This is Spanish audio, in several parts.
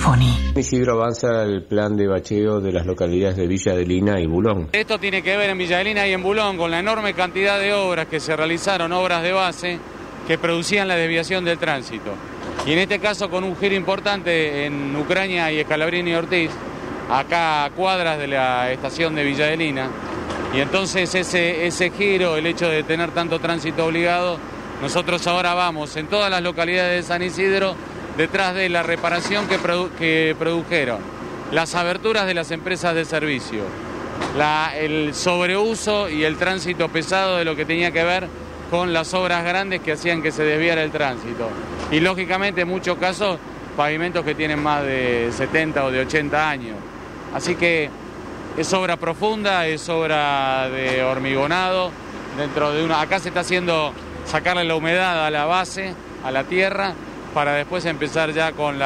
Symphony. Isidro avanza el plan de bacheo de las localidades de Villa de Lina y Bulón. Esto tiene que ver en Villa de Lina y en Bulón con la enorme cantidad de obras que se realizaron, obras de base, que producían la desviación del tránsito. Y en este caso con un giro importante en Ucrania y Escalabrini y Ortiz, acá a cuadras de la estación de Villa de Lina. Y entonces ese, ese giro, el hecho de tener tanto tránsito obligado, nosotros ahora vamos en todas las localidades de San Isidro detrás de la reparación que, que produjeron, las aberturas de las empresas de servicio, el sobreuso y el tránsito pesado de lo que tenía que ver con las obras grandes que hacían que se desviara el tránsito. Y lógicamente en muchos casos pavimentos que tienen más de 70 o de 80 años. Así que es obra profunda, es obra de hormigonado, dentro de una. Acá se está haciendo sacarle la humedad a la base, a la tierra, para después empezar ya con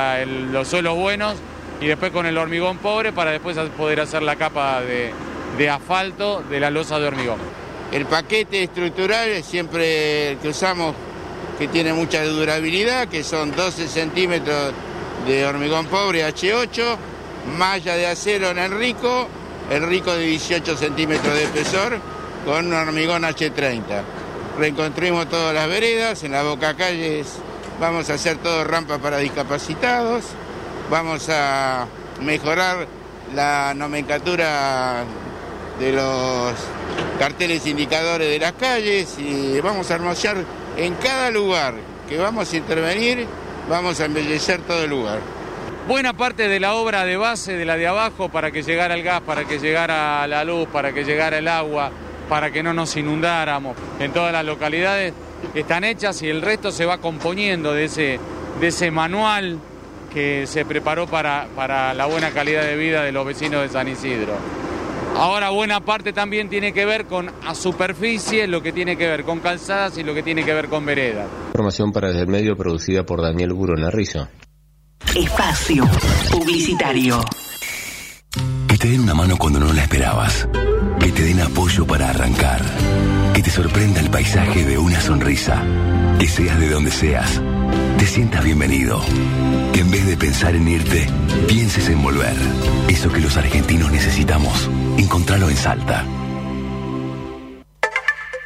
los suelos buenos y después con el hormigón pobre para después poder hacer la capa de, asfalto de la losa de hormigón. El paquete estructural es siempre el que usamos, que tiene mucha durabilidad, que son 12 centímetros de hormigón pobre H8, malla de acero en el rico, el rico de 18 centímetros de espesor, con un hormigón H30. Reconstruimos todas las veredas, en la boca calles vamos a hacer todo rampas para discapacitados, vamos a mejorar la nomenclatura de los carteles indicadores de las calles y vamos a armollar en cada lugar que vamos a intervenir, vamos a embellecer todo el lugar. Buena parte de la obra de base, de la de abajo, para que llegara el gas, para que llegara la luz, para que llegara el agua, para que no nos inundáramos en todas las localidades, están hechas y el resto se va componiendo de ese, de ese manual que se preparó para, para la buena calidad de vida de los vecinos de San Isidro. Ahora buena parte también tiene que ver con a superficie, lo que tiene que ver con calzadas y lo que tiene que ver con veredas. Información para el medio producida por Daniel Burona Narrizo. Espacio Publicitario. Que te den una mano cuando no la esperabas. Que te den apoyo para arrancar. Sorprenda el paisaje de una sonrisa. Que seas de donde seas. Te sientas bienvenido. Que en vez de pensar en irte, pienses en volver. Eso que los argentinos necesitamos. Encontralo en Salta.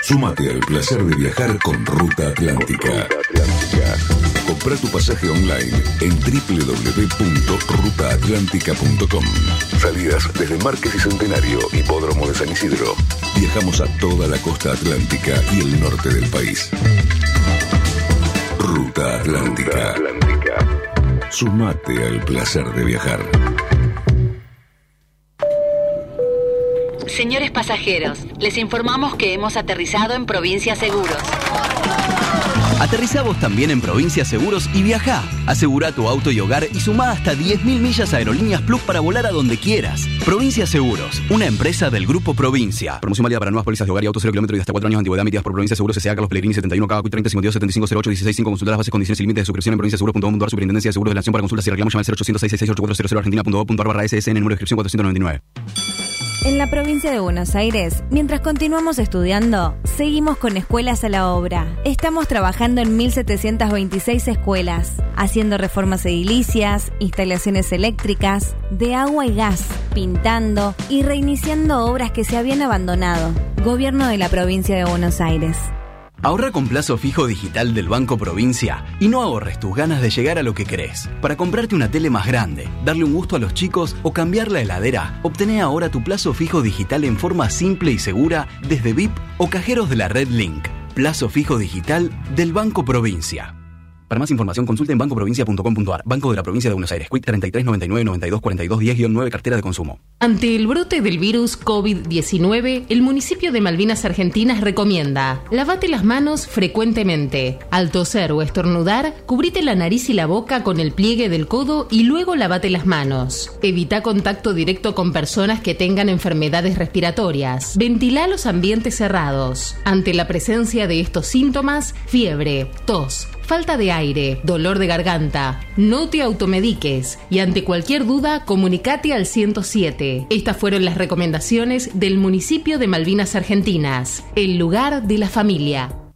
Súmate al placer de viajar con Ruta Atlántica. Compra tu pasaje online en www.rutaatlántica.com. Salidas desde Márquez y Centenario, Hipódromo de San Isidro. Viajamos a toda la costa atlántica y el norte del país. Ruta Atlántica. Sumate al placer de viajar. Señores pasajeros, les informamos que hemos aterrizado en Provincia Seguros. Aterriza vos también en Provincia Seguros y viaja. Asegura tu auto y hogar y suma hasta 10.000 millas a Aerolíneas Plus para volar a donde quieras. Provincia Seguros, una empresa del Grupo Provincia. Promoción válida para nuevas pólizas de hogar y auto 0 kilómetros y hasta 4 años de antigüedad emitidas por Provincia Seguros S.A. Carlos Pellegrini 71 KQ 30 52 75 08 16 5 Consultar las bases, condiciones y límites de suscripción en provinciaseguros.com.ar Superintendencia de Seguros de la Nación para consultas y reclamos llama al 0800 666 argentina.gov.ar barra SSN número de inscripción 499. En la provincia de Buenos Aires, mientras continuamos estudiando, seguimos con escuelas a la obra. Estamos trabajando en 1726 escuelas, haciendo reformas edilicias, instalaciones eléctricas, de agua y gas, pintando y reiniciando obras que se habían abandonado. Gobierno de la provincia de Buenos Aires. Ahorra con plazo fijo digital del Banco Provincia y no ahorres tus ganas de llegar a lo que querés. Para comprarte una tele más grande, darle un gusto a los chicos o cambiar la heladera, obtené ahora tu plazo fijo digital en forma simple y segura desde VIP o cajeros de la red Link. Plazo fijo digital del Banco Provincia. Para más información consulte en bancoprovincia.com.ar. Banco de la Provincia de Buenos Aires. Quit 33 99 92 42 10 9 cartera de consumo. Ante el brote del virus COVID-19, el municipio de Malvinas Argentinas recomienda: lavate las manos frecuentemente. Al toser o estornudar, cubrite la nariz y la boca con el pliegue del codo y luego lavate las manos. Evita contacto directo con personas que tengan enfermedades respiratorias. Ventila los ambientes cerrados. Ante la presencia de estos síntomas, fiebre, tos, falta de aire, dolor de garganta. No te automediques y ante cualquier duda comunicate al 107. Estas fueron las recomendaciones del municipio de Malvinas Argentinas, el lugar de la familia.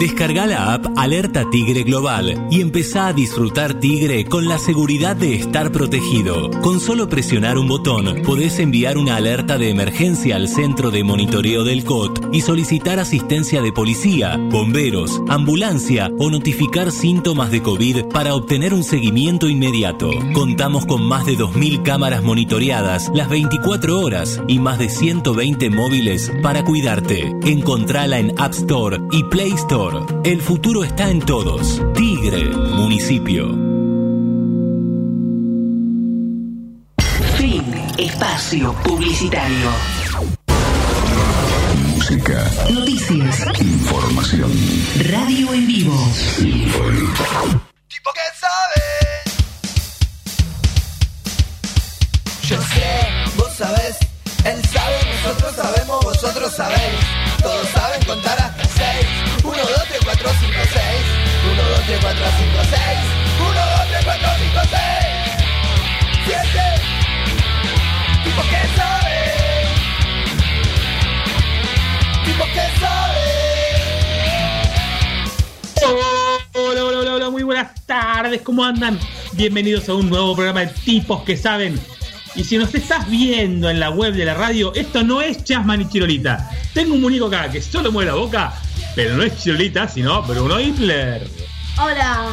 Descarga la app Alerta Tigre Global y empezá a disfrutar Tigre con la seguridad de estar protegido. Con solo presionar un botón, podés enviar una alerta de emergencia al centro de monitoreo del COT y solicitar asistencia de policía, bomberos, ambulancia o notificar síntomas de COVID para obtener un seguimiento inmediato. Contamos con más de 2.000 cámaras monitoreadas las 24 horas y más de 120 móviles para cuidarte. Encontrala en App Store y Play Store. El futuro está en todos. Tigre, municipio. Fin. Espacio publicitario. Música. Noticias. Información. Radio en vivo. Tipo que sabe. Yo sé, vos sabés, él sabe, nosotros sabemos, vosotros sabéis. Todos saben contar hasta seis. 1, 2, 3, 4, 5, 6. 1, 2, 3, 4, 5, 6. 1, 2, 3, 4, 5, 6. 7. Tipo que sabe. Tipo que sabe. Hola, hola, hola, hola, muy buenas tardes, ¿cómo andan? Bienvenidos a un nuevo programa de tipos que saben. Y si nos estás viendo en la web de la radio, esto no es Chasman y Chirolita. Tengo un muñeco acá que solo mueve la boca, pero no es Chirolita, sino Bruno Hitler. Hola.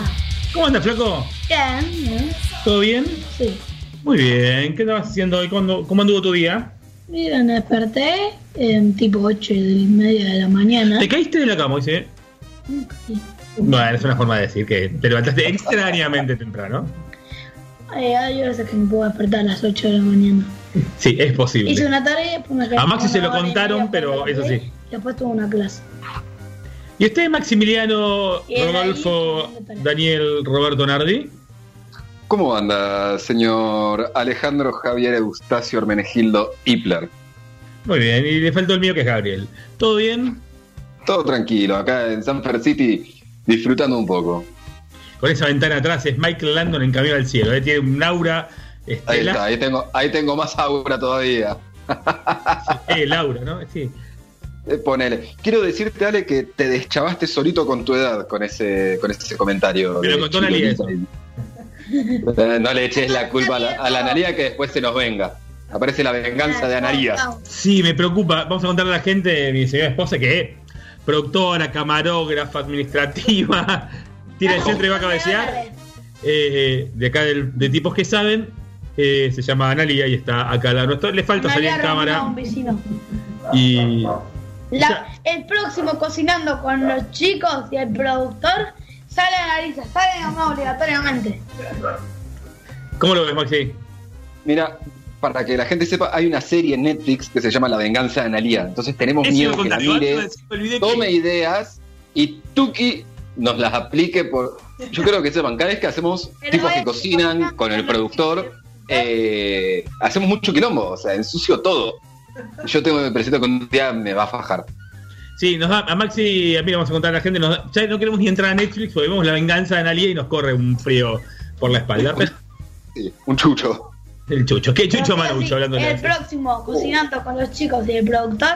¿Cómo andas, flaco? Bien, bien. ¿Todo bien? Sí. Muy bien. ¿Qué estabas haciendo hoy? ¿Cómo, cómo anduvo tu día? Mira, me desperté en tipo 8 y media de la mañana. ¿Te caíste de la cama, dice? Bueno, es una forma de decir que te levantaste extrañamente temprano. Eh, hay veces que me puedo despertar a las 8 de la mañana. Sí, es posible. Hice una tarea, después me quedé A Maxi se lo y contaron, pero eso sí. y Después tuve una clase. ¿Y usted, Maximiliano el Rodolfo Daniel Roberto Nardi? ¿Cómo anda, señor Alejandro Javier Eustacio Hermenegildo Hipler? Muy bien, y le faltó el mío que es Gabriel. ¿Todo bien? Todo tranquilo, acá en Sanford City, disfrutando un poco. Con esa ventana atrás es Michael Landon en camino al cielo. ¿eh? Tiene un aura Ahí estela. está, ahí tengo, ahí tengo más aura todavía. Eh, Laura, ¿no? Sí. Eh, Ponele. Quiero decirte, Ale, que te deschavaste solito con tu edad con ese, con ese comentario. Contó Analia Chilolita. Eh, No le eches la culpa a la, a la Analia que después se nos venga. Aparece la venganza de Analia. Sí, me preocupa. Vamos a contarle a la gente, mi señora esposa, que es productora, camarógrafa, administrativa, tira el centro y va a cabecear. Eh, de acá del- de tipos que saben, eh, se llama Analia y está acá al lado nuestro. Le falta salir en cámara un vecino. y. La- el próximo cocinando con los chicos y el productor sale a nariz, sale nomás obligatoriamente. ¿Cómo lo ves, Maxi? Mira, para que la gente sepa, hay una serie en Netflix que se llama La venganza de Analia. Entonces tenemos Eso miedo que la mire, tome ideas y Tuki nos las aplique por. Yo creo que sepan, cada vez que hacemos Pero tipos que es- cocinan con el productor, eh, hacemos mucho quilombo, o sea, ensucio todo. Yo tengo me presento que un día me va a fajar. Sí, nos da, a Maxi y a mí le vamos a contar a la gente. Nos da- ya no queremos ni entrar a Netflix porque vemos la venganza de Analia y nos corre un frío por la espalda. Pero- Sí, un chucho. el chucho. ¿Qué chucho Pero Manucho sí, hablando de El próximo cocinando con los chicos y el productor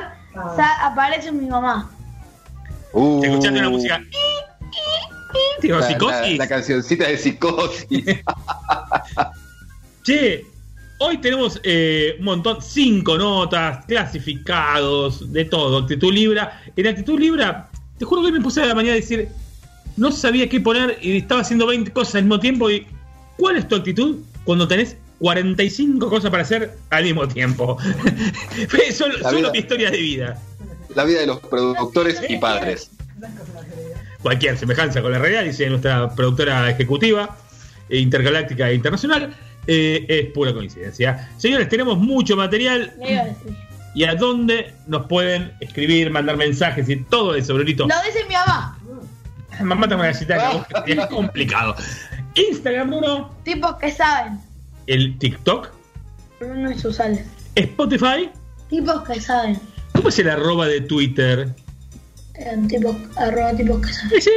sa- aparece mi mamá. Uh, ¿Te escuchaste una música? Digo, la, psicosis. la- la cancioncita de psicosis. Che, hoy tenemos eh, un montón, cinco notas, clasificados, de todo. Actitud Libra. En Actitud Libra, te juro que me puse a la mañana a decir, no sabía qué poner y estaba haciendo 20 cosas al mismo tiempo. Y, ¿Cuál es tu actitud cuando tenés 45 cosas para hacer al mismo tiempo? Fue solo, La solo vida. mi historia de vida. la vida de los productores y padres. Cualquier semejanza con la realidad, dice nuestra productora ejecutiva eh, intergaláctica e internacional, eh, es pura coincidencia. Señores, tenemos mucho material. ¿Y a dónde nos pueden escribir, mandar mensajes y todo eso, Brunito? Lo dice mi mamá. Mamá te voy a necesitar la voz, que es complicado. Instagram, Bruno, Tipos que saben. el TikTok, Bruno y Susales. Spotify. Tipos que saben. ¿Cómo es el arroba de Twitter? Eh, tipos, arroba tipos que saben. Sí, sí.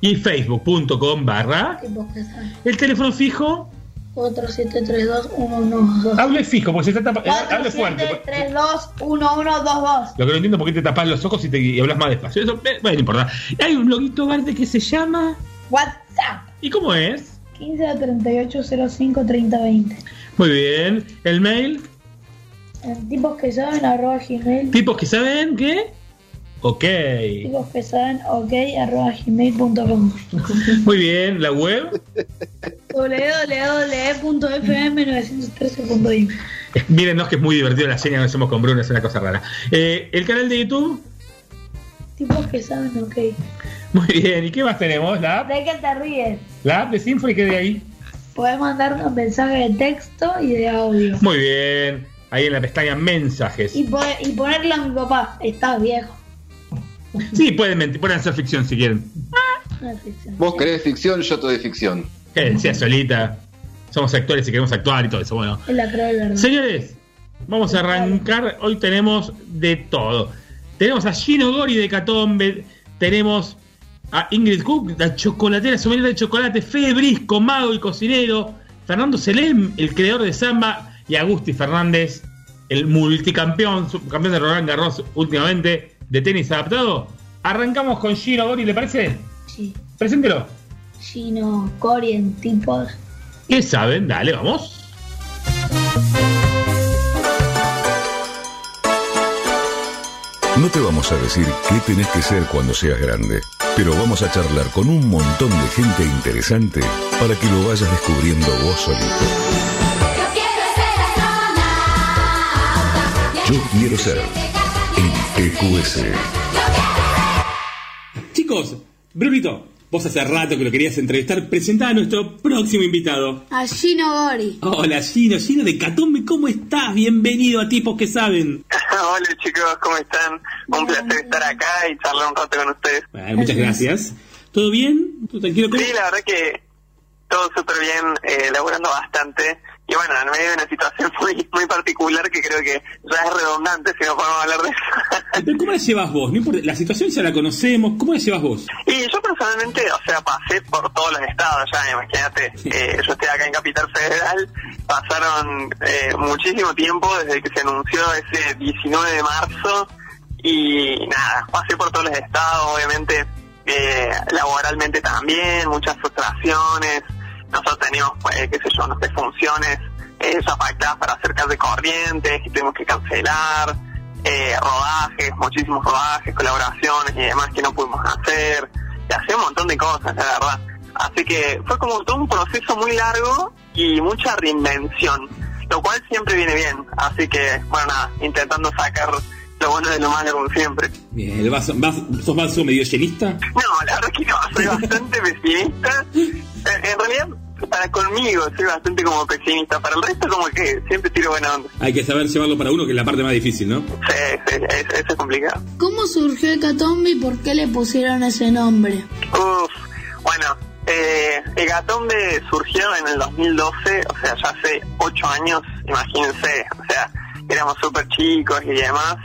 Y facebook.com barra. Tipos que saben. El teléfono fijo 47321122. Hable fijo, porque se está tapa- eh, hable fuerte. 47321122. Lo que no entiendo es por qué te tapas los ojos y, te, y hablas más despacio. Eso, eh, bueno, no importa. Hay un loguito verde que se llama. WhatsApp. ¿Y cómo es? 15 38 05 30 20. Muy bien. El mail. Tipos que saben, arroba gmail. Tipos que saben qué. Ok. Tipos que saben, ok, arroba gmail.com. Muy bien. La web. www.fm913.info. Eh, Mírenos que es muy divertido la seña que hacemos con Bruno, es una cosa rara. Eh, el canal de YouTube. Tipos que saben, ok. Muy bien. ¿Y qué más tenemos? La app. ¿De qué te ríes? La app de Sinfo y qué de ahí. Puedes mandarnos mensajes de texto y de audio. Muy bien. Ahí en la pestaña mensajes. Y, po- y ponerle a mi papá, estás viejo. Sí, pueden mentir, pueden hacer ficción si quieren. Ficción. Vos querés ficción, yo te doy ficción. Que decía solita. Somos actores y queremos actuar y todo eso. Bueno. Es la. Señores, vamos a arrancar. Hoy tenemos de todo. Tenemos a Gino Gori de Catombe. Tenemos a Ingrid Cook, la chocolatera sommelier de chocolate. Fede Brisco, mago y cocinero. Fernando Selem, el creador de Samba. Y Agusti Fernández, el multicampeón, subcampeón de Roland Garros últimamente de tenis adaptado. Arrancamos con Gino Gori, ¿le parece? Sí. Preséntelo. Gino, Cori en tipos. ¿Qué saben? Dale, vamos. No te vamos a decir qué tenés que ser cuando seas grande, pero vamos a charlar con un montón de gente interesante para que lo vayas descubriendo vos solito. Yo quiero ser en EQS. Chicos, Brunito, vos hace rato que lo querías entrevistar. Presentá a nuestro próximo invitado. A Gino Gori. Hola Gino, Gino de Catombe, ¿cómo estás? Bienvenido a Tipos que Saben. Hola chicos, ¿cómo están? Un placer estar acá y charlar un rato con ustedes. Bueno, muchas gracias. ¿Todo bien? ¿Todo tranquilo? ¿Cómo- Sí, la verdad que todo súper bien, eh, laburando bastante. Y bueno, en medio de una situación muy muy particular que creo que ya es redundante si no podemos hablar de eso. Pero ¿Cómo la llevas vos? No importa, la situación ya la conocemos. ¿Cómo la llevas vos? Y yo personalmente, o sea, pasé por todos los estados ya, imagínate. Eh, yo estoy acá en Capital Federal, pasaron eh, muchísimo tiempo desde que se anunció ese 19 de marzo y nada, pasé por todos los estados, obviamente eh, laboralmente también, muchas frustraciones. Nosotros teníamos, pues, qué sé yo, no sé, funciones eh, ya pactadas para hacer de corrientes y tuvimos que cancelar eh, rodajes, muchísimos rodajes, colaboraciones y demás que no pudimos hacer, y hacía un montón de cosas, la verdad. Así que fue como todo un proceso muy largo y mucha reinvención, lo cual siempre viene bien. Así que, bueno, nada, intentando sacar lo bueno de lo malo como siempre. Bien, el vaso, vas- ¿sos vaso medio llenista? No, la verdad que no, soy bastante pesimista. En, en realidad, para conmigo soy bastante como pesimista, para el resto como que siempre tiro buena onda. Hay que saber llevarlo para uno, que es la parte más difícil, ¿no? Sí, sí, es- eso es complicado. ¿Cómo surgió Hecatombe y por qué le pusieron ese nombre? Uf, bueno, eh, Hecatombe surgió en el 2012, o sea, ya hace 8 años, imagínense, o sea, éramos súper chicos y demás.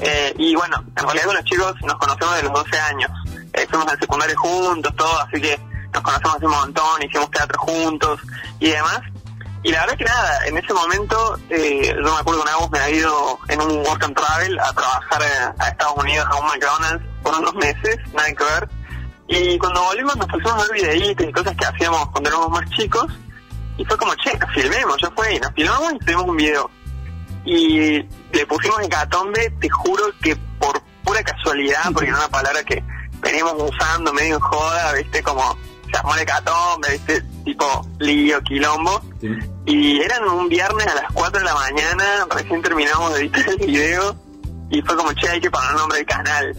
Eh, y bueno, en realidad con los chicos nos conocemos de los 12 años. Eh, fuimos al secundario juntos, todo, así que nos conocemos hace un montón, hicimos teatro juntos y demás. Y la verdad que nada, en ese momento, eh, yo me acuerdo que una vez me había ido en un work and travel a trabajar a Estados Unidos a un McDonald's por unos meses, nada que ver. Y cuando volvimos nos pusimos a ver videitos y cosas que hacíamos cuando éramos más chicos. Y fue como, che, filmemos, yo fue y nos filmamos y tuvimos un video. Y le pusimos hecatombe, te juro que por pura casualidad, porque era una palabra que veníamos usando medio en joda, viste, como se armó el hecatombe, viste, tipo lío, quilombo. Y eran un viernes a las 4 de la mañana, recién terminamos de editar el video, y fue como, che, hay que poner nombre del canal.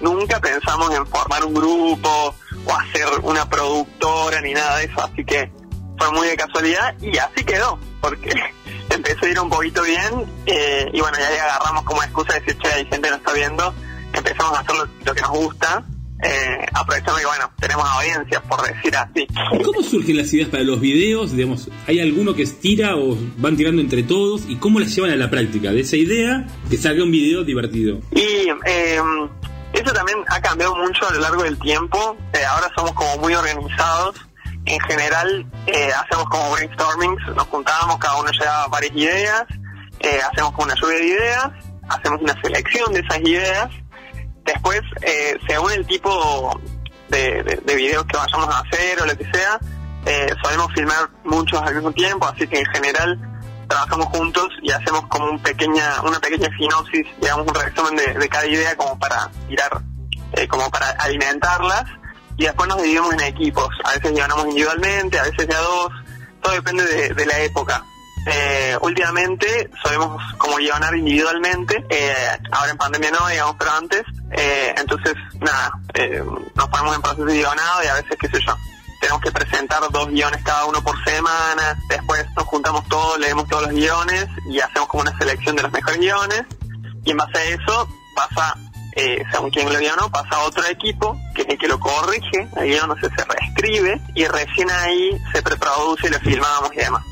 Nunca pensamos en formar un grupo o hacer una productora ni nada de eso, así que fue muy de casualidad y así quedó, porque empezó a ir un poquito bien eh, y bueno, ya ahí agarramos como excusa de decir, che, hay gente que nos está viendo, empezamos a hacer lo, lo que nos gusta, eh, aprovechando que bueno, tenemos audiencias, por decir así. ¿Cómo surgen las ideas para los videos? Digamos, ¿hay alguno que tira o van tirando entre todos? ¿Y cómo las llevan a la práctica? De esa idea que salga un video divertido. Y eh, eso también ha cambiado mucho a lo largo del tiempo. Eh, ahora somos como muy organizados en general eh, hacemos como brainstormings, nos juntábamos, cada uno lleva varias ideas, eh, hacemos como una lluvia de ideas, hacemos una selección de esas ideas, después, eh, según el tipo de, de, de videos que vayamos a hacer o lo que sea, eh, solemos filmar muchos al mismo tiempo, así que en general trabajamos juntos y hacemos como un pequeña, una pequeña sinopsis, digamos un resumen de, cada idea como para tirar, eh, como para alimentarlas y después nos dividimos en equipos, a veces guionamos individualmente, a veces de a dos, todo depende de, de la época. Eh, últimamente solemos como guionar individualmente, eh, ahora en pandemia no, digamos, pero antes, eh, entonces nada, eh, nos ponemos en proceso de guionado y a veces, qué sé yo, tenemos que presentar dos guiones cada uno por semana, después nos juntamos todos, leemos todos los guiones y hacemos como una selección de los mejores guiones y en base a eso pasa, eh, según quien lo guionó, pasa a otro equipo que es el que lo corrige, el guion no sé, se reescribe y recién ahí se preproduce y lo filmamos y demás.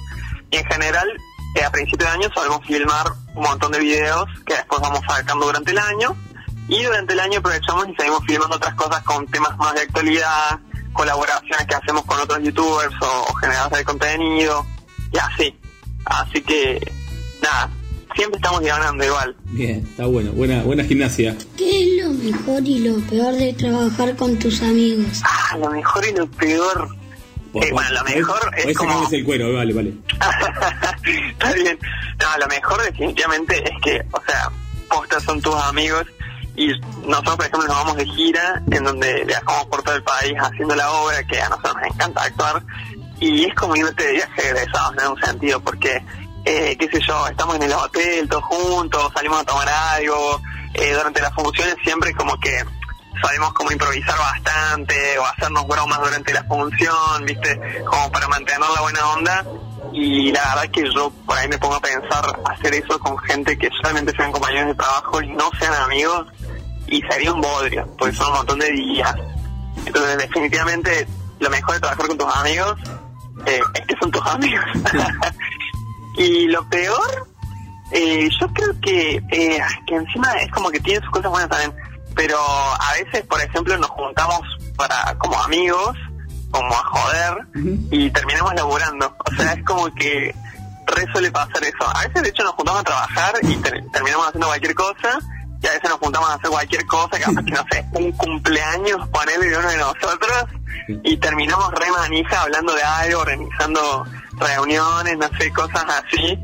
En general, eh, a principio de año solemos filmar un montón de videos que después vamos sacando durante el año y durante el año aprovechamos y seguimos filmando otras cosas con temas más de actualidad, colaboraciones que hacemos con otros youtubers o, o generadores de contenido y así. Así que, nada, siempre estamos ganando igual. Bien, está bueno, buena, buena gimnasia. ¿Qué es lo mejor y lo peor de trabajar con tus amigos? Ah, lo mejor y lo peor. Eh, bueno, lo mejor es como... sacarles el cuero, vale, vale. Está bien. No, lo mejor definitivamente es que, o sea, postas son tus amigos y nosotros, por ejemplo, nos vamos de gira en donde viajamos por todo el país haciendo la obra, que a nosotros nos encanta actuar, y es como irte de viaje egresados en un sentido, porque, eh, qué sé yo, estamos en el hotel todos juntos, salimos a tomar algo, eh, durante las funciones siempre como que sabemos como improvisar bastante o hacernos bromas durante la función, ¿viste? Como para mantener la buena onda. Y la verdad que yo por ahí me pongo a pensar hacer eso con gente que solamente sean compañeros de trabajo y no sean amigos y sería un bodrio, porque son un montón de días. Entonces definitivamente lo mejor de trabajar con tus amigos eh, es que son tus amigos. y lo peor, eh, yo creo que, eh, que encima es como que tiene sus cosas buenas también, pero a veces, por ejemplo, nos juntamos para como amigos, como a joder, y terminamos laburando. O sea, es como que re suele pasar eso. A veces, de hecho, nos juntamos a trabajar y ter- terminamos haciendo cualquier cosa, y a veces nos juntamos a hacer cualquier cosa, capaz que no sé, un cumpleaños, ponele de uno de nosotros, y terminamos re manija hablando de algo, organizando reuniones, no sé, cosas así.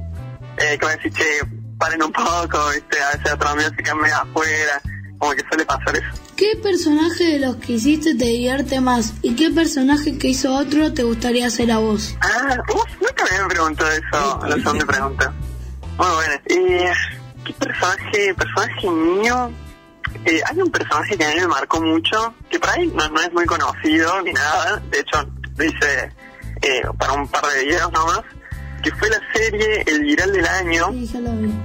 Eh, como decir, che, paren un poco, ¿viste? A veces otro amigo se cambia afuera, como que suele pasar eso. ¿Qué personaje de los que hiciste te divierte más? ¿Y qué personaje que hizo otro te gustaría hacer a vos? Ah, uf, nunca me habían preguntado eso, la segunda pregunta. Muy buena. Eh, ¿Qué personaje, personaje mío? Eh, hay un personaje que a mí me marcó mucho, que por ahí no, no es muy conocido ni nada, de hecho lo hice eh, para un par de videos nomás, que fue la serie El Viral del Año,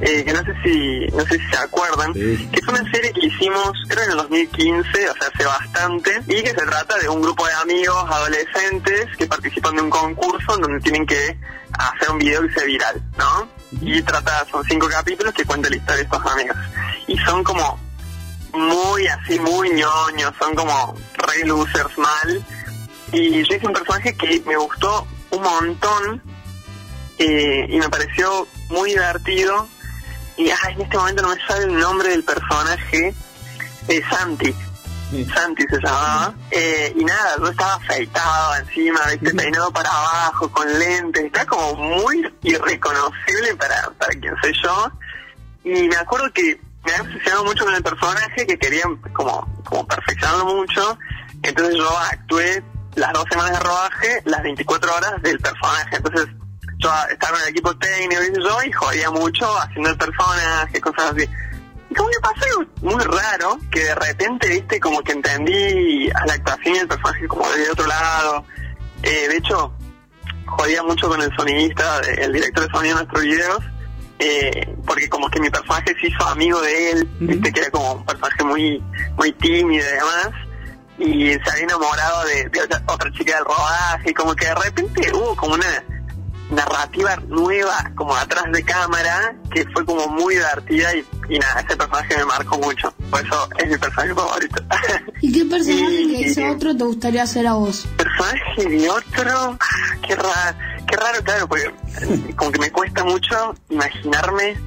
eh, que no sé si no sé si se acuerdan, que fue una serie que hicimos creo en el 2015, o sea hace bastante, y que se trata de un grupo de amigos adolescentes que participan de un concurso en donde tienen que hacer un video que sea viral, ¿no? Y trata, son cinco capítulos que cuentan la historia de estos amigos. Y son como muy así, muy ñoños, son como re losers mal. Y yo hice un personaje que me gustó un montón eh, y me pareció muy divertido. Y ay, en este momento no me sale el nombre del personaje, eh, Santi. Santi se llamaba. Eh, y nada, yo estaba afeitado encima, ¿viste? peinado para abajo, con lentes. Está como muy irreconocible para, para quien soy yo. Y me acuerdo que me había obsesionado mucho con el personaje, que quería como, como perfeccionarlo mucho. Entonces yo actué las dos semanas de rodaje, las 24 horas del personaje. Entonces yo estaba en el equipo técnico y yo y jodía mucho haciendo el personaje, cosas así. Y como que pasó algo muy raro, que de repente, viste, como que entendí a la actuación y el personaje como de otro lado. Eh, de hecho, jodía mucho con el sonidista, el director de sonido de nuestros videos, eh, porque como que mi personaje se hizo amigo de él, viste, que era como un personaje muy, muy tímido y demás, y se había enamorado de, de otra, otra chica del rodaje, y como que de repente hubo como una narrativa nueva como atrás de cámara que fue como muy divertida y, y nada, ese personaje me marcó mucho. Por eso es mi personaje favorito. ¿Y qué personaje que hizo otro te gustaría hacer a vos? personaje de otro, qué raro, qué raro, claro, porque eh, como que me cuesta mucho imaginarme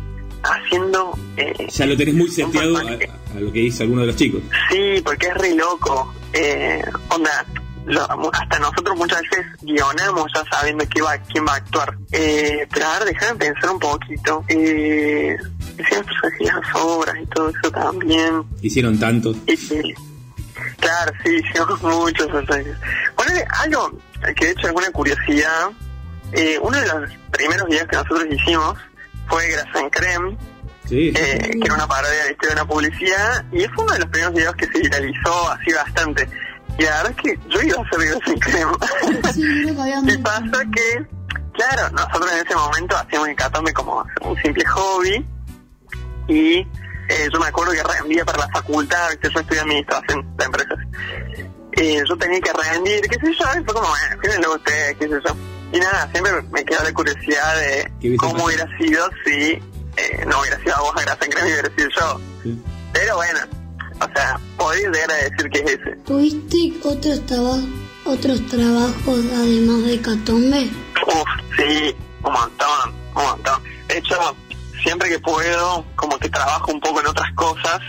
haciendo... Eh, Ya lo tenés muy seteado a, a lo que dice alguno de los chicos. sí, porque es re loco. Eh, onda, lo- hasta nosotros muchas veces guionamos ya sabiendo que va, quién va a actuar. Eh, pero a ver, déjame pensar un poquito. Eh, hicimos las obras y todo eso también. Hicieron tantos. Y- claro, sí, hicimos muchos personajes. Bueno, algo que de hecho alguna curiosidad, eh, uno de los primeros videos que nosotros hicimos fue Grasa en Creme, Sí. eh, que era una parodia de una publicidad, y fue uno de los primeros videos que se viralizó así bastante. Y la verdad es que yo iba a hacer videos en creme. ¿Qué pasa? Que, claro, nosotros en ese momento hacíamos Hecatombe como un simple hobby, y eh, yo me acuerdo que rendía para la facultad, que yo estudié administración de empresas. Eh, yo tenía que rendir, qué sé yo, y fue como, bueno, fíjense ustedes, qué sé yo. Y nada, siempre me quedó la curiosidad de cómo hubiera sido si eh, no hubiera sido a vos a Grasa en Creme y hubiera sido yo. Pero bueno, o sea, podéis llegar a decir que es ese. ¿Tuviste otros, traba- otros trabajos además de Catombe? Uf, sí, un montón, un montón. De hecho, siempre que puedo, como que trabajo un poco en otras cosas,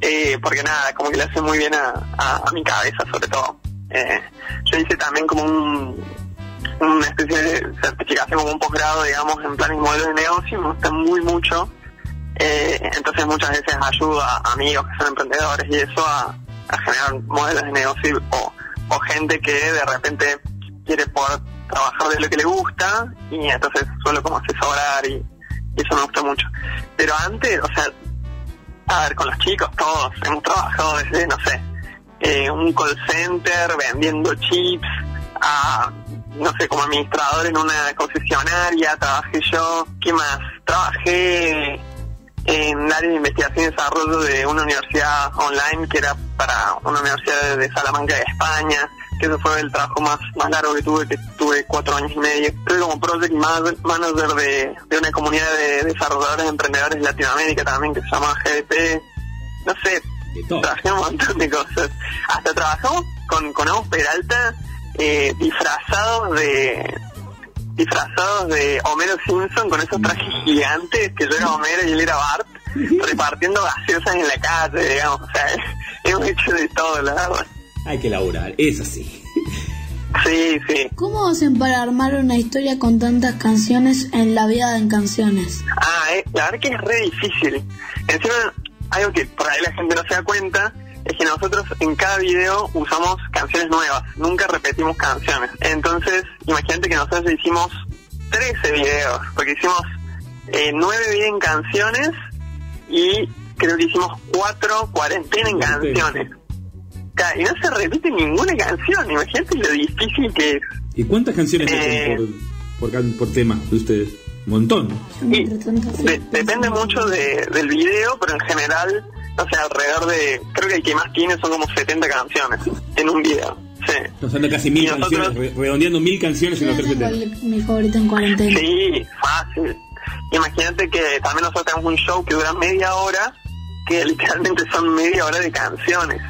eh, porque nada, como que le hace muy bien a, a- a mi cabeza sobre todo. Eh, yo hice también como un, una especie de certificación, como un posgrado, digamos, en planes y modelos de negocio, me gusta muy mucho. Eh, entonces muchas veces ayudo a amigos que son emprendedores y eso a, generar modelos de negocio o, o gente que de repente quiere poder trabajar de lo que le gusta y entonces suelo como asesorar y, y eso me gusta mucho. Pero antes, o sea, a ver, con los chicos todos hemos trabajado desde, no sé, eh, un call center vendiendo chips a, no sé, como administrador en una concesionaria, trabajé yo, ¿qué más? Trabajé en área de investigación y desarrollo de una universidad online que era para una universidad de Salamanca de España, que ese fue el trabajo más, más largo que tuve, que tuve cuatro años y medio. Estuve como project man- manager de, de una comunidad de desarrolladores emprendedores de Latinoamérica también que se llama GDP. No sé, trabajé un montón de cosas. Hasta trabajamos con, con Agus Peralta eh, disfrazados de disfrazados de Homero Simpson con esos trajes gigantes que yo era Homero y él era Bart repartiendo gaseosas en la calle digamos o sea hemos hecho de todo la verdad Hay que laburar, es así. sí sí ¿Cómo hacen para armar una historia con tantas canciones en la vida en canciones? ah eh, la verdad que es re difícil encima algo que por ahí la gente no se da cuenta es que nosotros en cada video usamos canciones nuevas, nunca repetimos canciones. Entonces, imagínate que nosotros hicimos 13 videos, porque hicimos eh, 9 videos en canciones y creo que hicimos 4 cuarentena en canciones. Y no se repite ninguna canción, imagínate lo difícil que es. ¿Y cuántas canciones Eh. hacen por, por, tema de ustedes? Un montón. De- depende mucho de- del video, pero en general, no sé, alrededor de, creo que el que más tiene son como 70 canciones en un video. Sí. Estamos casi mil nosotros- canciones, re- redondeando mil canciones en los Yo tres tengo temas. el- mi favorito en cuarentena. Sí, fácil. Imagínate que también nosotros tenemos un show que dura media hora, que literalmente son media hora de canciones.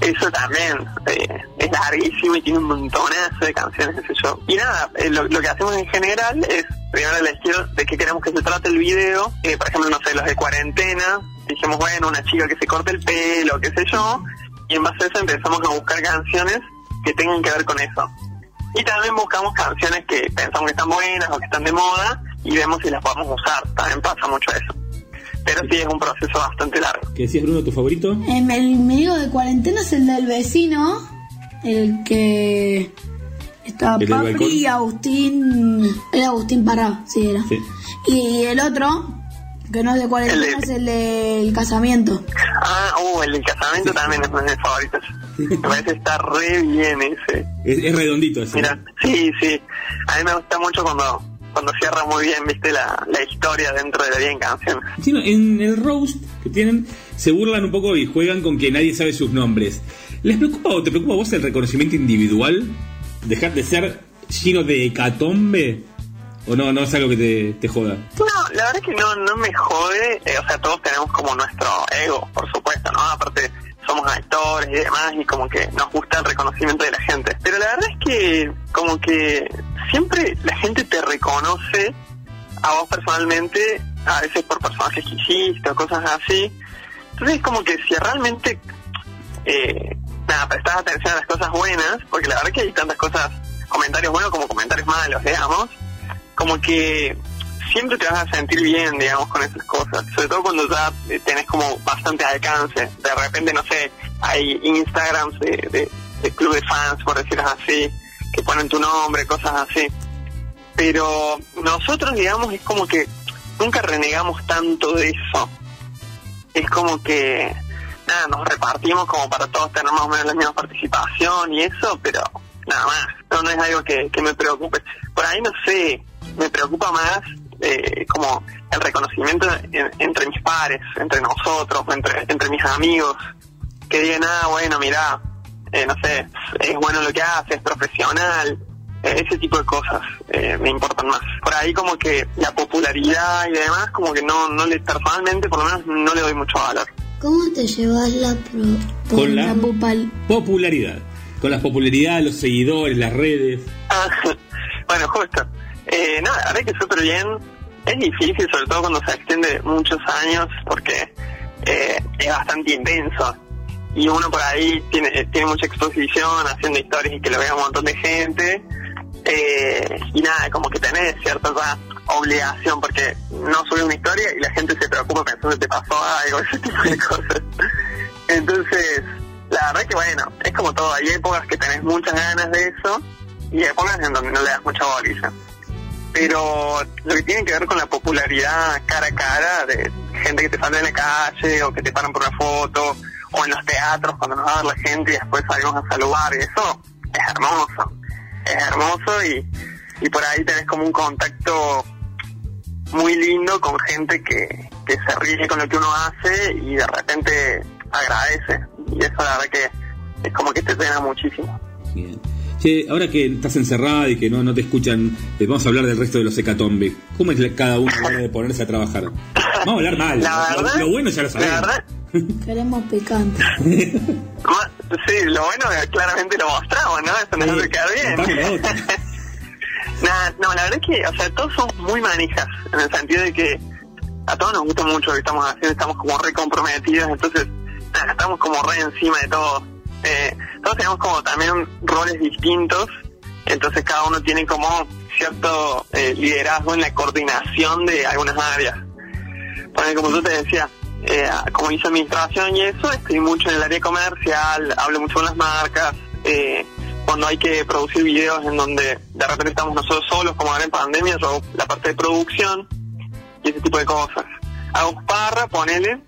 Eso también eh, es larguísimo y tiene un montonazo de canciones ese show. Y nada, eh, lo, lo que hacemos en general es primero elegir de qué queremos que se trate el video. Eh, por ejemplo, no sé, los de cuarentena. Dijimos, bueno, una chica que se corte el pelo, qué sé yo. Y en base a eso empezamos a buscar canciones que tengan que ver con eso. Y también buscamos canciones que pensamos que están buenas o que están de moda y vemos si las podemos usar. También pasa mucho eso. Pero sí es un proceso bastante largo. ¿Qué decías, Bruno, tu favorito? Em, el medio de cuarentena es el del vecino, el que estaba ¿El del balcón? Papri y Agustín. Era Agustín Parra, sí era. Sí. Y el otro, que no es de cuarentena, El de- es el del casamiento. Ah, uh, el del casamiento también es uno de mis favoritos. Me parece que está re bien ese. Es, es redondito ese. Mira, sí, sí. A mí me gusta mucho cuando cuando cierra muy bien, viste, la, la historia dentro de la bien canción. Sí, no, en el roast que tienen se burlan un poco y juegan con que nadie sabe sus nombres. ¿Les preocupa o te preocupa a vos el reconocimiento individual? ¿Dejar de ser lleno de hecatombe ¿O no, no es algo que te, te joda? No, la verdad es que no, no me jode, eh, o sea, todos tenemos como nuestro ego, por supuesto, ¿no? Aparte, somos actores y demás, y como que nos gusta el reconocimiento de la gente. Pero la verdad es que, como que siempre la gente te reconoce a vos personalmente, a veces por personajes que hiciste o cosas así. Entonces, es como que si realmente, eh, nada, prestás atención a las cosas buenas, porque la verdad es que hay tantas cosas, comentarios buenos como comentarios malos, digamos, como que siempre te vas a sentir bien, digamos, con esas cosas. Sobre todo cuando ya eh, tenés como bastante alcance. De repente, no sé, hay Instagrams de, de, club de fans, por decirlo así, que ponen tu nombre, cosas así. Pero nosotros, digamos, es como que nunca renegamos tanto de eso. Es como que, nada, nos repartimos como para todos tener más o menos la misma participación y eso, pero nada más. No, no es algo que me preocupe. Por ahí, no sé, me preocupa más eh, como el reconocimiento en- entre mis pares, entre nosotros, entre, entre mis amigos, que digan, ah, bueno, mira, eh, no sé, es bueno lo que hace, es profesional, eh, ese tipo de cosas eh, me importan más. Por ahí como que la popularidad y demás, como que no, no le, personalmente por lo menos no le doy mucho valor. ¿Cómo te llevas la pro Con la- popal- Popularidad. Con la popularidad, los seguidores, las redes. Ah, bueno, justo. Eh, la verdad que súper bien. Es difícil, sobre todo cuando se extiende muchos años, porque eh, es bastante intenso. Y uno por ahí tiene, tiene mucha exposición haciendo historias y que lo vea un montón de gente. Eh, y nada, como que tenés cierta obligación, porque no subes una historia y la gente se preocupa pensando que te pasó algo, ese tipo de cosas. Entonces, la verdad que bueno, es como todo, hay épocas que tenés muchas ganas de eso y épocas en donde no le das mucha boliza. Pero lo que tiene que ver con la popularidad cara a cara de gente que te sale en la calle o que te paran por una foto o en los teatros cuando nos va a ver la gente y después salimos a saludar y eso es hermoso. Es hermoso y, y por ahí tenés como un contacto muy lindo con gente que, que se ríe con lo que uno hace y de repente agradece. Y eso la verdad que es como que te llena muchísimo. Che, ahora que estás encerrada y que no, no te escuchan, eh, vamos a hablar del resto de los hecatombe. ¿Cómo es la- cada uno a la hora de ponerse a trabajar? Vamos a hablar mal. La Lo- verdad- lo, bueno ya lo La sabemos. verdad, Queremos picante. sí, lo bueno claramente lo mostramos, ¿no? Eso nos hace quedar bien. Nah, no, la verdad es que, o sea, todos somos muy manijas, en el sentido de que a todos nos gusta mucho lo que estamos haciendo, estamos como re comprometidos, entonces nada, estamos como re encima de todo. Eh, todos tenemos como también roles distintos, entonces cada uno tiene como cierto eh, liderazgo en la coordinación de algunas áreas. Porque como yo te decía, eh, como hice administración y eso, estoy mucho en el área comercial, hablo mucho con las marcas, eh, cuando hay que producir videos en donde de repente estamos nosotros solos, como ahora en pandemia, yo la parte de producción y ese tipo de cosas. Hago parra, ponele,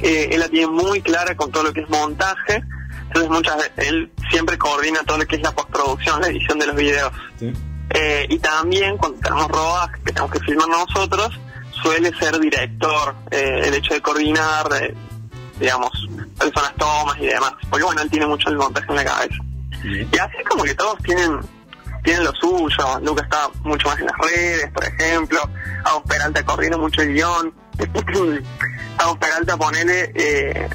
eh, él la tiene muy clara con todo lo que es montaje, entonces muchas veces él siempre coordina todo lo que es la postproducción, la edición de los videos. Eh, y también cuando tenemos rodaje que tenemos que filmar nosotros, suele ser director, eh, el hecho de coordinar, eh, digamos, cuáles son las tomas y demás, porque bueno, él tiene mucho el montaje en la cabeza. Y así es como que todos tienen tienen lo suyo, Lucas está mucho más en las redes, por ejemplo, Agos Peralta coordina mucho el guion, Agos Peralta ponele, eh,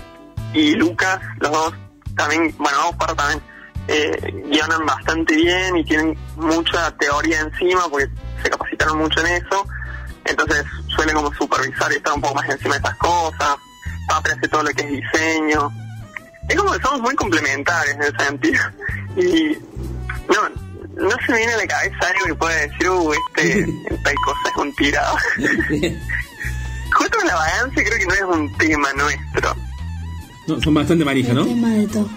y Lucas, los dos también, bueno, Agos Parra también, eh, guionan bastante bien y tienen mucha teoría encima porque se capacitaron mucho en eso, entonces suelen como supervisar y estar un poco más encima de esas cosas, Papre hace todo lo que es diseño, es como que somos muy complementarios en ese sentido. Y no, no se me viene a la cabeza algo que pueda decir, uh, este, tal cosa es un tirado. Justo la vagancia creo que no es un tema nuestro. No, son bastante manijas, ¿no? Tema de todo.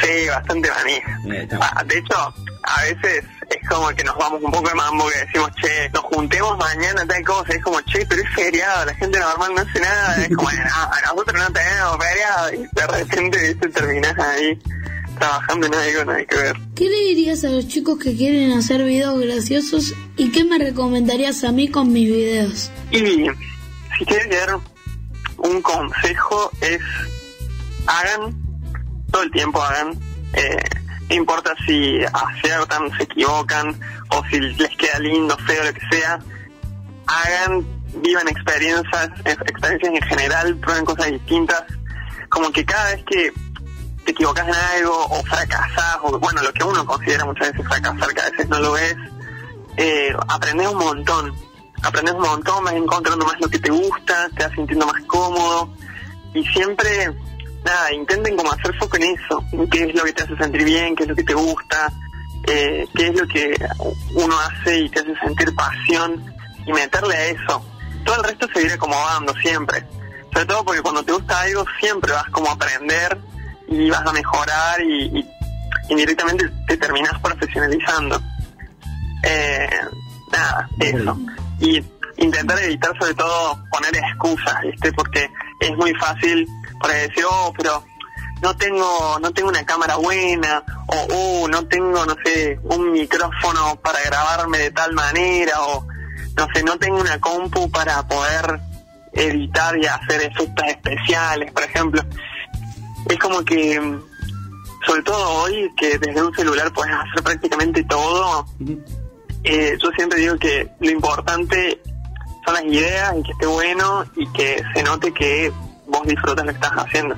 Sí, bastante manija. Eh. Ah, de hecho, a veces es como que nos vamos un poco de mambo que decimos, che, nos juntemos mañana, tal cosa. Es como, che, pero es feriado, la gente normal no hace nada. Es como, no, nosotros no tenemos feriado. Y de repente, viste, terminás ahí trabajando en algo, no hay que ver. ¿Qué le dirías a los chicos que quieren hacer videos graciosos y qué me recomendarías a mí con mis videos? Y si quieren dar un consejo es hagan, todo el tiempo hagan, eh, importa si aciertan, se equivocan, o si les queda lindo, feo, lo que sea, hagan, vivan experiencias, experiencias en general, prueben cosas distintas, como que cada vez que te equivocas en algo o fracasas, o bueno, lo que uno considera muchas veces fracasar, que a veces no lo es, eh, aprendes un montón, aprendes un montón, vas encontrando más lo que te gusta, te vas sintiendo más cómodo y siempre, nada, intenten como hacer foco en eso, qué es lo que te hace sentir bien, qué es lo que te gusta, eh, qué es lo que uno hace y te hace sentir pasión y meterle a eso. Todo el resto se irá acomodando siempre. Sobre todo porque cuando te gusta algo siempre vas como a aprender y vas a mejorar y, y indirectamente te terminas profesionalizando. Eh, nada, eso. Y intentar evitar sobre todo poner excusas, ¿viste? Porque es muy fácil por ahí decir, oh, pero no tengo no tengo una cámara buena o oh, no tengo no sé un micrófono para grabarme de tal manera o no sé no tengo una compu para poder editar y hacer efectos especiales por ejemplo. Es como que sobre todo hoy que desde un celular puedes hacer prácticamente todo eh, yo siempre digo que lo importante son las ideas y que esté bueno y que se note que vos disfrutas lo que estás haciendo.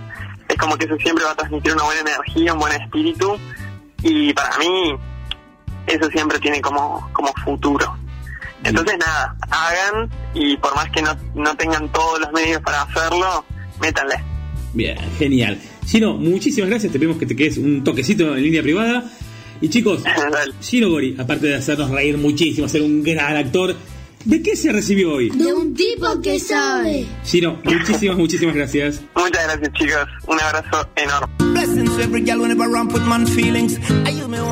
Es como que eso siempre va a transmitir una buena energía, un buen espíritu y para mí eso siempre tiene como, como futuro. Entonces nada, hagan y por más que no, no tengan todos los medios para hacerlo, métanle. Bien, genial. Gino, muchísimas gracias. Te pedimos que te quedes un toquecito en línea privada. Y chicos, Gino Gori, aparte de hacernos reír muchísimo, ser un gran actor, ¿de qué se recibió hoy? De un tipo que sabe. Gino, muchísimas, muchísimas gracias. Muchas gracias chicos, un abrazo enorme.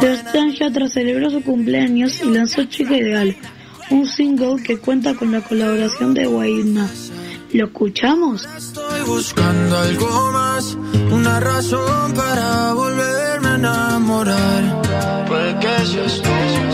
Sebastián Yatra celebró su cumpleaños y lanzó Chica Ideal, un single que cuenta con la colaboración de Guaidna. ¿Lo escuchamos? Estoy buscando algo más, una razón para volverme a enamorar. Puede que seas tú. Quiero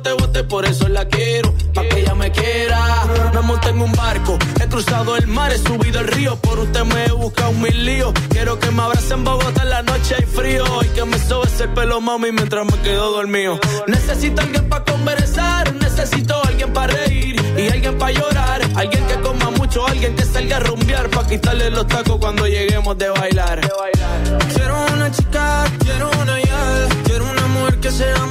por eso la quiero, pa' que ella me quiera. Me monté en un barco, he cruzado el mar, he subido el río, por usted me he buscado mil líos. Quiero que me abrace en Bogotá en la noche hay frío y que me sobe ese pelo mami mientras me quedo dormido. Necesito alguien para conversar, necesito alguien para reír y alguien para llorar, alguien que coma mucho, alguien que salga a rumbear para quitarle los tacos cuando lleguemos de bailar. Quiero una chica, quiero una ya, quiero una mujer que sea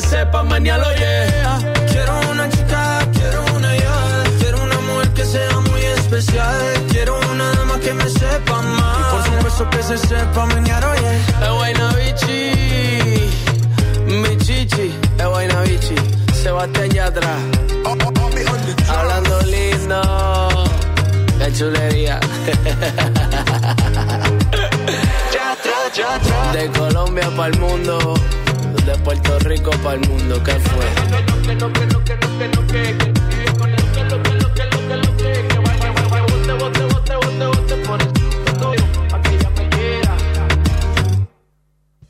se sepa mañana, yeah. Quiero una chica, quiero una ya, quiero una mujer que sea muy especial, quiero una dama que me sepa más. Y por supuesto que se sepa mañana, oye. Es buena bichi, mi chichi, es buena bichi, Sebastián Yatra. Hablando lindo, qué chulería. De Colombia para el mundo, de Puerto Rico para el mundo, ¿qué fue?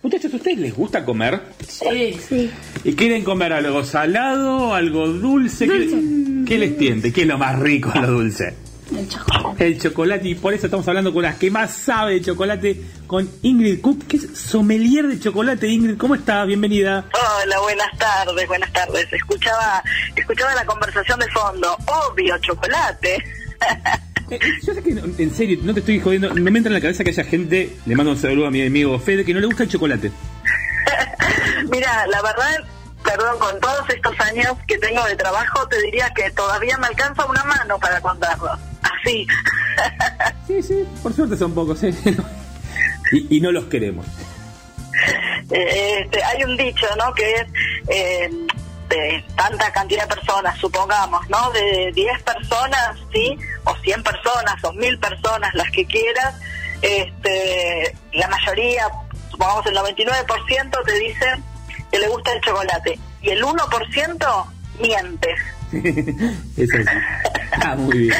Muchachos, ¿a ustedes les gusta comer? Sí. Sí. ¿Y quieren comer algo salado, algo dulce? ¿Qué, qué les tiente? ¿Qué es lo más rico lo dulce? El chocolate. El chocolate, y por eso estamos hablando con las que más sabe de chocolate, con Ingrid Cook, que es sommelier de chocolate. Ingrid, ¿cómo estás? Bienvenida. Hola, buenas tardes, buenas tardes. Escuchaba, escuchaba la conversación de fondo. Obvio, chocolate. Eh, Yo sé que, en serio, no te estoy jodiendo, no me entra en la cabeza que haya gente, le mando un saludo a mi amigo Fede, que no le gusta el chocolate. Mira, la verdad, perdón, con todos estos años que tengo de trabajo, te diría que todavía me alcanza una mano para contarlo. Así. Sí, sí, por suerte son pocos, ¿eh? Y, y no los queremos. Eh, este, hay un dicho, ¿no? Que es eh, de tanta cantidad de personas, supongamos, ¿no? De 10 personas, ¿sí? O 100 personas, o 1000 personas, las que quieras, este, la mayoría, supongamos el 99% te dicen que le gusta el chocolate. Y el 1% miente. Eso es. Ah, muy bien.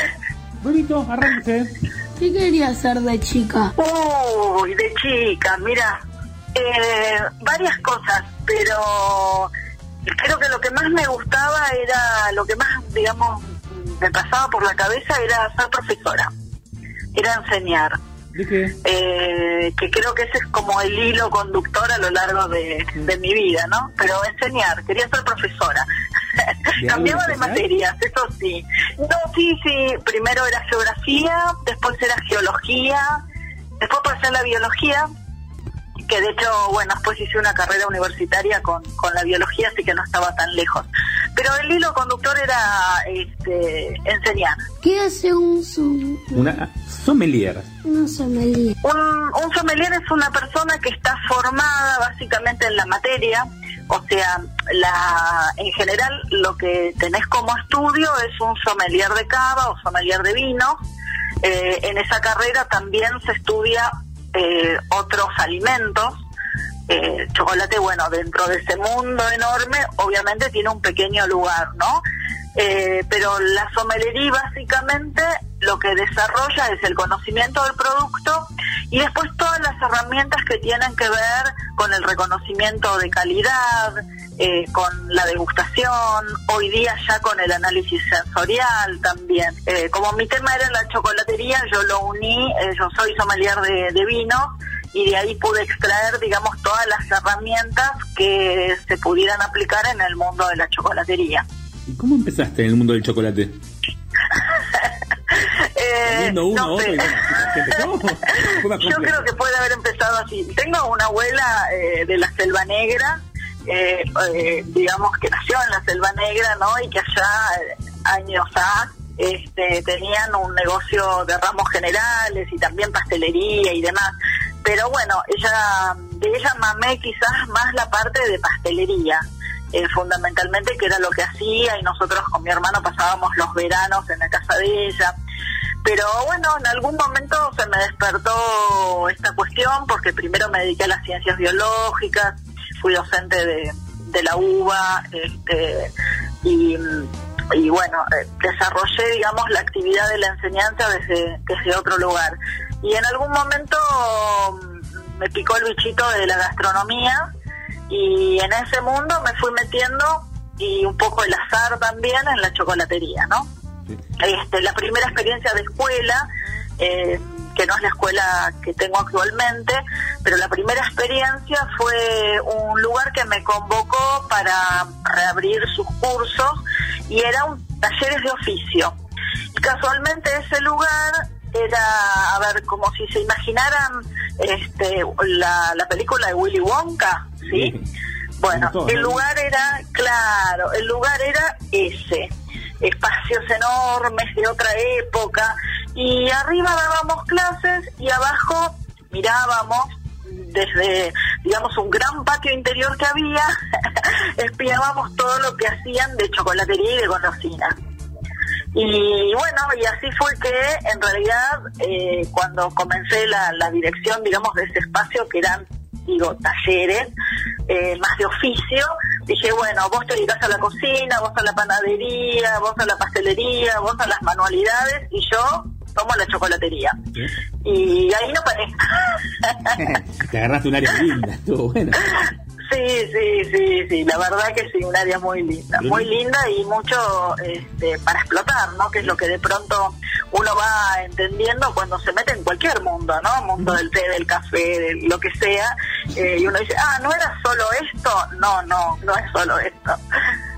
Bonito, arranque. ¿Qué quería hacer de chica? Uy, de chica, mira, eh, varias cosas, pero creo que lo que más me gustaba era, lo que más, digamos, me pasaba por la cabeza era ser profesora, era enseñar. ¿De qué? Eh, que creo que ese es como el hilo conductor a lo largo de, de mi vida, ¿no? Pero enseñar, quería ser profesora. ¿De Cambiaba de materias, eso sí. No, sí, sí, primero era geografía, después era geología, después pasé a la biología, que de hecho, bueno, después hice una carrera universitaria con, con la biología, así que no estaba tan lejos. Pero el hilo conductor era este, enseñar. ¿Qué hace un, som- Una sommelier. Un, un sommelier es una persona que está formada básicamente en la materia, o sea, la, en general lo que tenés como estudio es un sommelier de cava o sommelier de vino. Eh, en esa carrera también se estudia eh, otros alimentos. Eh, chocolate, bueno, dentro de ese mundo enorme, obviamente tiene un pequeño lugar, ¿no? Eh, pero la sommelería básicamente lo que desarrolla es el conocimiento del producto y después todas las herramientas que tienen que ver con el reconocimiento de calidad, eh, con la degustación, hoy día ya con el análisis sensorial también. Eh, como mi tema era la chocolatería, yo lo uní, eh, yo soy sommelier de, de vino y de ahí pude extraer, digamos, todas las herramientas que se pudieran aplicar en el mundo de la chocolatería. ¿Y cómo empezaste en el mundo del chocolate? Uno, no Yo creo que puede haber empezado así. Tengo una abuela eh, de la Selva Negra, eh, eh, digamos que nació en la Selva Negra, ¿no? Y que allá, eh, años A, este, tenían un negocio de ramos generales y también pastelería y demás. Pero bueno, ella, de ella mamé quizás más la parte de pastelería. eh, fundamentalmente que era lo que hacía y nosotros con mi hermano pasábamos los veranos en la casa de ella pero bueno, en algún momento se me despertó esta cuestión porque primero me dediqué a las ciencias biológicas, fui docente de, de la UBA este, y, y bueno, eh, desarrollé, digamos, la actividad de la enseñanza desde, desde otro lugar. Y en algún momento me picó el bichito de la gastronomía y en ese mundo me fui metiendo y un poco el azar también en la chocolatería, ¿no? Este, la primera experiencia de escuela, eh, que no es la escuela que tengo actualmente, pero la primera experiencia fue un lugar que me convocó para reabrir sus cursos y era un talleres de oficio. Y casualmente ese lugar era, a ver, como si se imaginaran este, la, la película de Willy Wonka, ¿sí? Bueno, el lugar era, claro, el lugar era ese, espacios enormes de otra época, y arriba dábamos clases y abajo mirábamos desde, digamos, un gran patio interior que había, espiábamos todo lo que hacían de chocolatería y de golosinas. Y bueno, y así fue que en realidad eh, cuando comencé la, la dirección, digamos, de ese espacio que eran, digo, talleres, eh, más de oficio, dije, bueno, vos te dedicas a la cocina, vos a la panadería, vos a la pastelería, vos a las manualidades y yo tomo la chocolatería. Y ahí no paré. Te agarraste un área linda, estuvo bueno. Sí, sí, sí, sí, la verdad que sí, un área muy linda, muy linda y mucho este, para explotar, ¿no? Que es lo que de pronto uno va entendiendo cuando se mete en cualquier mundo, ¿no? Mundo del té, del café, de lo que sea, eh, y uno dice, ah, ¿no era solo esto? No, no, no es solo esto.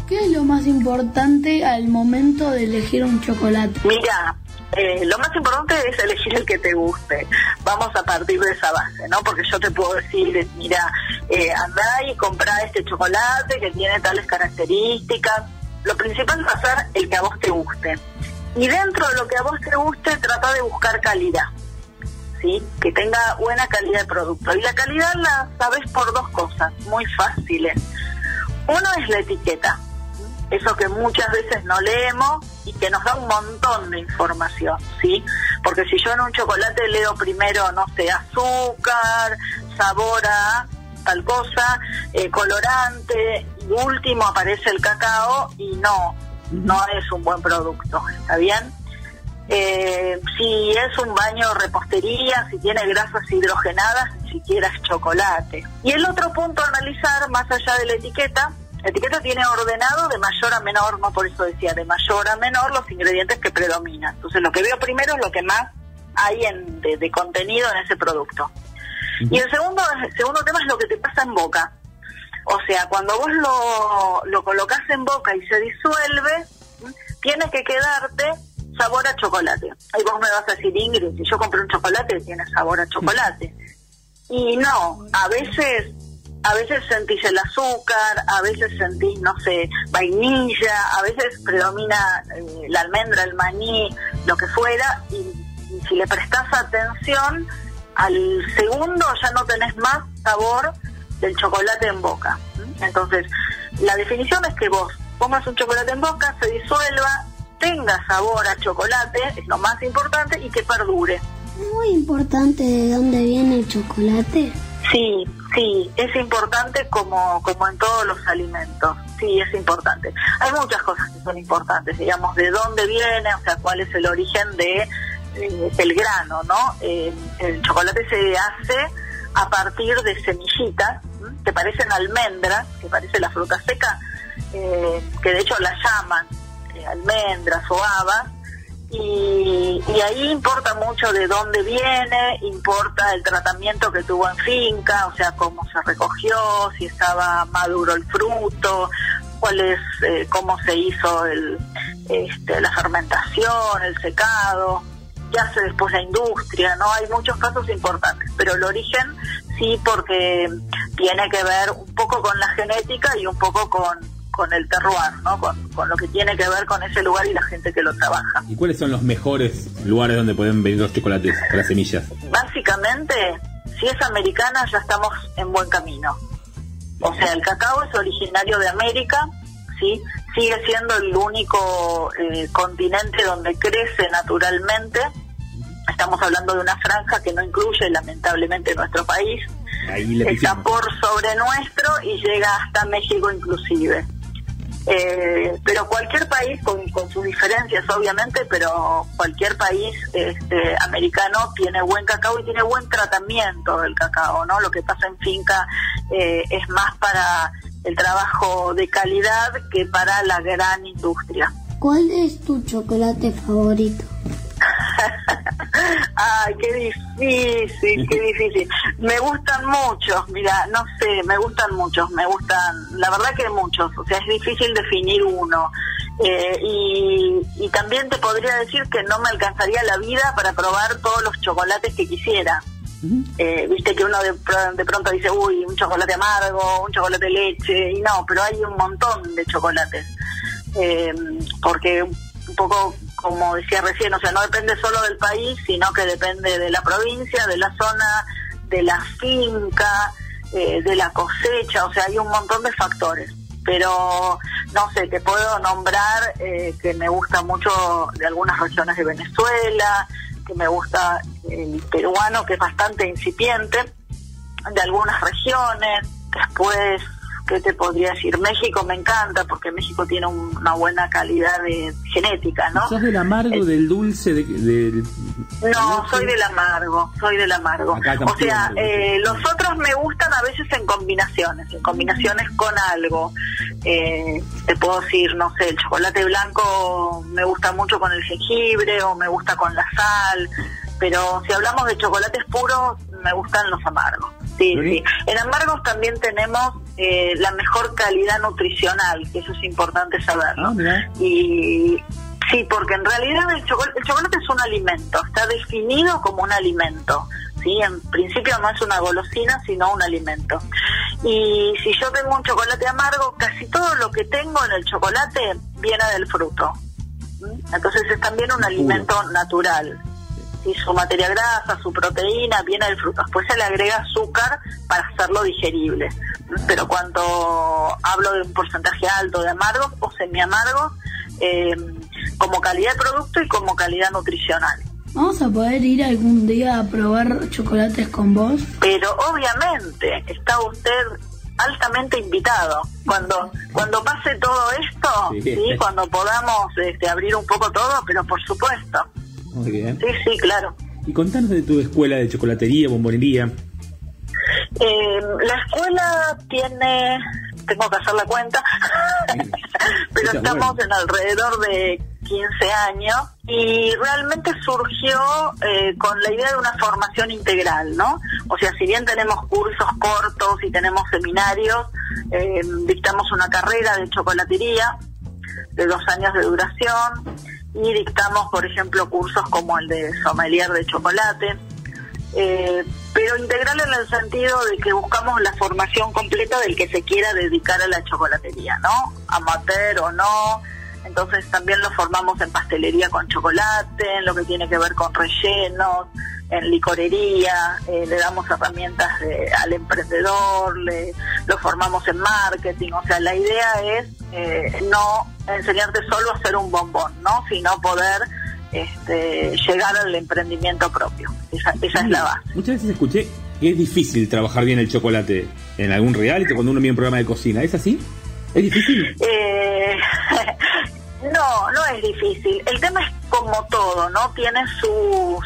¿Qué es lo más importante al momento de elegir un chocolate? Mira, eh, lo más importante es elegir el que te guste. Vamos a partir de esa base, ¿no? Porque yo te puedo decir, mira, eh, andá y comprá este chocolate que tiene tales características. Lo principal a ser el que a vos te guste. Y dentro de lo que a vos te guste, trata de buscar calidad. ¿Sí? Que tenga buena calidad de producto. Y la calidad la sabes por dos cosas muy fáciles. Uno es la etiqueta eso que muchas veces no leemos y que nos da un montón de información, ¿sí? Porque si yo en un chocolate leo primero, no sé, azúcar, sabor a tal cosa, eh, colorante, y último aparece el cacao y no, no es un buen producto, ¿está bien? Eh, si es un baño repostería, si tiene grasas hidrogenadas, ni siquiera es chocolate. Y el otro punto a analizar, más allá de la etiqueta, la etiqueta tiene ordenado de mayor a menor, no por eso decía, de mayor a menor los ingredientes que predominan. Entonces lo que veo primero es lo que más hay en, de, contenido en ese producto. Y el segundo, el segundo tema es lo que te pasa en boca. O sea, cuando vos lo, lo colocas en boca y se disuelve, tiene que quedarte sabor a chocolate. Ahí vos me vas a decir, Ingrid, si yo compré un chocolate, tiene sabor a chocolate. Y no, a veces a veces sentís el azúcar, a veces sentís, no sé, vainilla, a veces predomina eh, la almendra, el maní, lo que fuera, y, si le prestás atención, al segundo ya no tenés más sabor del chocolate en boca. Entonces, la definición es que vos pongas un chocolate en boca, se disuelva, tenga sabor a chocolate, es lo más importante, y que perdure. ¿Es muy importante de dónde viene el chocolate? Sí, sí, es importante como, como en todos los alimentos, sí, es importante. Hay muchas cosas que son importantes, digamos, de dónde viene, o sea, cuál es el origen de eh, el grano, ¿no? Eh, el chocolate se hace a partir de semillitas que parecen almendras, que parece la fruta seca, eh, que de hecho la llaman almendras o habas, y, ahí importa mucho de dónde viene, importa el tratamiento que tuvo en finca, o sea, cómo se recogió, si estaba maduro el fruto, cuál es, eh, cómo se hizo el, este, la fermentación, el secado, qué hace después la industria, ¿no? Hay muchos casos importantes, pero el origen sí porque tiene que ver un poco con la genética y un poco con con el terroir, ¿no? Con, lo que tiene que ver con ese lugar y la gente que lo trabaja. ¿Y cuáles son los mejores lugares donde pueden venir los chocolates, las semillas? Básicamente, si es americana ya estamos en buen camino. O sea, el cacao es originario de América, ¿sí? Sigue siendo el único eh, continente donde crece naturalmente. Estamos hablando de una franja que no incluye lamentablemente nuestro país. Está por sobre nuestro y llega hasta México inclusive. Eh, pero cualquier país, con, sus diferencias obviamente, pero cualquier país este, americano tiene buen cacao y tiene buen tratamiento del cacao, ¿no? Lo que pasa en finca eh, es más para el trabajo de calidad que para la gran industria. ¿Cuál es tu chocolate favorito? Ay, qué difícil, qué difícil. Me gustan muchos, mira, no sé, me gustan muchos, me gustan, la verdad que muchos, o sea, es difícil definir uno. Eh, y, también te podría decir que no me alcanzaría la vida para probar todos los chocolates que quisiera. Eh, viste que uno de, de, pronto dice, uy, un chocolate amargo, un chocolate leche, y no, pero hay un montón de chocolates. Eh, porque un poco como decía recién, o sea, no depende solo del país, sino que depende de la provincia, de la zona, de la finca, eh, de la cosecha, o sea, hay un montón de factores. Pero, no sé, te puedo nombrar eh, que me gusta mucho de algunas regiones de Venezuela, que me gusta el peruano, que es bastante incipiente, de algunas regiones, después ¿qué te podría decir? México me encanta porque México tiene un- una buena calidad de genética, ¿no? ¿Sos del amargo, del dulce, de- del... No, soy del amargo, soy del amargo. O sea, eh, los otros me gustan a veces en combinaciones, en combinaciones con algo. Eh, te puedo decir, no sé, el chocolate blanco me gusta mucho con el jengibre o me gusta con la sal, pero si hablamos de chocolates puros, me gustan los amargos. Sí, sí. En amargos también tenemos eh, la mejor calidad nutricional, que eso es importante saberlo. Y sí, porque en realidad el chocolate, el chocolate es un alimento, está definido como un alimento. ¿sí? En principio no es una golosina, sino un alimento. Y si yo tengo un chocolate amargo, casi todo lo que tengo en el chocolate viene del fruto. Entonces es también un alimento natural. Y su materia grasa, su proteína viene del fruto. Después se le agrega azúcar para hacerlo digerible. Pero cuando hablo de un porcentaje alto de amargos o semiamargos, eh, como calidad de producto y como calidad nutricional. Vamos a poder ir algún día a probar chocolates con vos. Pero obviamente está usted altamente invitado. Cuando cuando pase todo esto, Sí. ¿sí? cuando podamos este, abrir un poco todo, pero por supuesto. Muy bien. Sí, sí, claro. Y contanos de tu escuela de chocolatería, bombonería. Eh, la escuela tiene, tengo que hacer la cuenta, pero Está estamos bueno. en alrededor de 15 años y realmente surgió eh, con la idea de una formación integral, ¿no? O sea, si bien tenemos cursos cortos y tenemos seminarios, eh, dictamos una carrera de chocolatería de dos años de duración y dictamos, por ejemplo, cursos como el de sommelier de chocolate. Eh, pero integral en el sentido de que buscamos la formación completa del que se quiera dedicar a la chocolatería, ¿no? Amateur o no. Entonces también lo formamos en pastelería con chocolate, en lo que tiene que ver con rellenos, en licorería, eh, le damos herramientas de- al emprendedor, le, lo formamos en marketing. O sea, la idea es eh, no enseñarte solo a hacer un bombón, ¿no? Sino poder este, llegar al emprendimiento propio. Esa, esa es la base. Muchas veces escuché que es difícil trabajar bien el chocolate en algún reality cuando uno mira un programa de cocina. ¿Es así? ¿Es difícil? Eh, no, no es difícil. El tema es como todo, ¿no? Tiene sus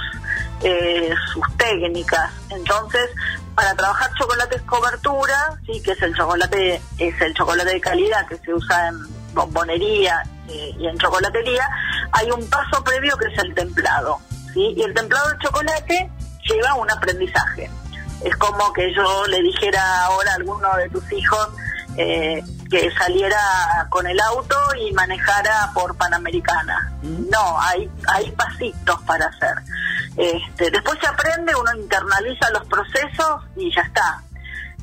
eh, sus técnicas. Entonces, para trabajar chocolates cobertura, sí, que es el chocolate es el chocolate de calidad que se usa en bombonería eh, y en chocolatería, hay un paso previo que es el templado, ¿sí? Y el templado de chocolate lleva un aprendizaje. Es como que yo le dijera ahora a alguno de tus hijos eh, que saliera con el auto y manejara por Panamericana. No, hay, hay pasitos para hacer. Este, después se aprende, uno internaliza los procesos y ya está.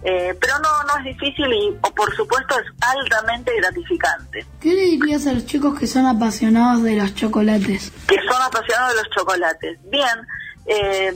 Eh, pero no, no es difícil y o por supuesto es altamente gratificante. ¿Qué le dirías a los chicos que son apasionados de los chocolates? que son apasionados de los chocolates. Bien, eh,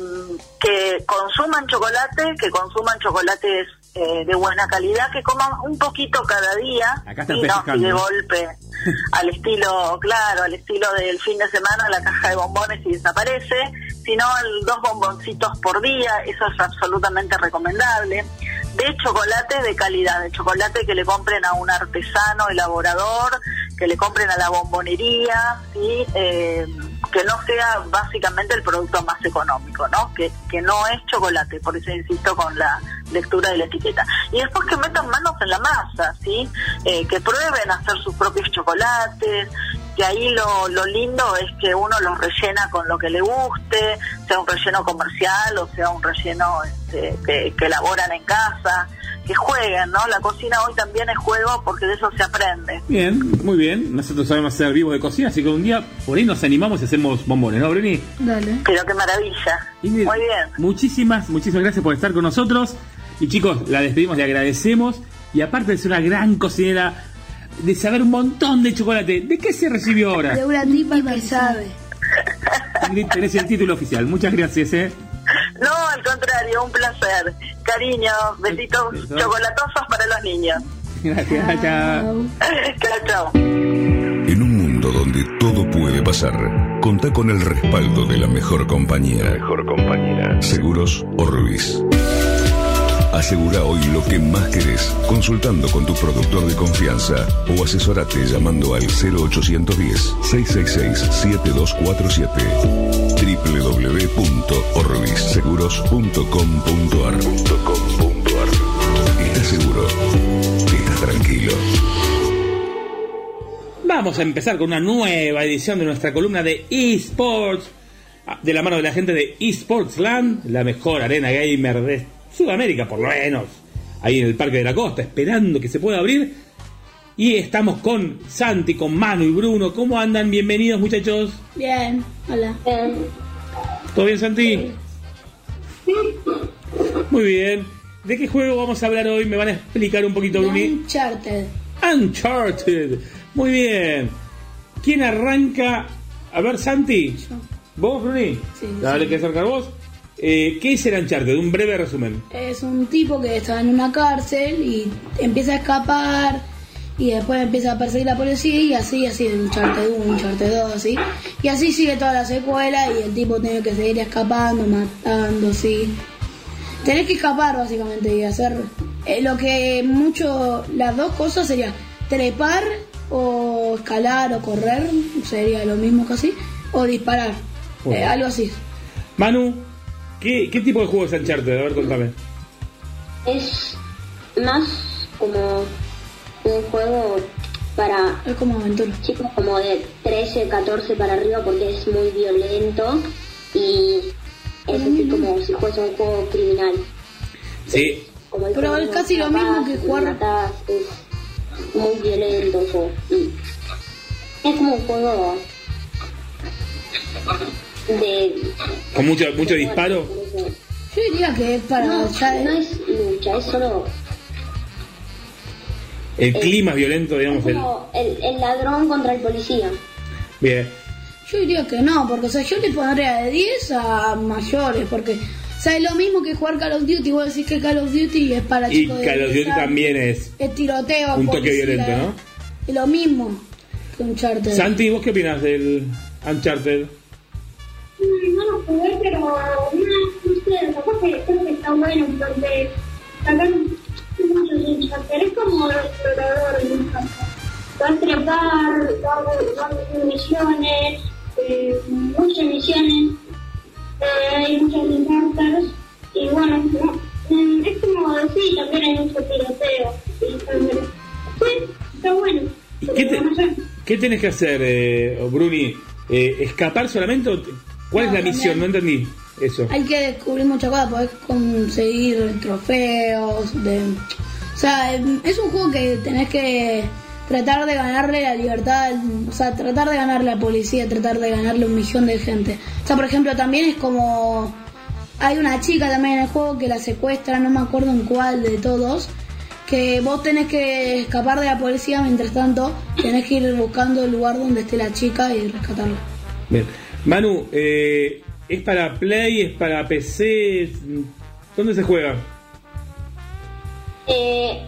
que consuman chocolate, que consuman chocolates eh, de buena calidad, que coman un poquito cada día Acá están y no así de golpe al estilo, claro, al estilo del fin de semana la caja de bombones y desaparece, sino dos bomboncitos por día, eso es absolutamente recomendable. De chocolate de calidad, de chocolate que le compren a un artesano, elaborador, que le compren a la bombonería, ¿sí? Eh, que no sea básicamente el producto más económico, ¿no? Que, que no es chocolate, por eso insisto con la lectura de la etiqueta. Y después que metan manos en la masa, ¿sí? Eh, que prueben hacer sus propios chocolates, que ahí lo, lo lindo es que uno los rellena con lo que le guste, sea un relleno comercial o sea un relleno este, que, que elaboran en casa, que jueguen, ¿no? La cocina hoy también es juego porque de eso se aprende. Bien, muy bien. Nosotros sabemos hacer vivos de cocina, así que un día por ahí nos animamos y hacemos bombones, ¿no, Bruni? Dale. Pero qué maravilla. Ingrid, Muy bien. Muchísimas, muchísimas gracias por estar con nosotros. Y chicos, la despedimos, le agradecemos. Y aparte de ser una gran cocinera, de saber un montón de chocolate, ¿de qué se recibió ahora? De una tipa que sabe. Ingrid, tenés el título oficial. Muchas gracias, ¿eh? No, al contrario, un placer. Cariño, besitos chocolatosos para los niños. Gracias, chao. chao, chao. En un mundo donde todo puede pasar, contá con el respaldo de la mejor compañía. mejor compañía. Seguros o Ruiz. Asegura hoy lo que más querés, consultando con tu productor de confianza o asesorate llamando al 0810-666-7247 www.orbisseguros.com.ar Estás seguro, estás tranquilo. Vamos a empezar con una nueva edición de nuestra columna de eSports, de la mano de la gente de eSportsland, la mejor arena gamer de Sudamérica, por lo menos, ahí en el Parque de la Costa, esperando que se pueda abrir. Y estamos con Santi, con Manu y Bruno. ¿Cómo andan? Bienvenidos, muchachos. Bien, hola. ¿Todo bien, Santi? Muy bien. ¿De qué juego vamos a hablar hoy? ¿Me van a explicar un poquito? Uncharted. Uncharted. Muy bien. ¿Quién arranca? A ver, Santi. ¿Vos, Bruni? Sí, Dale, sí. que acercar vos. Eh, ¿Qué es el Uncharted? Un breve resumen. Es un tipo que está en una cárcel y empieza a escapar y después empieza a perseguir la policía y así, así, un Uncharted 1, Uncharted 2, así. Y así sigue toda la secuela y el tipo tiene que seguir escapando, matando, sí. Tenés que escapar básicamente y hacer eh, lo que mucho, las dos cosas serían trepar o escalar o correr, sería lo mismo casi, o disparar, Bueno. eh, algo así. Manu, ¿qué, qué tipo de juego es Uncharted? A ver, contame. Es más como un juego para es como aventura. chicos como de 13, 14 para arriba porque es muy violento y es así como si fuese un juego criminal. Sí. Como el Pero es casi lo mismo que jugar- matas, es muy violento el juego. y es como un juego de ¿Con mucho, mucho disparo? Yo diría que es para no, ya no es lucha, es solo El clima es violento, digamos. El... como el, el ladrón contra el policía. Bien. Yo diría que no, porque o sea, yo le pondría de 10 a mayores, porque o sea, es lo mismo que jugar Call of Duty, vos decís que Call of Duty es para Y chicos de Call of 10 Duty también es es tiroteo, un toque policía, violento, ¿no? Es lo mismo que un charter. Santi, ¿vos qué opinas del Uncharted? No lo jugué, pero no, no sé, capaz que creo que está bueno porque sacan muchos Uncharted. Es como el explorador de. Vas a trepar, vas a hacer misiones, eh, muchas misiones, eh, hay muchos encounters y bueno, no, mm, es como sí, también hay mucho tiroteo. Sí, está bueno. ¿Y qué, te- qué tenés que hacer, eh, Bruni? Eh, ¿Escapar solamente? o ¿Cuál No, es la misión? No entendí eso. Hay que descubrir muchas cosas, podés conseguir trofeos, de... O sea, es un juego que tenés que tratar de ganarle la libertad, o sea, tratar de ganarle a la policía, tratar de ganarle un millón de gente. O sea, por ejemplo, también es como... Hay una chica también en el juego que la secuestra, no me acuerdo en cuál de todos, que vos tenés que escapar de la policía, mientras tanto tenés que ir buscando el lugar donde esté la chica y rescatarla. Bien. Manu, eh, ¿es para Play? ¿Es para PC? ¿Dónde se juega? Eh,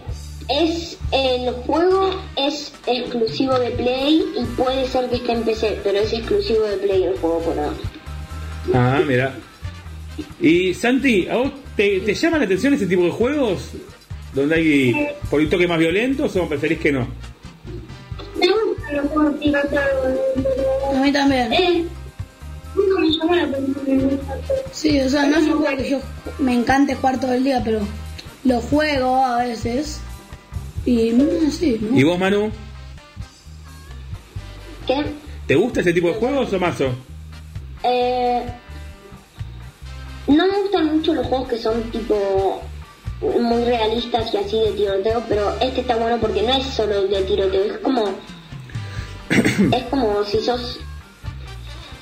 es el juego es exclusivo de Play y puede ser que esté en PC, pero es exclusivo de Play el juego por ahora. Ah, mira. Y Santi, ¿a vos te, te llama la atención ese tipo de juegos? Donde hay por un toque más violentos o preferís que no? Me gustan los juegos tiroteos, pero... A mí también. Eh, me la. Sí, o sea, no es un juego que yo me encante jugar todo el día, pero lo juego a veces. Y mm, sí, ¿no? ¿Y vos, Manu? ¿Qué? ¿Te gusta ese tipo de juegos o mazo? Eh, no me gustan mucho los juegos que son tipo muy realistas y así de tiroteo, pero este está bueno porque no es solo de tiroteo, es como es como si sos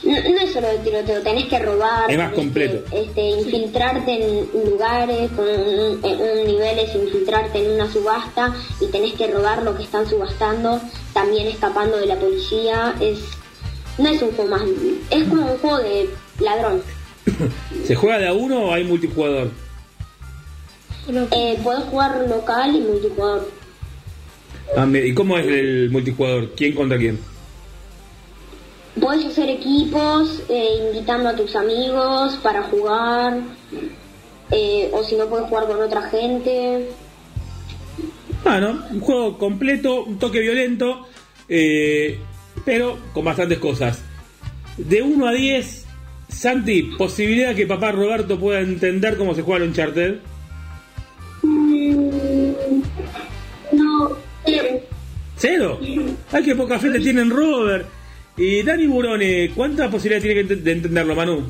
no, no es solo de tiroteo, tenés que robar, Es más completo. este, infiltrarte en lugares con un, en un niveles, infiltrarte en una subasta y tenés que robar lo que están subastando, también escapando de la policía, es no es un juego más, es como un juego de ladrón. ¿Se juega de a uno o hay multijugador? Eh, puedes jugar local y multijugador. Ah, ¿Y cómo es el multijugador? ¿Quién contra quién? Puedes hacer equipos, eh, invitando a tus amigos para jugar. eh, o si no puedes jugar con otra gente. Bueno, un juego completo, un toque violento, eh, pero con bastantes cosas. De 1 a 10, Santi, posibilidad que papá Roberto pueda entender cómo se juega el Uncharted. Mm, No, cero. ¿Cero? Ay, que poca fe te tienen Robert. Y Dani Burone, ¿cuánta posibilidad tiene que ent- de entenderlo, Manu?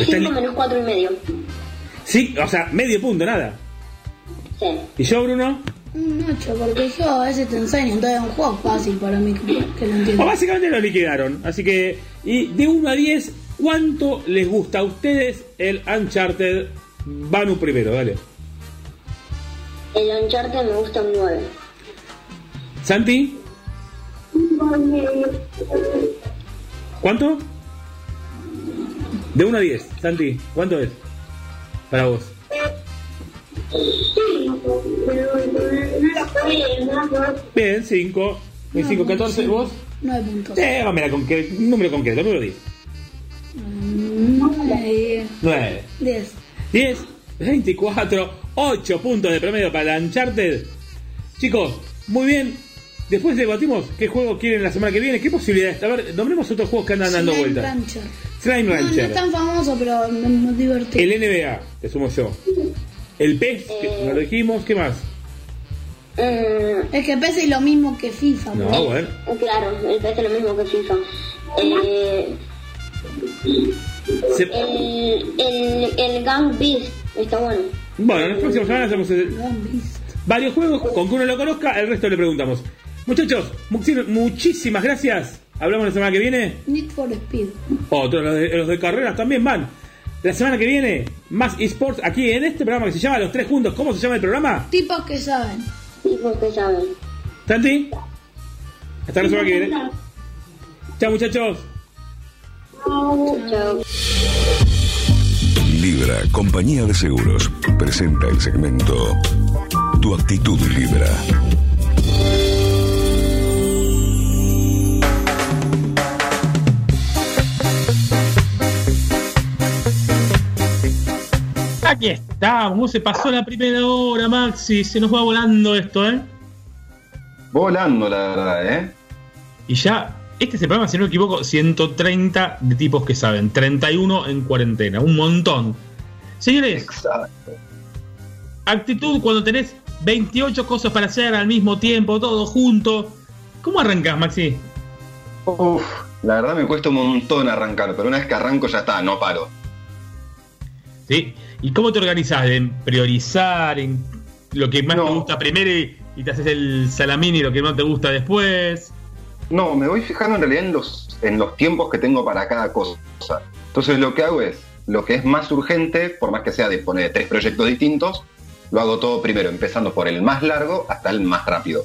Está 5 menos 4 y medio. Sí, o sea, medio punto, nada. Sí. ¿Y yo, Bruno? Un 8, porque yo a veces te enseño, entonces es un juego fácil para mí que, lo O entiendo. básicamente lo liquidaron. Así que, y de 1 a 10, ¿cuánto les gusta a ustedes el Uncharted? Banu primero, dale. El Uncharted me gusta un 9. ¿Santi? ¿Cuánto? De 1 a 10, Santi, ¿cuánto es? Para vos. Bien, 5. 5, 14, ¿vos? 9 puntos. Eh, dámela con un número concreto, número 10. 9, 9. 10. 10, 24, 8 puntos de promedio para Uncharted. Chicos, muy bien. Después debatimos qué juego quieren la semana que viene, qué posibilidades. A ver, nombremos otros juegos que andan dando Slime vueltas. Rancher. Slime No, no Rancher. es tan famoso, pero me divertí. El NBA, te sumo yo. El PES, que no lo dijimos, ¿qué más? Es que pese lo mismo que FIFA. No, bro. bueno. Claro, el PS es lo mismo que FIFA. Eh, Se- el, el, el Gang Beast está bueno. Bueno, en las próximas semanas hacemos el- varios juegos. Con que uno lo conozca, el resto le preguntamos. Muchachos, muchísimas gracias. Hablamos la semana que viene. Need for Speed. Otros, los de, los de carreras también van. La semana que viene, más esports aquí en este programa que se llama Los Tres Juntos. ¿Cómo se llama el programa? Tipos que saben. Tipos que saben. Santi. Hasta la semana que viene. Chao, muchachos. Chao. Libra, compañía de seguros, presenta el segmento Tu actitud Libra. Aquí estamos, se pasó la primera hora, Maxi, se nos va volando esto, ¿eh? Volando, la verdad, ¿eh? Y ya, este es el programa, si no me equivoco, 130 de tipos que saben, 31 en cuarentena, un montón. Señores, actitud cuando tenés 28 cosas para hacer al mismo tiempo, todo junto. ¿Cómo arrancas, Maxi? Uf, la verdad me cuesta un montón arrancar, pero una vez que arranco ya está, no paro. ¿Sí? ¿Y cómo te organizás? ¿En priorizar? ¿En lo que más te gusta primero y, y te haces el salamín y lo que más te gusta después? No, me voy fijando en realidad en los, en los tiempos que tengo para cada cosa. Entonces lo que hago es, lo que es más urgente, por más que sea de poner tres proyectos distintos, lo hago todo primero, empezando por el más largo hasta el más rápido.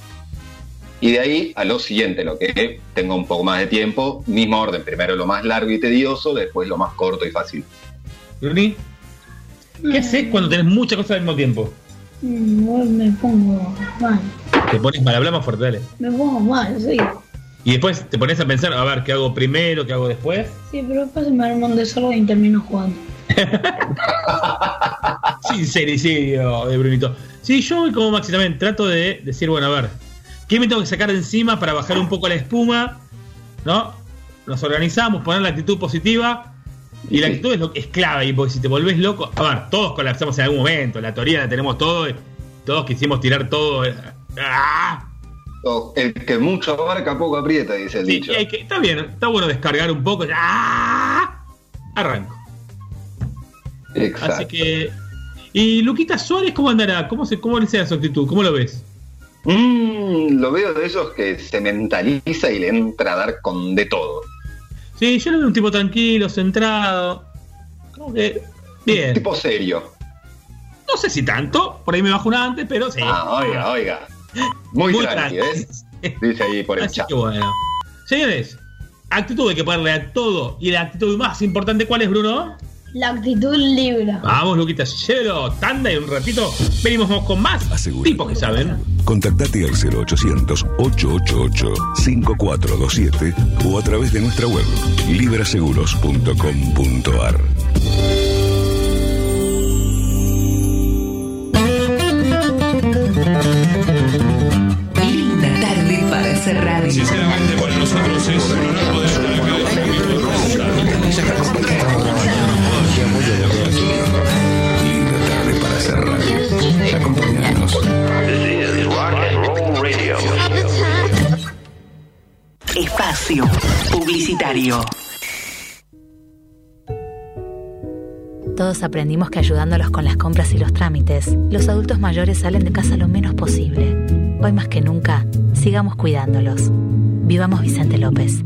Y de ahí a lo siguiente, lo que tengo un poco más de tiempo, mismo orden, primero lo más largo y tedioso, después lo más corto y fácil. Bruni, ¿qué haces cuando tenés muchas cosas al mismo tiempo? Mm, me pongo mal. Te pones mal, habla más fuerte, dale. Me pongo mal, sí. Y después te pones a pensar, a ver, ¿qué hago primero? ¿Qué hago después? Sí, pero después me arma un desorden y termino jugando. Sincericidio de Brunito. Sí, yo voy como Maxi también trato de decir, bueno, a ver, ¿qué me tengo que sacar de encima para bajar un poco la espuma? ¿No? Nos organizamos, poner la actitud positiva. Y la actitud es, lo, es clave, y porque si te volvés loco, a ver, todos colapsamos en algún momento, la teoría la tenemos todos, todos quisimos tirar todo. eh, ¡ah! El que mucho abarca, poco aprieta, dice el Sí, dicho. y hay que, está bien, está bueno descargar un poco. ¡ah! Arranco. Exacto. Así que. ¿Y Luquita Suárez cómo andará? ¿Cómo, se, cómo le sea su actitud? ¿Cómo lo ves? Mm, lo veo de esos que se mentaliza y le entra a dar con de todo. Sí, yo lo veo un tipo tranquilo, centrado. Como que. Bien. Tipo serio. No sé si tanto, por ahí me bajo una antes, pero sí. Ah, oiga, oiga. Muy, Muy tranqui, tranqui. ¿ves? Dice ahí por el Así chat. que bueno. Señores, actitud hay que ponerle a todo. Y la actitud más importante, ¿cuál es, Bruno? La actitud libra. Vamos, Luquita, llévelo, tanda y un ratito venimos con más tipos que saben. Contactate al 0800-888-5427 o a través de nuestra web libraseguros.com.ar. Linda tarde para hacer radio. Sinceramente, para nosotros es un honor poder Espacio Publicitario. Todos aprendimos que ayudándolos con las compras y los trámites, los adultos mayores salen de casa lo menos posible. Hoy más que nunca, sigamos cuidándolos. Vivamos Vicente López.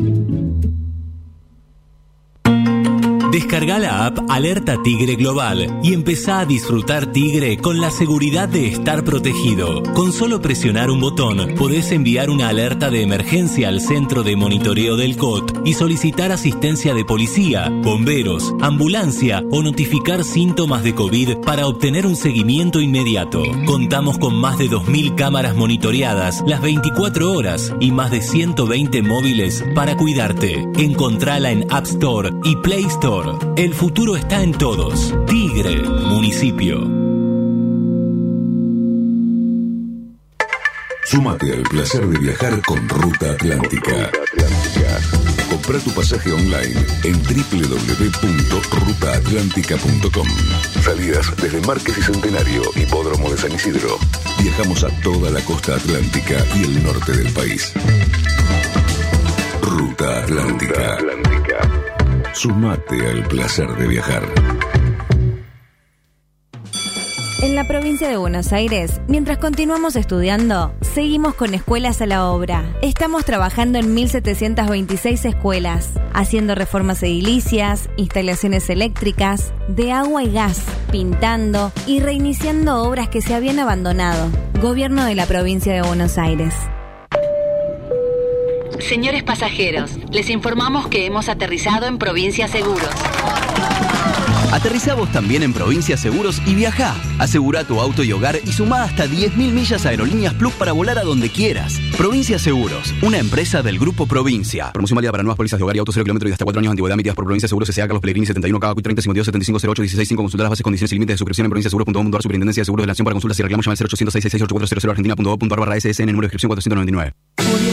Descarga la app Alerta Tigre Global y empezá a disfrutar Tigre con la seguridad de estar protegido. Con solo presionar un botón, podés enviar una alerta de emergencia al centro de monitoreo del COT y solicitar asistencia de policía, bomberos, ambulancia o notificar síntomas de COVID para obtener un seguimiento inmediato. Contamos con más de 2.000 cámaras monitoreadas las 24 horas y más de 120 móviles para cuidarte. Encontrala en App Store y Play Store. El futuro está en todos. Tigre, municipio. Súmate al placer de viajar con Ruta Atlántica. Compra tu pasaje online en www.rutaatlántica.com. Salidas desde Márquez y Centenario, Hipódromo de San Isidro. Viajamos a toda la costa atlántica y el norte del país. Ruta Atlántica. Sumate al placer de viajar. En la provincia de Buenos Aires, mientras continuamos estudiando, seguimos con escuelas a la obra. Estamos trabajando en 1726 escuelas, haciendo reformas edilicias, instalaciones eléctricas, de agua y gas, pintando y reiniciando obras que se habían abandonado. Gobierno de la provincia de Buenos Aires. Señores pasajeros, les informamos que hemos aterrizado en Provincia Seguros. Aterrizá vos también en Provincia Seguros y viajá. Asegura tu auto y hogar y sumá hasta 10.000 millas a Aerolíneas Plus para volar a donde quieras. Provincia Seguros, una empresa del Grupo Provincia. Promoción válida para nuevas pólizas de hogar y auto 0 kilómetros y hasta 4 años de antigüedad emitidas por Provincia Seguros S.A. Carlos Pellegrini 71 Cabo 30 52 75 08 16 5 Consultar las bases, condiciones y límites de suscripción en provinciaseguros.com.ar Superintendencia de Seguros de la Nación para consultas y reclamos llama al 0800 666 argentina.gov.ar barra SSN número de inscripción 499.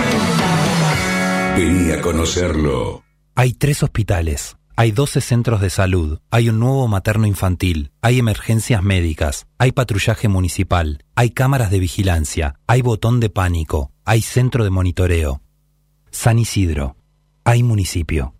Vení a conocerlo. Hay tres hospitales, hay 12 centros de salud, hay un nuevo materno infantil, hay emergencias médicas, hay patrullaje municipal, hay cámaras de vigilancia, hay botón de pánico, hay centro de monitoreo. San Isidro, hay municipio.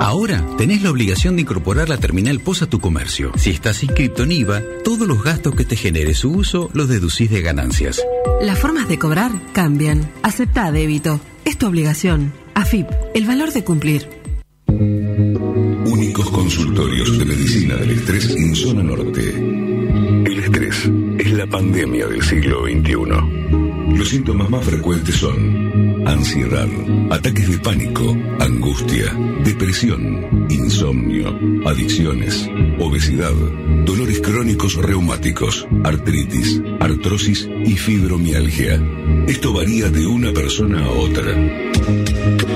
Ahora tenés la obligación de incorporar la terminal POS a tu comercio. Si estás inscrito en IVA, todos los gastos que te genere su uso los deducís de ganancias. Las formas de cobrar cambian. Acepta débito. Es tu obligación. AFIP, el valor de cumplir. Únicos consultorios de medicina del estrés en zona norte. El estrés es la pandemia del siglo XXI. Los síntomas más frecuentes son ansiedad, ataques de pánico, angustia, depresión, insomnio, adicciones, obesidad, dolores crónicos reumáticos, artritis, artrosis y fibromialgia. Esto varía de una persona a otra.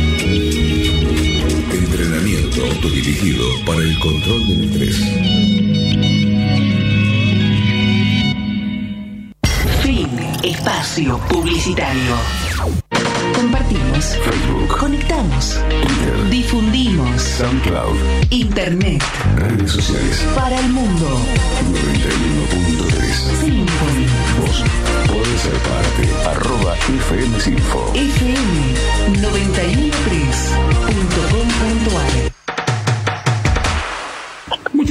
autodirigido para el control del estrés. Fin. Espacio publicitario. Compartimos. Facebook. Conectamos. Twitter. Difundimos. SoundCloud. Internet. Redes sociales. Para el mundo. 91.3. Symphony. Vos podés ser parte. Arroba FM Sinfo. FM 91.3.com.ar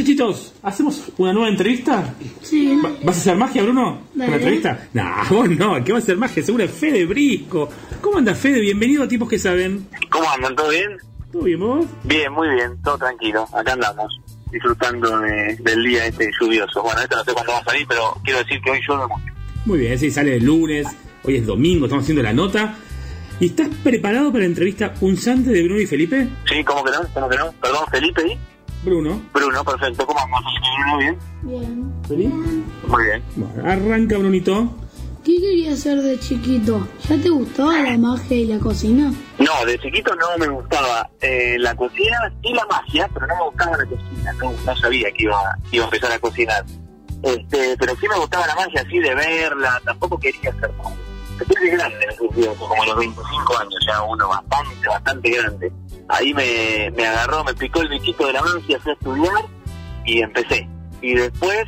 Muchachitos, ¿hacemos una nueva entrevista? Sí. Va- ¿Vas a hacer magia, Bruno? Dale. ¿Una entrevista? No, vos no, ¿qué va a hacer magia? Seguro es Fede Brisco. ¿Cómo anda Fede? Bienvenido a tipos que saben. ¿Cómo andan? ¿Todo bien? ¿Todo bien vos? Bien, muy bien, todo tranquilo. Acá andamos, disfrutando de- del día este lluvioso. Bueno, esto no sé cuándo va a salir, pero quiero decir que hoy llueve mucho. Muy bien, sí, sale el lunes, hoy es domingo, estamos haciendo la nota. ¿Y estás preparado para la entrevista punzante de Bruno y Felipe? Sí, ¿cómo que no? ¿Cómo que no? Perdón, Felipe y Bruno. Bruno, perfecto. ¿Cómo andan? Bruno, bien? Bien. ¿Felipe? Muy bien. Bueno, arranca Brunito. ¿Qué querías hacer de chiquito? ¿Ya te gustaba la magia y la cocina? No, de chiquito no me gustaba eh, la cocina y la magia, pero no me gustaba la cocina. No, no sabía que iba, que iba a empezar a cocinar. Este, pero sí me gustaba la magia, así de verla. Tampoco quería ser mago. Después de grande, como a los 25 años, ya uno bastante, bastante grande. Ahí me, me agarró, me picó el bichito de la magia, fui a estudiar y empecé. Y después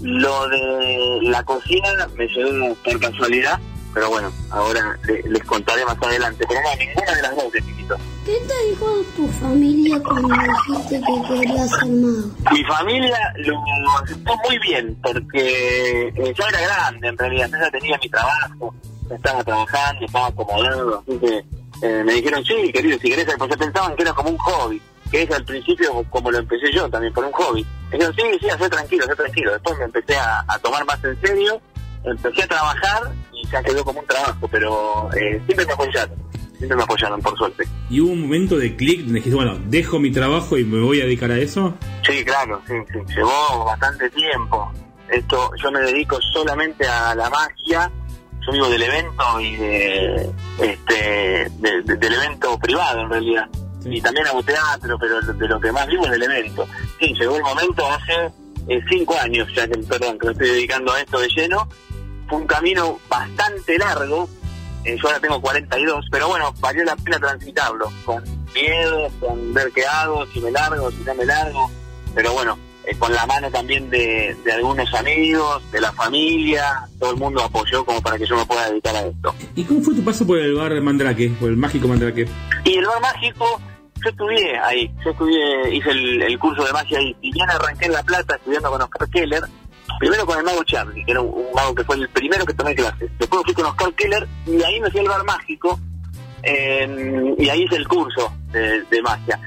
lo de la cocina me llegó por casualidad, pero bueno, ahora le- les contaré más adelante. Pero no, ninguna de las dos de chiquito. ¿Qué te dijo tu familia cuando dijiste que querías ser mago? Mi familia lo aceptó muy bien, porque eh, yo era grande en realidad, yo ya tenía mi trabajo, estaba trabajando, estaba acomodado, así que eh, me dijeron, sí, querido, si querés, porque pensaban que era como un hobby, que es al principio como lo empecé yo también, por un hobby. Me dijeron, sí, sí, hacé tranquilo, hacé tranquilo. Después me empecé a, a tomar más en serio, empecé a trabajar y ya quedó como un trabajo, pero eh, siempre me apoyaron, siempre me apoyaron, por suerte. ¿Y hubo un momento de clic donde dijiste, bueno, dejo mi trabajo y me voy a dedicar a eso? Sí, claro, sí, sí. Llevó bastante tiempo. Esto, yo me dedico solamente a la magia. Yo vivo del evento y de, este, de- de- del evento privado en realidad. Y también hago teatro, pero de lo que más vivo es del evento. Sí, llegó el momento hace eh, cinco años, ya que, perdón, que me estoy dedicando a esto de lleno. Fue un camino bastante largo. Eh, yo ahora tengo 42, pero bueno, valió la pena transitarlo. Con miedo, con ver qué hago, si me largo, si no me largo. Pero bueno, eh, con la mano también de, de algunos amigos, de la familia, todo el mundo apoyó como para que yo me pueda dedicar a esto. ¿Y cómo fue tu paso por el bar Mandrake, por el mágico Mandrake? Y el bar mágico, yo estudié ahí, yo estudié, hice el, el curso de magia ahí. Y bien arranqué en La Plata estudiando con Oscar Keller, primero con el mago Charlie, que era un, mago que fue el primero que tomé clases. Después fui con Oscar Keller y ahí me fui al bar mágico eh, y ahí hice el curso de, de magia.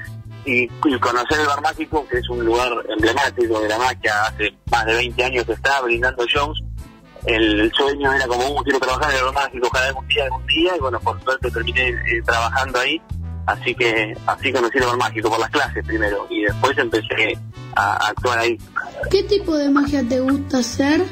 Y, y conocer el bar mágico, que es un lugar emblemático de la magia, hace más de 20 años que está brindando shows. El, el sueño era como, uh, quiero trabajar en el bar mágico cada algún día, algún día, y bueno, por suerte terminé eh, trabajando ahí. Así que así conocí el bar mágico por las clases primero, y después empecé a, a actuar ahí. ¿Qué tipo de magia te gusta hacer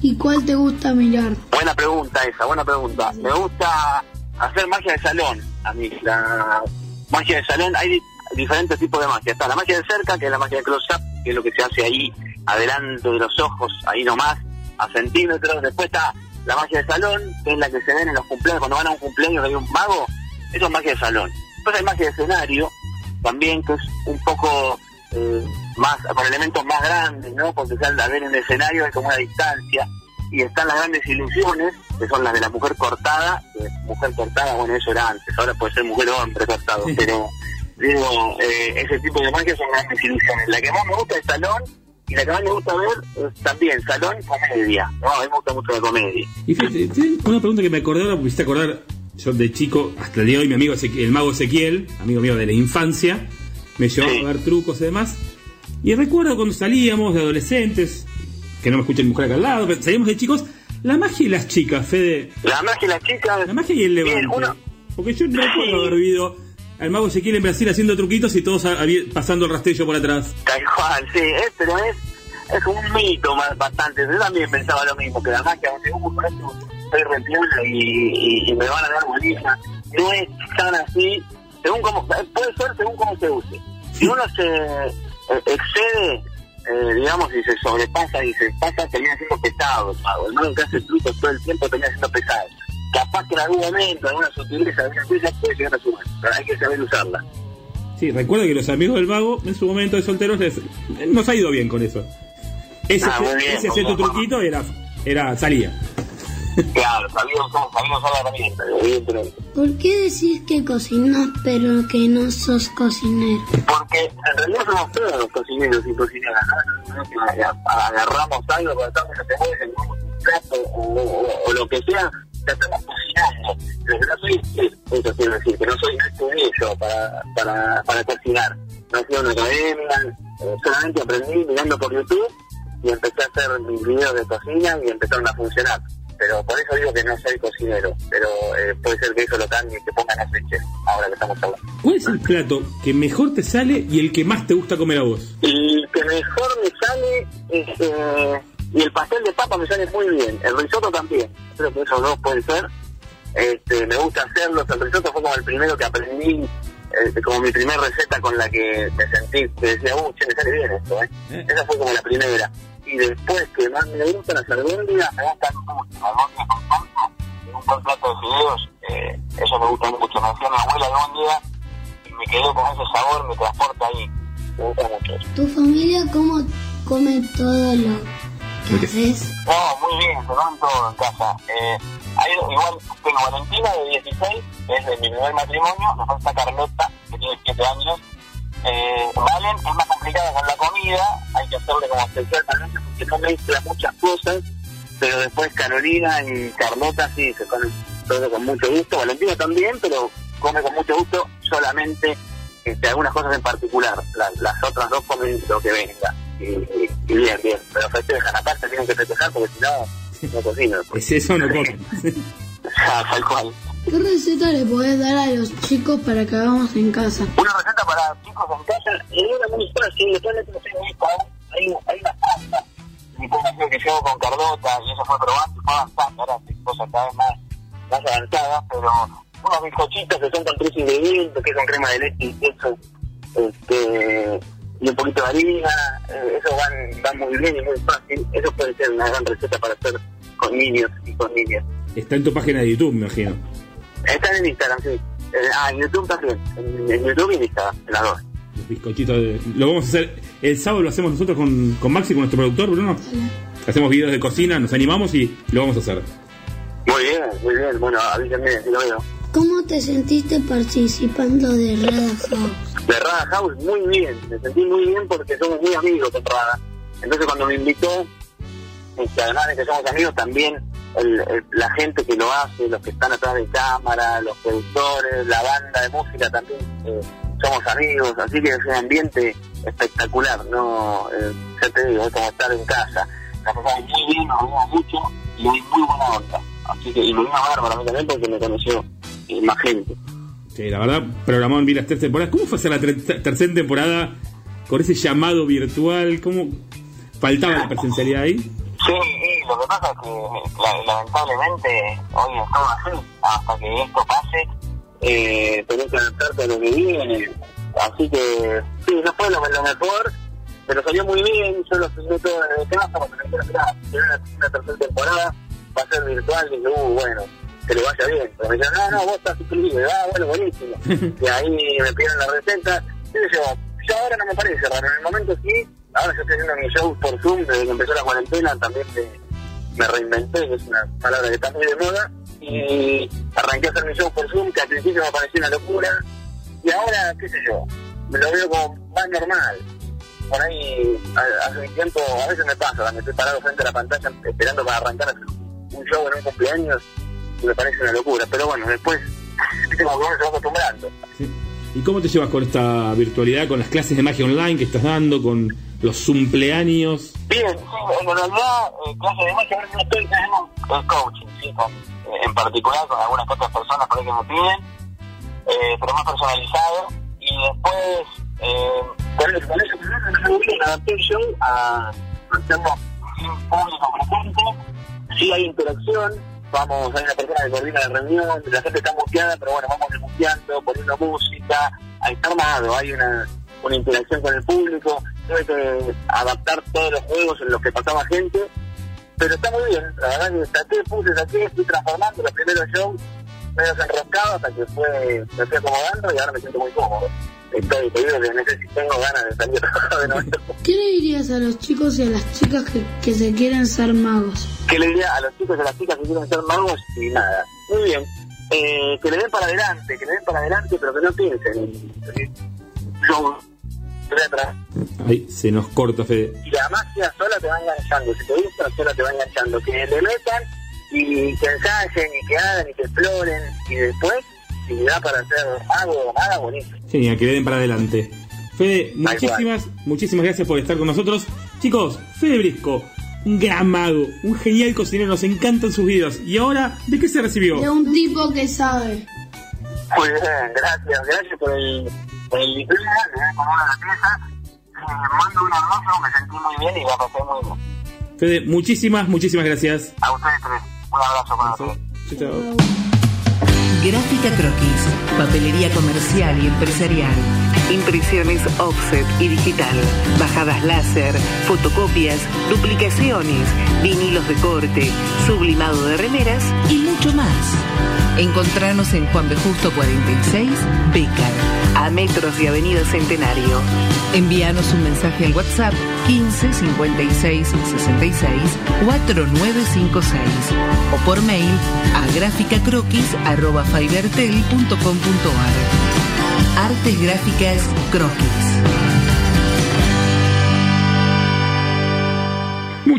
y cuál te gusta mirar? Buena pregunta esa, buena pregunta. Me gusta hacer magia de salón. A mí, la magia de salón, hay diferentes tipos de magia. Está la magia de cerca, que es la magia de close-up, que es lo que se hace ahí, adelante de los ojos, ahí nomás, a centímetros. Después está la magia de salón, que es la que se ven en los cumpleaños, cuando van a un cumpleaños que hay un mago, eso es magia de salón. Después hay magia de escenario, también, que es un poco eh, más, con elementos más grandes, ¿no? Porque al haber un escenario hay como una distancia. Y están las grandes ilusiones, que son las de la mujer cortada. que mujer cortada, bueno, eso era antes, ahora puede ser mujer o hombre cortado, pero digo, eh, ese tipo de magia son grandes ilusiones. La que más me gusta es salón, y la que más me gusta ver es también salón y comedia. No, a mí me gusta mucho la comedia. Y fíjate, una pregunta que me acordé ahora, porque hiciste acordar, yo de chico, hasta el día de hoy, mi amigo Ezequiel- el mago Ezequiel, amigo mío de la infancia, me llevaba a ver trucos y demás. Y recuerdo cuando salíamos de adolescentes, que no me escuchen mujer acá al lado, pero salíamos de chicos, la magia y las chicas, Fede. La magia y las chicas. La magia y el levante. Porque yo no recuerdo haber visto al mago Ezequiel en Brasil haciendo truquitos y todos pasando el rastrillo por atrás. Tal cual, sí, es, pero es, es un mito más, bastante. Yo también pensaba lo mismo, que la magia, con esto soy repiola y, y, y me van a dar bolilla. No es tan así, según como, puede ser según cómo se use. Si uno se eh, excede, eh, digamos, y se sobrepasa y se pasa, termina siendo pesado el mago. El mago que hace trucos todo el tiempo termina siendo pesado. Capaz que en algún momento, alguna sutileza, alguna cosa puede llegar a sumar, pero hay que saber usarla. Sí, recuerda que los amigos del mago en su momento de solteros les, nos ha ido bien con eso. Ese, Ah, bien, ese cierto truquito era, era salía. Claro, sabía usar, sabía usar la herramienta, evidentemente. ¿Por qué decís que cocinas pero que no sos cocinero? Porque en realidad somos todos los cocineros y cocineras, agarramos algo, en el tenemos un plato o, o- o lo que sea, ya estamos cocinando. Pero que no soy, eso quiero decir, que no soy yo para, para, para cocinar. No fui a una academia, solamente aprendí mirando por YouTube y empecé a hacer mis videos de cocina y empezaron a funcionar. Pero por eso digo que no soy cocinero, pero eh, puede ser que eso lo cambie y que pongan aceite ahora que estamos hablando. ¿Cuál es el plato que mejor te sale y el que más te gusta comer a vos? Y que mejor me sale es, eh, y el pastel de papa me sale muy bien, el risotto también, creo que esos dos pueden ser. Este, me gusta hacerlos, el risotto fue como el primero que aprendí, eh, como mi primera receta con la que me sentí, que decía, uh, che, me sale bien esto, ¿eh? Esa fue como la primera. Y después que más me gustan las albóndigas, me gustan mucho, las albóndigas con salsa y un buen plato de fideos, eh, eso me gusta mucho. Me hacía mi abuela albóndiga y me quedó con ese sabor, me transporta ahí. Me gusta mucho. ¿Tu familia cómo come todo lo que haces? No, muy bien, se comen todo en casa. Eh, hay, igual tengo Valentina de 16, que es de mi primer matrimonio, después está Carlota, que tiene 7 años. Eh, Valen es más complicada con la comida, hay que hacerle como especial talento porque no mezcla muchas cosas, pero después Carolina y Carlota sí se comen todo con mucho gusto. Valentina también, pero come con mucho gusto solamente este, algunas cosas en particular. La- las otras dos comen lo que venga. Y, y- y bien, bien. Pero festejan aparte, tienen que festejar porque si no, no cocinan. Es eso, no comen. Ah, tal cual. ¿Qué receta le podés dar a los chicos para que hagamos en casa? Una receta para chicos en casa, y una muy fácil, después le puse hay, hay una pasta. Mi conoció que yo con Carlota, y eso fue probando, y fue avanzando, ahora sí, cosas cada vez más, más avanzadas, pero unos bizcochitos que son con tres ingredientes, que son crema de leche y queso, este, y un poquito de harina, eh, eso van, van muy bien y muy fácil. Eso puede ser una gran receta para hacer con niños y con niñas. Está en tu página de YouTube, me imagino. Están en Instagram, sí. Eh, ah, en YouTube también. En, en YouTube y en Instagram, en las dos. Los bizcochitos. de- Lo vamos a hacer. El sábado lo hacemos nosotros con, con Maxi, con nuestro productor, Bruno. Hacemos videos de cocina, nos animamos y lo vamos a hacer. Muy bien, muy bien. Bueno, avísenme si lo veo. ¿Cómo te sentiste participando de Rada House? De Rada House, muy bien. Me sentí muy bien porque somos muy amigos con Rada. Entonces, cuando me invitó, este, además de que somos amigos, también el- el- la gente que lo hace, los que están atrás de cámara, los productores, la banda de música también, eh, somos amigos. Así que es un ambiente espectacular, ¿no? Eh, ya te digo, es como estar en casa. La pasamos muy bien, nos vimos mucho y hay muy buena onda. Así que, y me vino bárbaro también porque me conoció más gente. Sí, la verdad, programón vi las tres temporadas. ¿Cómo fue hacer la ter- tercera temporada con ese llamado virtual? ¿Cómo faltaba la presencialidad ahí? Sí, y lo que pasa es que la- lamentablemente hoy es todo así. Hasta que esto pase, eh, tenés que adaptarte a lo que viene. Así que sí, no fue lo, lo mejor, pero salió muy bien. Yo lo filmé todo desde casa porque me dijeron, tiene una, una tercera temporada, va a ser virtual. Y dije, uh, bueno, que le vaya bien. Pero me dijeron, no, no, vos estás suscribido. Ah, bueno, buenísimo. y ahí me pidieron la receta. Y yo, yo ahora no me parece raro. En el momento sí, ahora yo estoy haciendo mi show por Zoom desde que empezó la cuarentena. También me, reinventé, que es una palabra que está muy de moda. Y arranqué a hacer mi show por Zoom, que al principio me pareció una locura. Y ahora, qué sé yo, me lo veo como más normal. Por ahí, hace un tiempo, a veces me pasa, me estoy parado frente a la pantalla esperando para arrancar un show en un cumpleaños me parece una locura. Pero bueno, después, viste como que uno se va acostumbrando. ¿Y cómo te llevas con esta virtualidad, con las clases de magia online que estás dando, con los cumpleaños? Bien, sí, en realidad, eh, clase de magia, no estoy el coaching, sí, con, eh, en particular con algunas otras personas por ahí que me piden, eh, pero más personalizado. Y después, eh, con eso, con eso, me voy a adaptar yo a hacerlo sin público presente. Sí hay interacción, vamos, hay una persona que coordina la reunión, la gente está muteada, pero bueno, vamos desmuteando, poniendo música, está armado, hay una, una interacción con el público. tuve que adaptar todos los juegos en los que pasaba gente, pero está muy bien, la verdad que saqué, puse, saqué, estoy transformando los primeros shows medio enroscados hasta que fue, me fui acomodando y ahora me siento muy cómodo. Estoy, te digo que no sé si tengo ganas de salir de nuevo. ¿Qué le dirías a los chicos y a las chicas que, que se quieren ser magos? ¿Qué le diría a los chicos y a las chicas que quieren ser magos? Y nada, muy bien. Eh, que le den para adelante, que le den para adelante, pero que no piensen. Yo voy atrás. Ahí se nos corta, Fede. Y la magia sola te va enganchando. Si te gusta, sola te va enganchando. Que le metan y que ensayen y que hagan y que exploren. Y después, da para hacer algo nada, buenísimo. Genial, que le den para adelante. Fede, muchísimas, muchísimas gracias por estar con nosotros. Chicos, Fede Brisco, un gran mago, un genial cocinero, nos encantan sus videos. Y ahora, ¿de qué se recibió? De un tipo que sabe. Muy bien, gracias, gracias por el, por el diploma, le voy a acomodar la pieza. Eh, mando un abrazo, me sentí muy bien y la pasé muy bien. Fede, muchísimas, muchísimas gracias. A ustedes tres, un abrazo para todos. Chao, chao. Gráfica Croquis, papelería comercial y empresarial. Impresiones offset y digital, bajadas láser, fotocopias, duplicaciones, vinilos de corte, sublimado de remeras y mucho más. Encontranos en Juan B. Justo 46, Becar, a metros de Avenida Centenario. Envíanos un mensaje al WhatsApp 15 56 66 4956 o por mail a graficacroquis.fibertel.com.ar Artes Gráficas Croquis.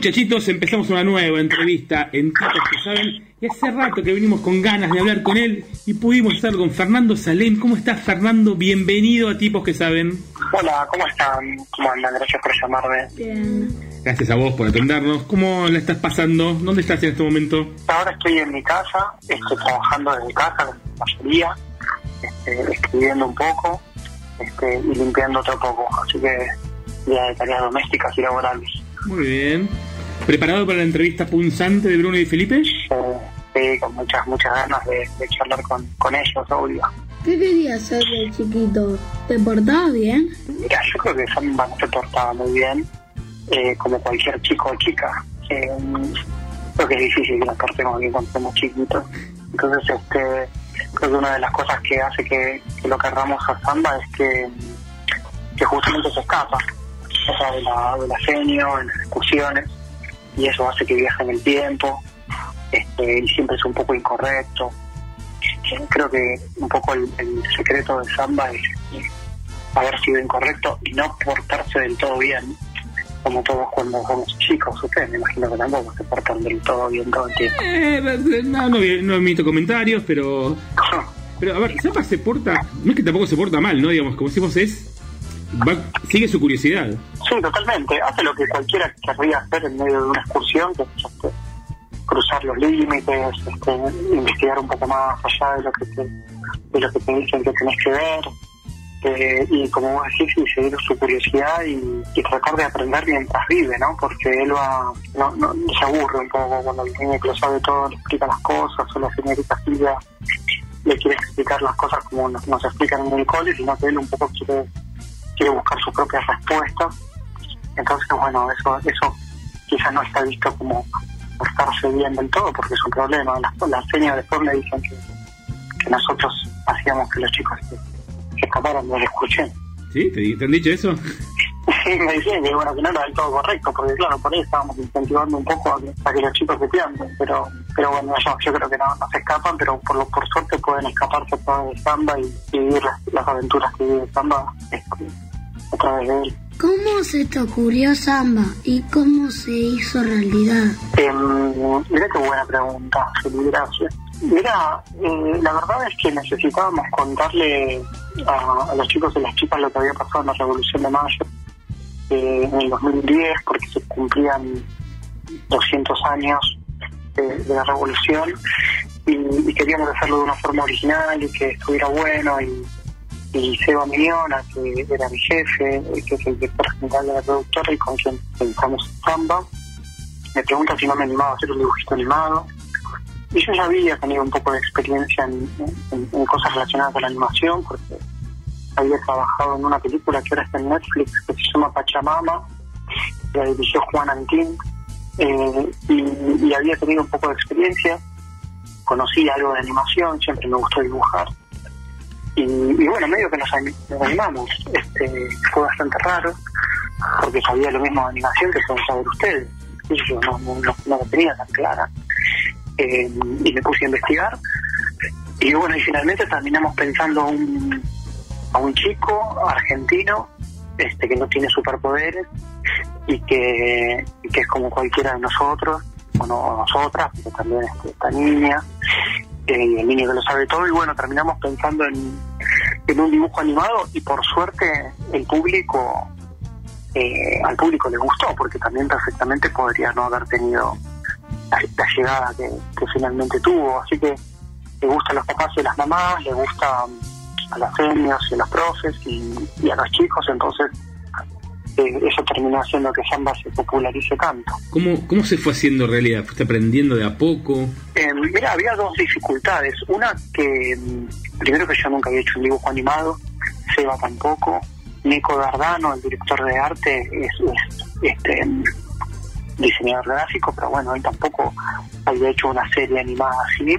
Muchachitos, empezamos una nueva entrevista en Tipos que Saben. Y hace rato que venimos con ganas de hablar con él y pudimos estar con Fernando Salem. ¿Cómo estás, Fernando? Bienvenido a Tipos que Saben. Hola, ¿cómo están? ¿Cómo andan? Gracias por llamarme. Bien. Gracias a vos por atendernos. ¿Cómo la estás pasando? ¿Dónde estás en este momento? Ahora estoy en mi casa, estoy trabajando desde casa, la mayoría, este, escribiendo un poco este, y limpiando otro poco. Así que ya de tareas domésticas y laborales. Muy bien. ¿Preparado para la entrevista punzante de Bruno y Felipe? Sí, con muchas, muchas ganas de, de charlar con, con ellos, obvio. ¿Qué querías ser de chiquito? ¿Te portabas bien? Mira, yo creo que Samba no se portaba muy bien, eh, como cualquier chico o chica. Eh, creo que es difícil que nos portemos bien cuando somos chiquitos. Entonces, este, creo que una de las cosas que hace que, que lo querramos a Samba es que, que justamente se escapa. O sea, de la, de la genio, en las discusiones, y eso hace que viaje en el tiempo, este, y siempre es un poco incorrecto. Eh, Creo que un poco el, el secreto de Samba es haber sido incorrecto y no portarse del todo bien, como todos cuando somos chicos. Ustedes me imagino que tampoco se portan del todo bien todo el tiempo. Eh, no, no, no emito comentarios, pero. Pero a ver, Zapa se porta. No es que tampoco se porta mal, ¿no? Digamos, como decimos, es. Va- sigue su curiosidad. Sí, totalmente. Hace lo que cualquiera querría hacer en medio de una excursión, que es este, cruzar los límites, este, investigar un poco más allá de lo que te, de lo que te dicen que tenés que ver. eh, y como vos decís, y seguir su curiosidad y, y tratar de aprender mientras vive, ¿no? Porque él va, no, no, se aburre un poco cuando el niño que lo sabe todo le explica las cosas, o la señorita Silvia le quiere explicar las cosas como nos, nos explican en el cole, sino que él un poco quiere, quiere buscar sus propias respuestas. Entonces, bueno, eso, eso quizás no está visto como portarse bien del todo, porque es un problema. Las, las señas después me dicen que, que nosotros hacíamos que los chicos se, se escaparan la excursión. ¿Sí? ¿Te, te han dicho eso? Sí, me decían que bueno que no era del todo correcto, porque claro, por ahí estábamos incentivando un poco a que, a que los chicos se piensen, pero pero bueno, yo, yo creo que no, no se escapan, pero por lo por suerte pueden escaparse a través de Samba y, y vivir las, las aventuras que vive Samba a través de él. ¿Cómo se te ocurrió Samba y cómo se hizo realidad? Eh, mira qué buena pregunta, Felipe, gracias. Mira, eh, la verdad es que necesitábamos contarle a, a los chicos y las chicas lo que había pasado en la Revolución de Mayo eh, en el 2010, porque se cumplían 200 años de, la Revolución y, queríamos hacerlo de una forma original y que estuviera bueno y, y Seba Miñona, que era mi jefe, que es el director general de la productora y con quien pensamos Samba, me pregunta si no me animaba a hacer un dibujito animado. Y yo ya había tenido un poco de experiencia en, en- cosas relacionadas con la animación, porque había trabajado en una película que ahora está en Netflix que se llama Pachamama, la dirigió Juan Antín, eh, y, había tenido un poco de experiencia, conocí algo de animación, siempre me gustó dibujar, y, y bueno, medio que nos, ani- nos animamos, este, fue bastante raro, porque sabía lo mismo de animación que pueden saber ustedes, y yo no, no lo tenía tan clara, Eh, y me puse a investigar, y bueno, y finalmente terminamos pensando un, a un chico argentino este que no tiene superpoderes y que, que es como cualquiera de nosotros, o, no, o nosotras, pero también este, esta niña, el niño que lo sabe todo, y bueno, terminamos pensando en, en un dibujo animado y por suerte el público, eh, al público le gustó, porque también perfectamente podría no haber tenido la, llegada que, que finalmente tuvo, así que le gusta a los papás y las mamás, le gusta a las seniors y a los profes y, y a los chicos, entonces eh, eso terminó haciendo que Samba se popularice tanto. ¿Cómo, ¿Cómo se fue haciendo realidad? ¿Fuiste aprendiendo de a poco? Eh, mira, había dos dificultades. Una que, mm, primero que yo nunca había hecho un dibujo animado, Seba tampoco, Nico Dardano, el director de arte, es, es, este mm, diseñador gráfico, pero bueno, él tampoco había hecho una serie animada así.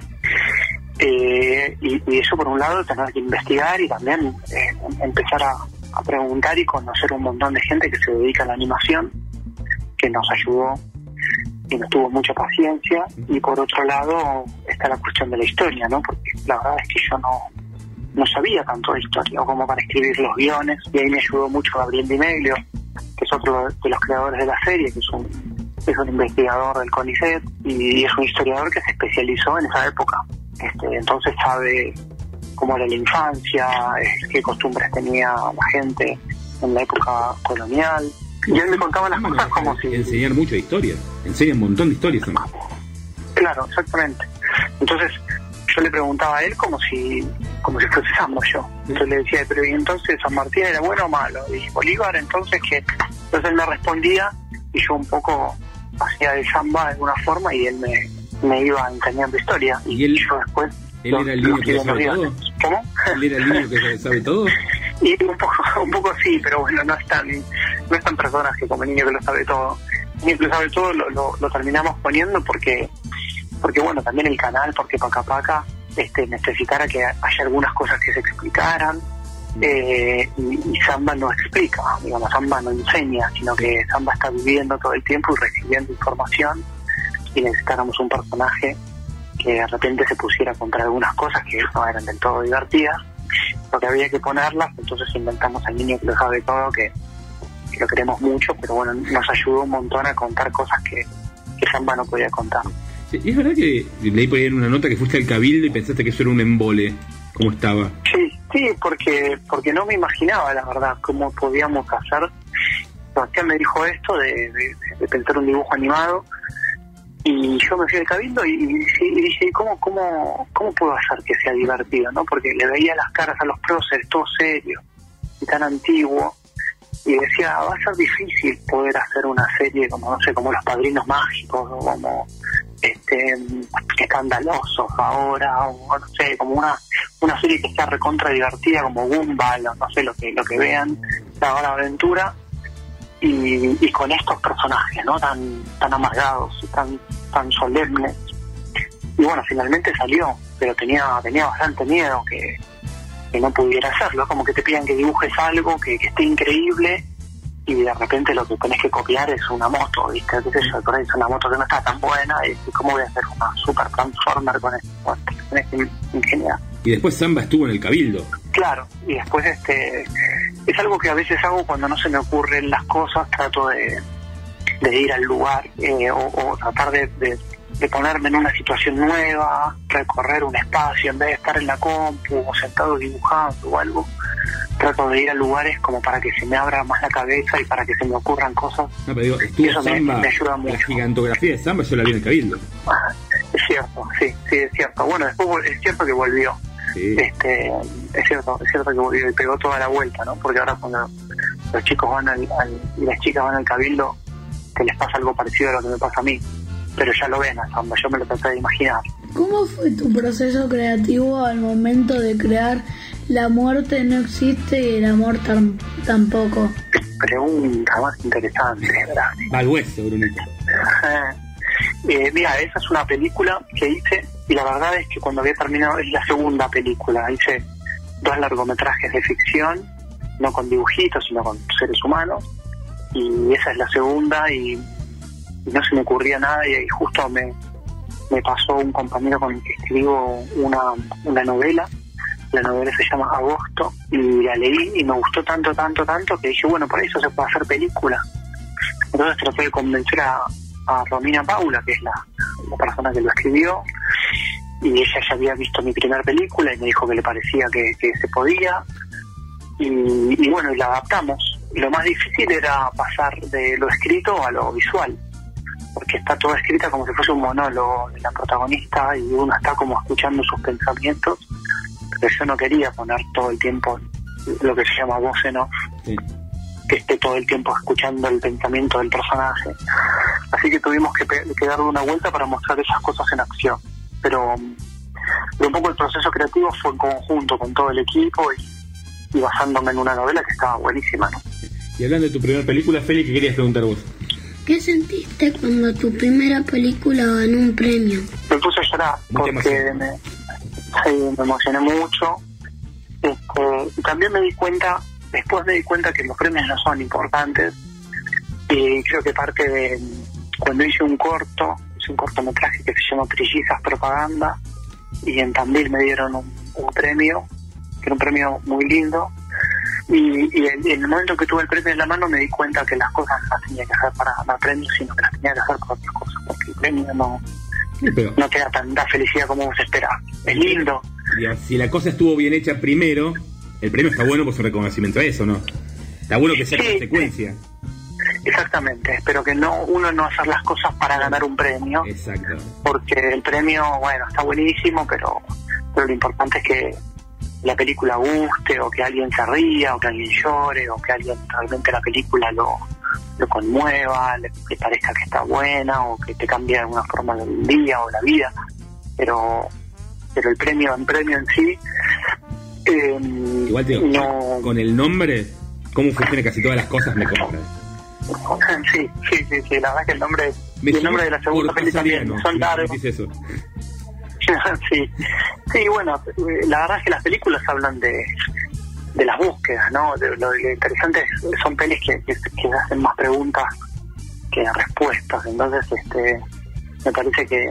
Eh, y, y eso por un lado, tener que investigar y también eh, empezar a, preguntar y conocer un montón de gente que se dedica a la animación, que nos ayudó y nos tuvo mucha paciencia. Y por otro lado está la cuestión de la historia, ¿no? Porque la verdad es que yo no, no sabía tanto de historia o como para escribir los guiones. Y ahí me ayudó mucho Gabriel Di que es otro de los creadores de la serie, que es un, es un investigador del CONICET y es un historiador que se especializó en esa época. Este, entonces sabe cómo era la infancia, qué costumbres tenía la gente en la época colonial. Y él me contaba las cosas como si... Enseñar mucho de historia. Enseña un montón de historias. Claro, exactamente. Entonces yo le preguntaba a él como si como si fuese Sambo yo. Entonces le decía, pero ¿y entonces San Martín era bueno o malo? Y Bolívar, entonces que Entonces él me respondía y yo un poco hacía de samba de alguna forma y él me, me iba enseñando historia. Y, yo después... ¿Él era el niño que lo sabe todo? ¿Cómo? ¿Él era el niño que sabe todo? Y un poco, un poco sí, pero bueno, no es tan, no es tan personaje como el niño que lo sabe todo. El niño que lo sabe todo lo, lo, lo terminamos poniendo porque, porque bueno, también el canal, porque Paca Paca este, necesitara que haya algunas cosas que se explicaran. eh, y, y Samba no explica, digamos, Samba no enseña, sino que Samba está viviendo todo el tiempo y recibiendo información y necesitáramos un personaje que de repente se pusiera a contar algunas cosas que no eran del todo divertidas porque había que ponerlas, entonces inventamos al niño que lo sabe todo, que, que lo queremos mucho, pero bueno, nos ayudó un montón a contar cosas que, que Samba no podía contar. Sí, ¿Es verdad que leí por ahí en una nota que fuiste al cabildo y pensaste que eso era un embole? ¿Cómo estaba? Sí, sí, porque porque no me imaginaba, la verdad, cómo podíamos hacer. Sebastián me dijo esto de, de- de pensar un dibujo animado y yo me fui al cabildo y, y dije, ¿cómo, cómo, ¿cómo puedo hacer que sea divertido? no Porque le veía las caras a los próceres, todo serio y tan antiguo y decía, va a ser difícil poder hacer una serie como, no sé, como Los Padrinos Mágicos o como este escandalosos ahora o no sé como una una serie que sea recontra divertida como Gumball o no sé lo que lo que vean la aventura y, y con estos personajes no tan tan amargados tan tan solemnes y bueno finalmente salió pero tenía tenía bastante miedo que, que no pudiera hacerlo como que te pidan que dibujes algo que, esté increíble y de repente lo que tenés que copiar es una moto, ¿viste? ¿Qué sé yo? Por ahí es una moto que no está tan buena y cómo voy a hacer una super transformer con esto. Tenés que. Y después Samba estuvo en el cabildo. Claro, y después este es algo que a veces hago cuando no se me ocurren las cosas, trato de, de ir al lugar eh, o, o tratar de, de- de ponerme en una situación nueva, recorrer un espacio en vez de estar en la compu o sentado dibujando o algo. Trato de ir a lugares como para que se me abra más la cabeza y para que se me ocurran cosas. No, pero digo, Y estuvo eso me- Samba. me ayuda la mucho. gigantografía de Samba yo la vi en el cabildo. Es cierto, sí, sí, es cierto. Bueno, después es cierto que volvió. Sí. Este, es cierto, es cierto que y pegó toda la vuelta, ¿no? Porque ahora cuando los chicos van al, al- y las chicas van al cabildo, que les pasa algo parecido a lo que me pasa a mí. Pero ya lo ven a Samba, yo me lo traté de imaginar. ¿Cómo fue tu proceso creativo al momento de crear La muerte no existe y el amor tam- tampoco? Pregunta más interesante, ¿verdad? Al hueso, Brunito. Eh, mira, esa es una película que hice y la verdad es que cuando había terminado es la segunda película. Hice dos largometrajes de ficción, no con dibujitos, sino con seres humanos. Y esa es la segunda y, y no se me ocurría nada y, ahí justo me, me pasó un compañero con el que escribo una, una novela. La novela se llama Agosto y la leí y me gustó tanto, tanto, tanto que dije, bueno, por eso se puede hacer película. Entonces traté de convencer a, a Romina Paula, que es la, persona que lo escribió, y ella ya había visto mi primera película y me dijo que le parecía que, se podía. Y, bueno, y la adaptamos. Lo más difícil era pasar de lo escrito a lo visual, porque está todo escrita como si fuese un monólogo de la protagonista y uno está como escuchando sus pensamientos, pero yo no quería poner todo el tiempo lo que se llama voz en off que esté todo el tiempo escuchando el pensamiento del personaje. Así que tuvimos que, que darle una vuelta para mostrar esas cosas en acción. Pero, mm, pero un poco el proceso creativo fue en conjunto con todo el equipo y, y basándome en una novela que estaba buenísima. ¿no? Y hablando de tu primera película, Feli, ¿qué querías preguntar vos? ¿Qué sentiste cuando tu primera película ganó un premio? Me puse a llorar porque me, sí, me emocioné mucho. Este, y también me di cuenta, después me di cuenta que los premios no son importantes. Y creo que parte de cuando hice un corto, hice un cortometraje que se llama Trillizas Propaganda, y en Tandil me dieron un, un premio, que era un premio muy lindo. Y, y en, en el momento que tuve el premio en la mano me di cuenta que las cosas no las tenía que hacer para ganar premios, sino que las tenía que hacer por otras cosas, porque el premio no, no te da tanta felicidad como vos esperabas. Es lindo, Digamos, si la cosa estuvo bien hecha primero, el premio está bueno por su reconocimiento a eso, ¿no? Está bueno que sea Sí. consecuencia. Exactamente, pero que no uno no hacer las cosas para ganar un premio, Exacto. porque el premio, bueno, está buenísimo, pero, pero lo importante es que la película guste, o que alguien se ría, o que alguien llore, o que alguien realmente la película lo, lo conmueva, le, le parezca que está buena, o que te cambie de alguna forma el día o la vida, pero pero el premio, el premio en sí, eh, Igual te digo, no, con el nombre, cómo funciona casi todas las cosas, me compra. Sí, sí, sí, sí, la verdad que el nombre, el nombre de la segunda peli también son largos. Eso. sí, sí, bueno, la verdad es que las películas hablan de, de las búsquedas, ¿no? De, lo, lo interesante es- son pelis que, que, que hacen más preguntas que respuestas, entonces este me parece que,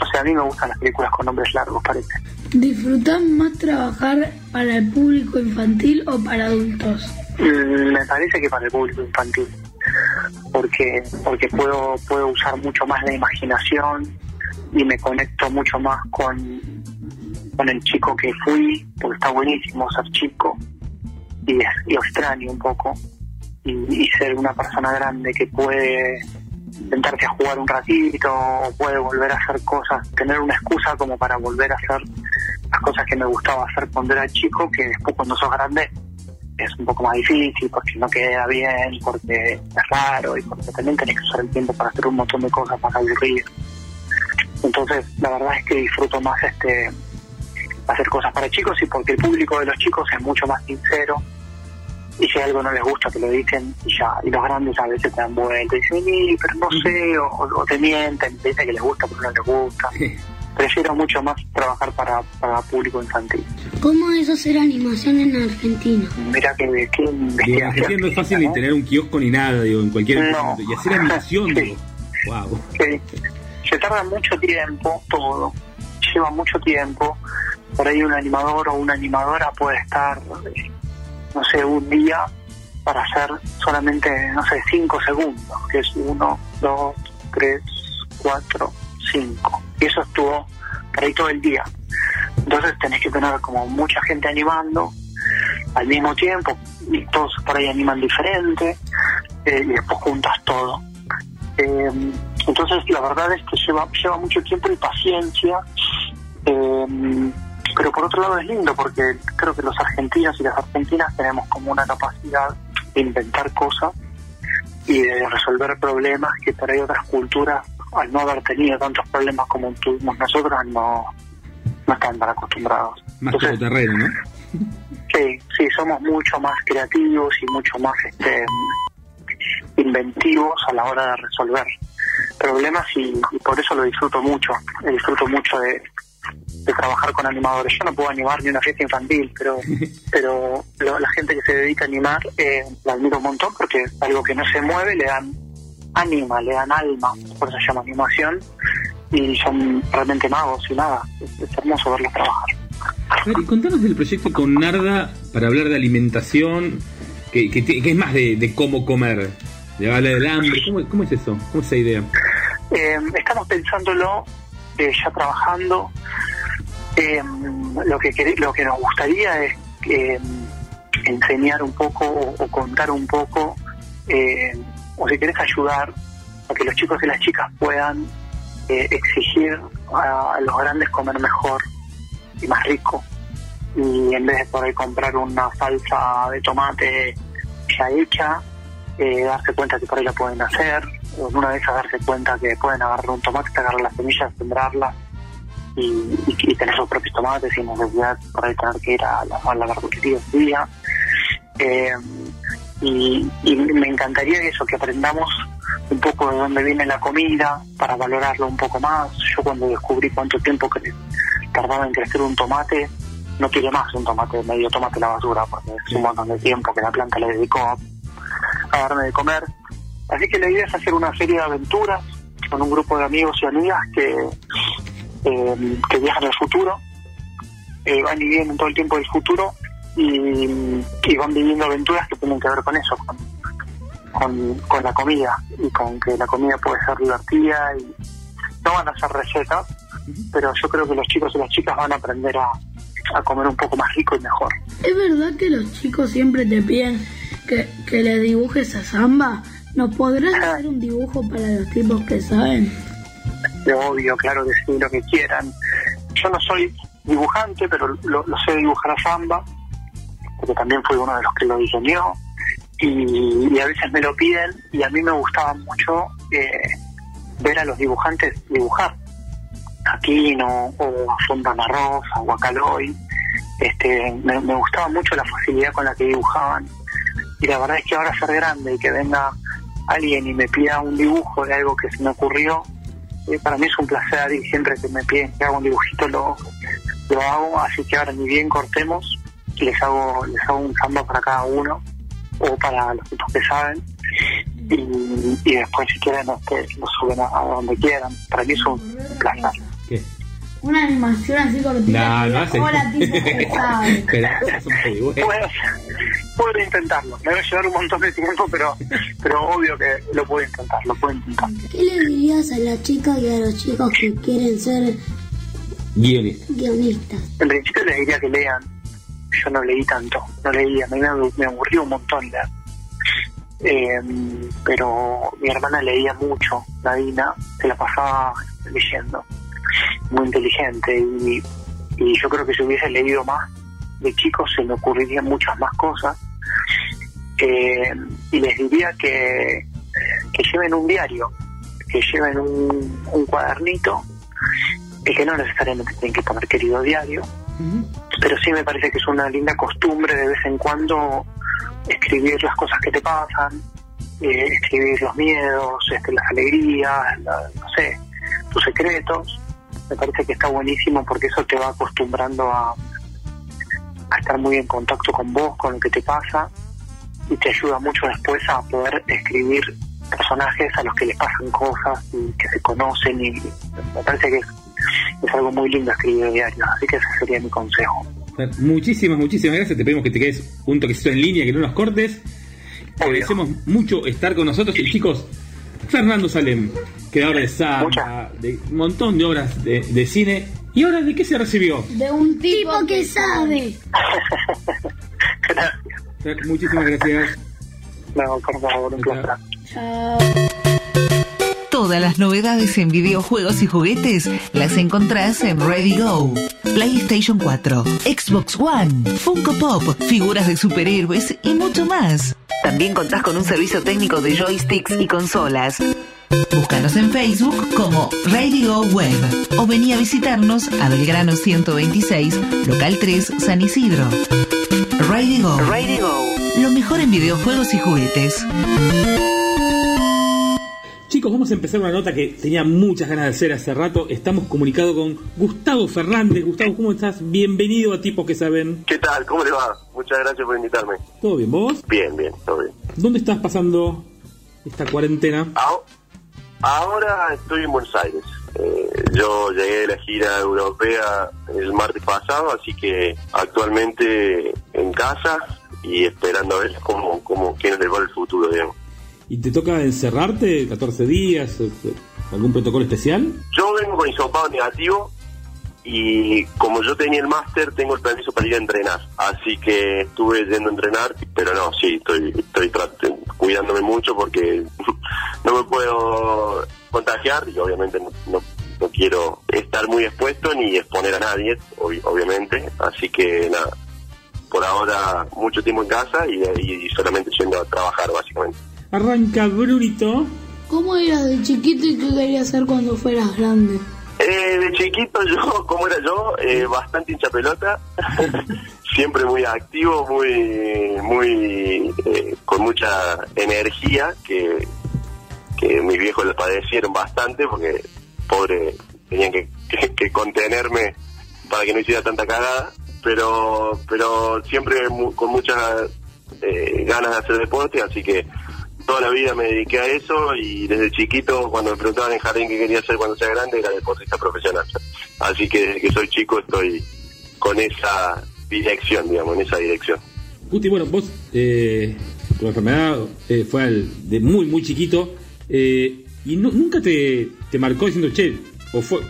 o sea, a mí me gustan las películas con nombres largos, parece. ¿Disfrutás más trabajar para el público infantil o para adultos? Mm, Me parece que para el público infantil, porque porque puedo puedo usar mucho más la imaginación y me conecto mucho más con con el chico que fui, porque está buenísimo ser chico y, y lo extraño un poco y, y ser una persona grande que puede sentarse a jugar un ratito o puede volver a hacer cosas, tener una excusa como para volver a hacer las cosas que me gustaba hacer cuando era chico, que después cuando sos grande es un poco más difícil porque no queda bien, porque es raro y porque también tenés que usar el tiempo para hacer un montón de cosas más aburridas. Entonces, la verdad es que disfruto más este hacer cosas para chicos y porque el público de los chicos es mucho más sincero y si algo no les gusta te lo dicen y ya y los grandes a veces te dan vuelta y dicen "Sí, pero no sé o, o te mienten te dicen que les gusta pero no les gusta prefiero mucho más trabajar para, para público infantil ¿Cómo es hacer animación en Argentina? mira que, que en investigación Argentina no es fácil ni tener un kiosco ni nada, digo, en cualquier No. Y hacer animación, digo, wow. Sí. Se tarda mucho tiempo todo, lleva mucho tiempo. Por ahí un animador o una animadora puede estar, eh, no sé, un día para hacer solamente, no sé, cinco segundos, que es uno, dos, tres, cuatro, cinco. Y eso estuvo por ahí todo el día. Entonces tenés que tener como mucha gente animando al mismo tiempo y todos por ahí animan diferente eh, y después juntas todo. Eh, entonces la verdad es que lleva, lleva mucho tiempo y paciencia, eh, pero por otro lado es lindo porque creo que los argentinos y las argentinas tenemos como una capacidad de inventar cosas y de resolver problemas que por ahí otras culturas al no haber tenido tantos problemas como tuvimos nosotros, no, no están tan acostumbrados. Más todo terreno, ¿no? Sí, sí, somos mucho más creativos y mucho más este, inventivos a la hora de resolver problemas y, y por eso lo disfruto mucho. Disfruto mucho de, de trabajar con animadores. Yo no puedo animar ni una fiesta infantil, pero pero lo- la gente que se dedica a animar eh, la admiro un montón porque algo que no se mueve le dan ánima, le dan alma, por eso se llama animación y son realmente magos y nada, es, es hermoso verlos trabajar. A ver, y contanos del proyecto con Narda para hablar de alimentación, que, que, que es más de, de cómo comer, de hablar del hambre. ¿Cómo, cómo es eso? ¿Cómo es esa idea? Eh, estamos pensándolo eh, ya trabajando. Eh, lo que lo que nos gustaría es eh, enseñar un poco o, contar un poco, eh, o si querés ayudar a que los chicos y las chicas puedan eh, exigir a, a los grandes comer mejor y más rico. Y en vez de ahí comprar una salsa de tomate ya hecha, eh, darse cuenta que por ahí la pueden hacer, en una de esas darse cuenta que pueden agarrar un tomate, agarrar las semillas, sembrarlas y, y, y tener sus propios tomates sin necesidad por ahí tener que ir a la, a la verdulería día. Eh, y, y me encantaría eso, que aprendamos un poco de dónde viene la comida para valorarlo un poco más. Yo cuando descubrí cuánto tiempo que tardaba en crecer un tomate, no tiré más un tomate, medio tomate la basura, porque es un montón de tiempo que la planta le dedicó a darme de comer. Así que la idea es hacer una serie de aventuras con un grupo de amigos y amigas que, eh, que viajan al futuro, eh, van y vienen todo el tiempo del futuro y, y van viviendo aventuras que tienen que ver con eso, con, con, con la comida y con que la comida puede ser divertida y no van a ser recetas, pero yo creo que los chicos y las chicas van a aprender a, a comer un poco más rico y mejor. ¿Es verdad que los chicos siempre te piden que, que le dibujes a Samba? ¿Nos podrás hacer un dibujo para los tipos que saben? obvio, claro que sí, lo que quieran. Yo no soy dibujante, pero lo, lo sé dibujar a Samba, porque también fui uno de los que lo diseñó, y, y a veces me lo piden, y a mí me gustaba mucho eh, ver a los dibujantes dibujar. Aquino, o a Fontana Rosa, o a Caloy. Este, me, me gustaba mucho la facilidad con la que dibujaban, y la verdad es que ahora ser grande y que venga alguien y me pida un dibujo de algo que se me ocurrió, eh, para mí es un placer y siempre que me piden que haga un dibujito lo, lo hago, así que ahora ni bien cortemos, les hago, les hago un samba para cada uno o para los que saben y, y después si quieren este, lo suben a donde quieran. Para mí es un placer. Una animación así cortita. No, no hace. Hola, tipos que saben. Pero es un poco bueno. Puedo, puedo intentarlo, me va a llevar un montón de tiempo, pero, pero obvio que lo puedo intentar, lo puedo intentar. ¿Qué le dirías a la chica y a los chicos que quieren ser Guionista. guionistas? En principio les diría que lean. Yo no leí tanto, no leí, a mí me, me aburrió un montón leer. Eh, pero mi hermana leía mucho, Nadina, se la pasaba leyendo, muy inteligente y, y yo creo que si hubiese leído más de chicos se me ocurrirían muchas más cosas. Eh, y les diría que, que lleven un diario, que lleven un, un cuadernito, y que no necesariamente tienen que poner querido diario, pero sí me parece que es una linda costumbre de vez en cuando escribir las cosas que te pasan, eh, escribir los miedos, este, las alegrías, la- no sé, tus secretos. Me parece que está buenísimo porque eso te va acostumbrando a, a estar muy en contacto con vos, con lo que te pasa, y te ayuda mucho después a poder escribir personajes a los que les pasan cosas y que se conocen y me parece que es, es algo muy lindo escribir diarios, así que ese sería mi consejo. Muchísimas, muchísimas gracias. Te pedimos que te quedes un toquecito en línea, que no nos cortes. Te agradecemos mucho estar con nosotros. Y chicos, Fernando Salem, creador de Samba, de un montón de obras de, de cine. ¿Y ahora de qué se recibió? De un tipo que sabe. Fer, Muchísimas gracias. No, por favor, un placer. Chao. Todas las novedades en videojuegos y juguetes las encontrás en Ready Go. PlayStation 4, Xbox One, Funko Pop, figuras de superhéroes y mucho más. También contás con un servicio técnico de joysticks y consolas. Búscanos en Facebook como Radio Web o vení a visitarnos a Belgrano 126, local 3, San Isidro. Radio Go. Lo mejor en videojuegos y juguetes. Chicos, vamos a empezar una nota que tenía muchas ganas de hacer hace rato. Estamos comunicados con Gustavo Fernández. Gustavo, ¿cómo estás? Bienvenido a Tipos que Saben. ¿Qué tal? ¿Cómo le va? Muchas gracias por invitarme. ¿Todo bien, vos? Bien, bien, todo bien. ¿Dónde estás pasando esta cuarentena? Ahora estoy en Buenos Aires. Eh, yo llegué de la gira europea el martes pasado, así que actualmente en casa y esperando a ver cómo, cómo quién va el futuro, digamos. ¿Y te toca encerrarte 14 días? ¿Algún protocolo especial? Yo vengo con hisopado negativo y como yo tenía el máster, tengo el permiso para ir a entrenar. Así que estuve yendo a entrenar, pero no, sí, estoy, estoy cuidándome mucho porque no me puedo contagiar y obviamente no, no, quiero estar muy expuesto ni exponer a nadie, obvi- obviamente. Así que nada, por ahora mucho tiempo en casa y, y solamente yendo a trabajar básicamente. Arranca Brunito. ¿Cómo eras de chiquito y qué querías hacer cuando fueras grande? Eh, de chiquito yo, ¿cómo era yo? Eh, bastante hincha pelota, siempre muy activo, muy, muy, eh, con mucha energía, que, que mis viejos le padecieron bastante porque, pobre, tenían que, que- que contenerme para que no hiciera tanta cagada, pero, pero siempre mu- con muchas eh, ganas de hacer deporte, así que toda la vida me dediqué a eso y desde chiquito cuando me preguntaban en jardín qué quería hacer cuando sea grande era deportista profesional. Así que desde que soy chico estoy con esa dirección, digamos, en esa dirección. Guti, bueno, vos, eh, tu enfermedad eh, fue de muy, muy chiquito eh, y nu- nunca te, te marcó diciendo, che, o fue,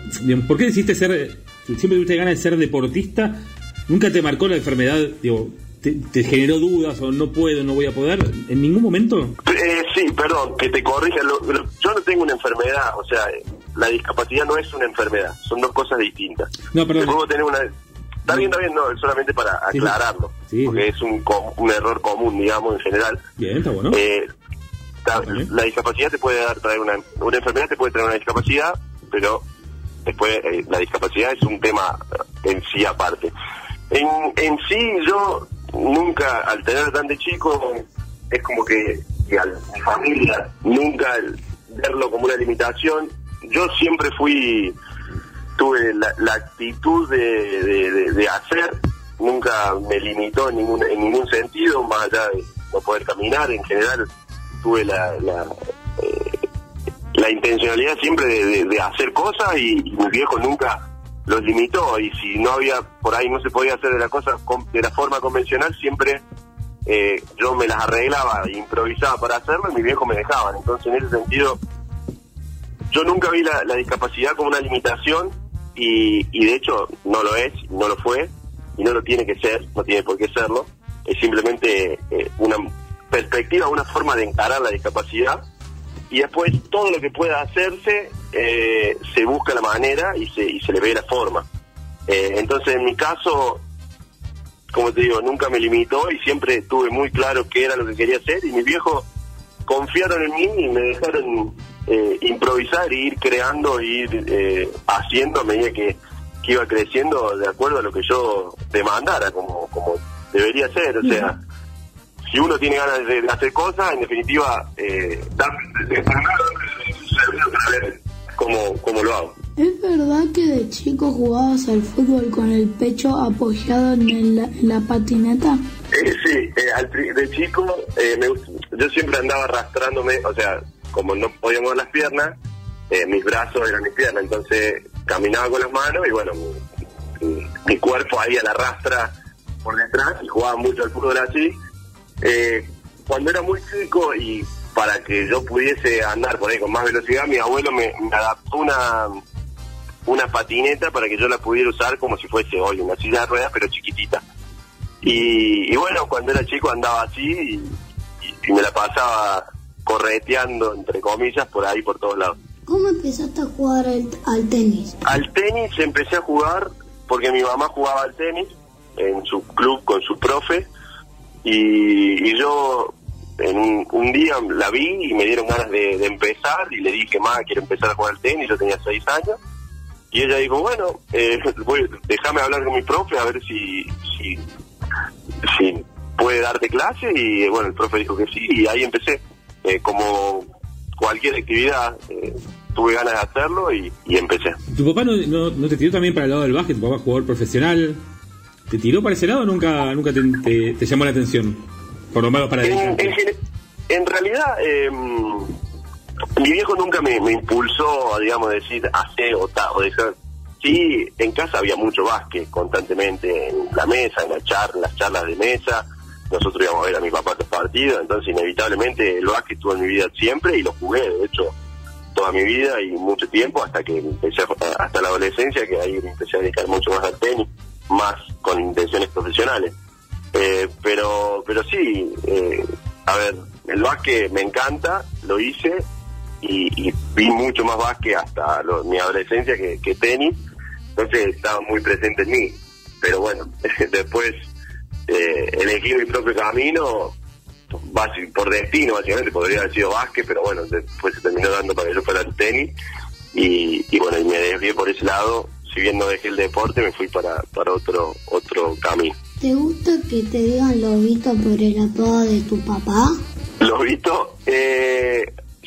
¿por qué decidiste ser, siempre tuviste ganas de ser deportista? ¿Nunca te marcó la enfermedad, digo, te, te generó dudas o no puedo, no voy a poder? ¿En ningún momento? Eh, sí, perdón, que te corrija. lo- lo- yo no tengo una enfermedad, o sea, la discapacidad no es una enfermedad, son dos cosas distintas. No, perdón. Puedo tener una. Está bien, está bien, no, solamente para Sí, aclararlo, sí. porque es un, un error común, digamos, en general. Bien, está bueno. Eh, la discapacidad te puede dar traer una, una enfermedad te puede traer una discapacidad, pero después eh, la discapacidad es un tema en sí aparte. En, en sí yo nunca, al tener tan de chico, es como que, a mi familia nunca verlo como una limitación. Yo siempre fui, tuve la, la actitud de, de- hacer, nunca me limitó en ningún, en ningún sentido, más allá de no poder caminar, en general tuve la, la, eh, la intencionalidad siempre de hacer cosas y, y mi viejo nunca los limitó y si no había, por ahí no se podía hacer de la cosa de la forma convencional, siempre eh, yo me las arreglaba, improvisaba para hacerlo y mi viejo me dejaban. Entonces en ese sentido yo nunca vi la, la discapacidad como una limitación y, y de hecho no lo es, no lo fue y no lo tiene que ser, no tiene por qué serlo. Es simplemente eh, una perspectiva, una forma de encarar la discapacidad y después todo lo que pueda hacerse eh, se busca la manera y se, y se le ve la forma. Eh, entonces en mi caso, como te digo, nunca me limitó y siempre tuve muy claro qué era lo que quería hacer y mis viejos confiaron en mí y me dejaron eh, improvisar e ir creando e ir eh, haciendo a medida que, que iba creciendo de acuerdo a lo que yo demandara como, como debería ser. O sea, si uno tiene ganas de, de hacer cosas, en definitiva, eh, dame- de- para ver cómo, cómo lo hago. ¿Es verdad que de chico jugabas al fútbol con el pecho apoyado en, el- en la patineta? Eh, sí, eh, al de chico eh, me yo siempre andaba arrastrándome, o sea, como no podía mover las piernas, eh, mis brazos eran mis piernas, entonces caminaba con las manos y bueno, mi, mi- mi cuerpo ahí a la rastra por detrás y jugaba mucho al fútbol así. Eh, cuando era muy chico y para que yo pudiese andar por ahí con más velocidad, mi abuelo me, me adaptó una una patineta para que yo la pudiera usar como si fuese hoy una silla de ruedas, pero chiquitita. Y, y bueno, cuando era chico andaba así y, y- y me la pasaba correteando, entre comillas, por ahí, por todos lados. ¿Cómo empezaste a jugar al, al tenis? Al tenis empecé a jugar porque mi mamá jugaba al tenis en su club con su profe y, y yo en un, un día la vi y me dieron ganas de, empezar y le dije, más quiero empezar a jugar al tenis, yo tenía seis años. Y ella dijo, bueno, eh, déjame hablar con mi profe a ver si, si, puede darte clase. Y bueno, el profe dijo que sí y ahí empecé. Eh, como cualquier actividad, eh, tuve ganas de hacerlo y, empecé. ¿Tu papá no, te tiró también para el lado del básquet? ¿Tu papá es jugador profesional? ¿Te tiró para ese lado o nunca, nunca te- te llamó la atención? Por lo menos para En, en realidad, eh, mi viejo nunca me, me impulsó a, digamos, decir hacer o tal, o dejar. Sí, en casa había mucho básquet constantemente, en la mesa, en la charla, las charlas de mesa. Nosotros íbamos a ver a mi papá los partidos, entonces inevitablemente el básquet estuvo en mi vida siempre y lo jugué, de hecho, toda mi vida y mucho tiempo hasta que empecé a- hasta la adolescencia, que ahí me empecé a dedicar mucho más al tenis, más con intenciones profesionales. Eh, pero pero sí, eh, a ver, el básquet me encanta, lo hice y, y vi mucho más básquet hasta lo- mi adolescencia que, tenis, entonces estaba muy presente en mí. Pero bueno, después eh, elegí mi propio camino, por destino básicamente, podría haber sido básquet, pero bueno, después se terminó dando para que yo fuera el tenis y, y bueno, y me desvié por ese lado, si bien no dejé el deporte, me fui para, para otro, otro camino. ¿Te gusta que te digan lobito por el apodo de tu papá? Lobito, eh,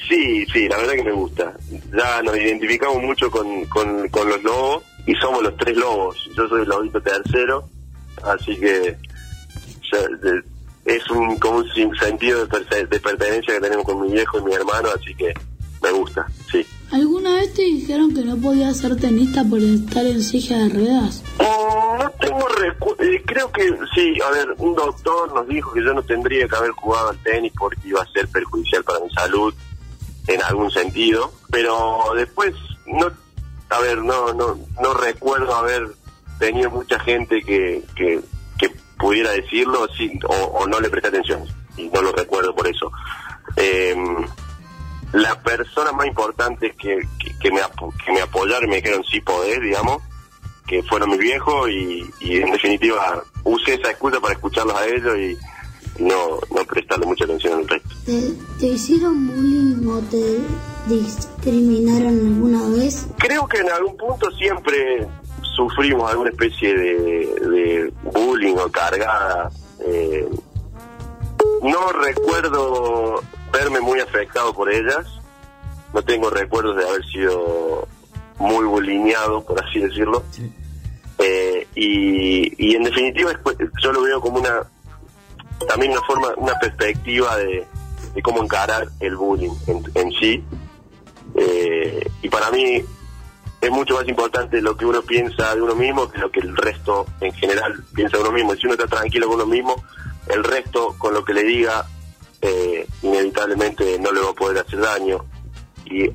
sí, sí, la verdad que me gusta. Ya nos identificamos mucho con, con, con los lobos y somos los tres lobos. Yo soy el lobito tercero, así que es un como un sentido de pertenencia que tenemos con mi viejo y mi hermano, así que me gusta, sí. ¿Alguna vez te dijeron que no podías ser tenista por estar en silla de ruedas? Mm, No tengo recuerdo, creo que sí, a ver, un doctor nos dijo que yo no tendría que haber jugado al tenis porque iba a ser perjudicial para mi salud en algún sentido, pero después no, a ver, no, no, no recuerdo haber tenido mucha gente que, que, que pudiera decirlo sí, o, o no le presté atención y no lo recuerdo por eso. Em, las personas más importantes que, que, que me, que me apoyaron y me dijeron sí podés, digamos, que fueron mis viejos y, y en definitiva usé esa excusa para escucharlos a ellos y no, no prestarle mucha atención al resto. ¿Te, te hicieron bullying o te discriminaron alguna vez? Creo que en algún punto siempre sufrimos alguna especie de, de bullying o cargada. eh, no recuerdo verme muy afectado por ellas, no tengo recuerdos de haber sido muy bulineado, por así decirlo. Eh, y, y en definitiva yo lo veo como una también una forma, una perspectiva de, de cómo encarar el bullying en, en sí. Eh, y para mí es mucho más importante lo que uno piensa de uno mismo que lo que el resto en general piensa de uno mismo. Si uno está tranquilo con uno mismo, el resto con lo que le diga eh, inevitablemente no le va a poder hacer daño. Y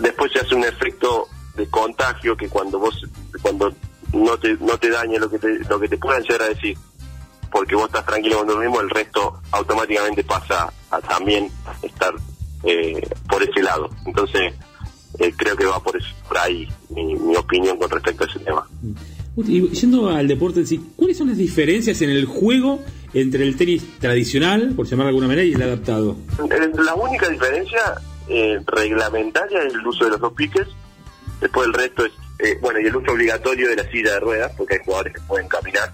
después se hace un efecto de contagio que cuando vos cuando no te no te dañe lo que te lo que te puedan llegar a decir porque vos estás tranquilo con vos mismo el resto automáticamente pasa a también estar eh, por ese lado entonces eh, creo que va por, ese- por ahí mi, mi opinión con respecto a ese tema Y yendo al deporte sí, ¿cuáles son las diferencias en el juego entre el tenis tradicional, por llamarlo de alguna manera, y el adaptado? Eh, La única diferencia eh, reglamentaria es el uso de los dos piques. Después el resto es, eh, bueno, y el uso obligatorio de la silla de ruedas, porque hay jugadores que pueden caminar.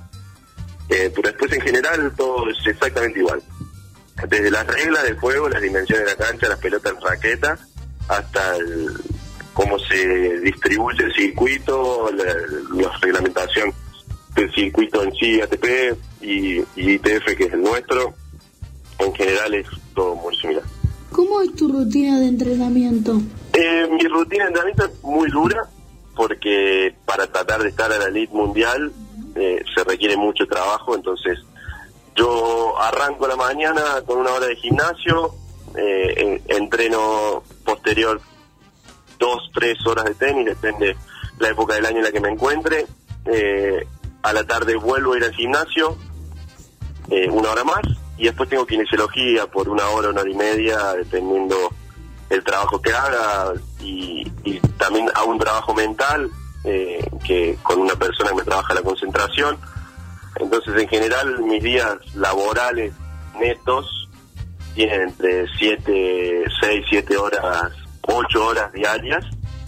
Eh, pero después en general todo es exactamente igual. Desde las reglas del juego, las dimensiones de la cancha, las pelotas en raqueta, hasta el, cómo se distribuye el circuito, la, la reglamentación del circuito en sí, ATP y, y ITF, que es el nuestro. En general es todo muy similar. ¿Cómo es tu rutina de entrenamiento? Eh, mi rutina de entrenamiento es muy dura porque para tratar de estar a la elite mundial eh, se requiere mucho trabajo, entonces yo arranco la mañana con una hora de gimnasio, eh, en- entreno posterior dos, tres horas de tenis, depende la época del año en la que me encuentre. Eh, a la tarde vuelvo a ir al gimnasio, eh, una hora más, y después tengo kinesiología por una hora, una hora y media, dependiendo el trabajo que haga, y, también hago un trabajo mental, eh, que con una persona que me trabaja la concentración. Entonces, en general, mis días laborales netos tienen entre 7, 6, 7 horas, 8 horas diarias.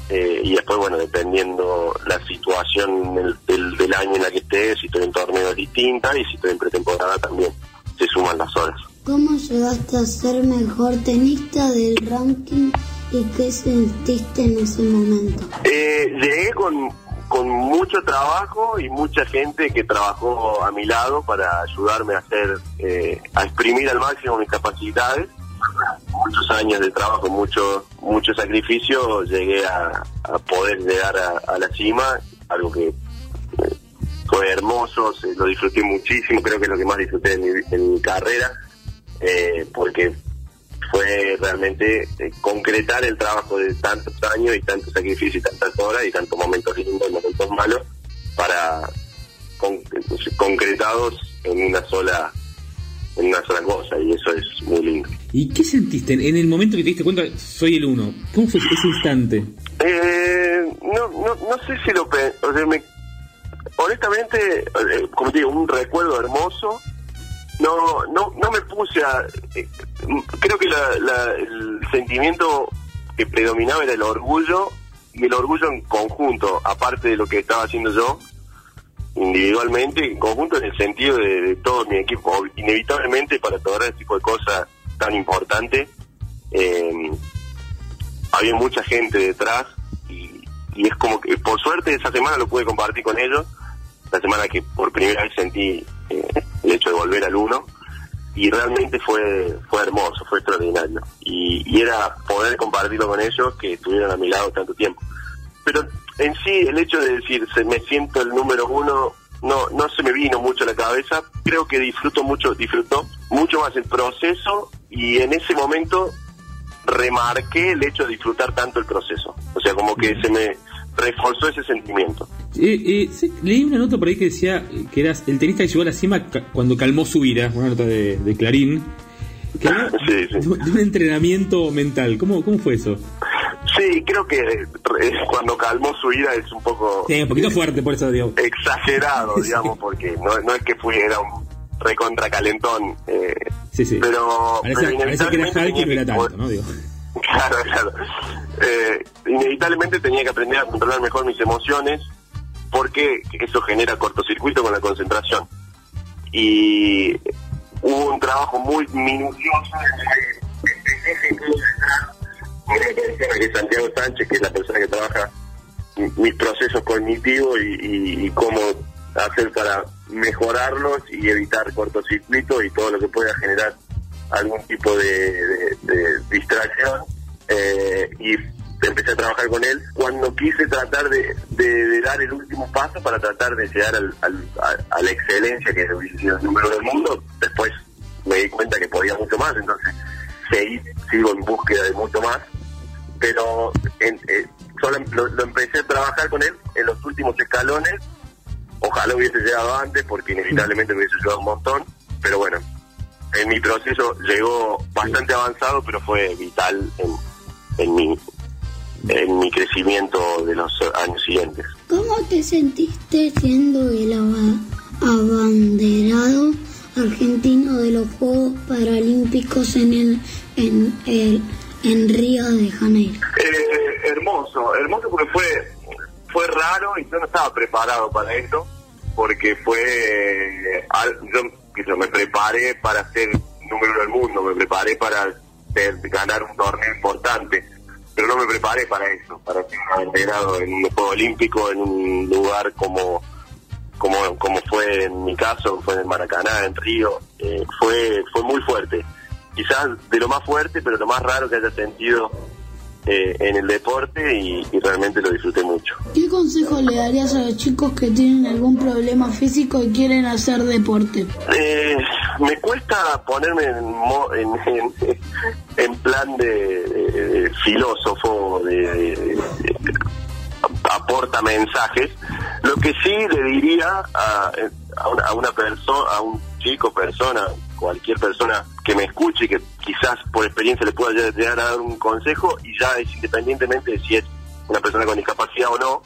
Eh, y después, bueno, dependiendo la situación del, del- del año en la que esté, si estoy en torneos distintas y si estoy en pretemporada también se suman las horas. ¿Cómo llegaste a ser mejor tenista del ranking y qué sentiste en ese momento? Eh, llegué con, con mucho trabajo y mucha gente que trabajó a mi lado para ayudarme a hacer, eh, a exprimir al máximo mis capacidades. Muchos años de trabajo, mucho, mucho sacrificio, llegué a, poder llegar a, a la cima, algo que eh, fue hermoso, se- lo disfruté muchísimo, creo que es lo que más disfruté en mi, en mi carrera, eh, porque fue realmente eh, concretar el trabajo de tantos años y tanto sacrificio y tantas horas y tantos momentos lindos y momentos malos para con- concretados en una sola en una sola cosa y eso es muy lindo. ¿Y qué sentiste en, el momento que te diste cuenta, soy el uno? ¿Cómo fue ese instante? Eh, no, no, no sé si lo... pe- O sea, me- honestamente, eh, como te digo, un recuerdo hermoso. No, no, no me puse a... eh, creo que la- la- el sentimiento que predominaba era el orgullo y el orgullo en conjunto, aparte de lo que estaba haciendo yo individualmente, en conjunto en el sentido de, de todo mi equipo. Inevitablemente para lograr este tipo de cosas tan importantes, eh, había mucha gente detrás y, y es como que por suerte esa semana lo pude compartir con ellos, la semana que por primera vez sentí eh, el hecho de volver al uno y realmente fue fue hermoso, fue extraordinario y, y era poder compartirlo con ellos que estuvieron a mi lado tanto tiempo. Pero en sí el hecho de decir se me siento el número uno no no se me vino mucho a la cabeza, creo que disfruto mucho, disfruto mucho más el proceso y en ese momento remarqué el hecho de disfrutar tanto el proceso. O sea, como que se me reforzó ese sentimiento. Eh, eh, sí, leí una nota por ahí que decía que eras el tenista que llegó a la cima cuando calmó su ira, una nota de, de Clarín, que hablaba de, de un entrenamiento mental. ¿Cómo, cómo fue eso? Sí, creo que eh, cuando calmó su ira es un poco Sí, un poquito fuerte, por eso digo. exagerado, digamos, porque no, no es que fui, era un recontra calentón. Eh, Sí, sí. Pero, Parece, pero parece que era Hulk y no era tanto, ¿no? Digo. Claro, claro. Eh, inevitablemente tenía que aprender a controlar mejor mis emociones porque eso genera cortocircuito con la concentración. Y hubo un trabajo muy minucioso con Santiago Sánchez, que es la persona que trabaja mi- mis procesos cognitivos y, cómo hacer para mejorarlos y evitar cortocircuitos y todo lo que pueda generar algún tipo de, de- de distracción. Eh, y empecé a trabajar con él. Cuando quise tratar de, de- dar el último paso para tratar de llegar al- al- a, la excelencia que hubiese sido el número del mundo después me di cuenta que podía mucho más entonces seguí sigo en búsqueda de mucho más. Pero en- eh, solo lo, lo empecé a trabajar con él en los últimos escalones. Ojalá hubiese llegado antes porque inevitablemente me hubiese ayudado un montón. Pero bueno en mi proceso llegó bastante avanzado pero fue vital en, en mi en mi crecimiento de los años siguientes ¿Cómo te sentiste siendo el aba- abanderado argentino de los Juegos Paralímpicos en el, en el en Río de Janeiro? Eh, hermoso, hermoso porque fue fue raro y yo no estaba preparado para esto porque fue eh, yo, yo me preparé para ser número uno del mundo, me preparé para ser- ganar un torneo importante, pero no me preparé para eso, para ser abanderado en un juego olímpico en un lugar como como como fue en mi caso, fue en el Maracaná, en Río, eh, fue fue muy fuerte. Quizás de lo más fuerte, pero lo más raro que haya sentido eh, en el deporte y, y realmente lo disfruté mucho. ¿Qué consejo le darías a los chicos que tienen algún problema físico y quieren hacer deporte? Eh, me cuesta ponerme en, en, en- en plan de, de- de filósofo, de, de- de- aporta mensajes. Lo que sí le diría a, a una, a una persona, a un chico, persona, cualquier persona que me escuche y que quizás por experiencia le pueda llegar a dar un consejo y ya es independientemente de si es una persona con discapacidad o no,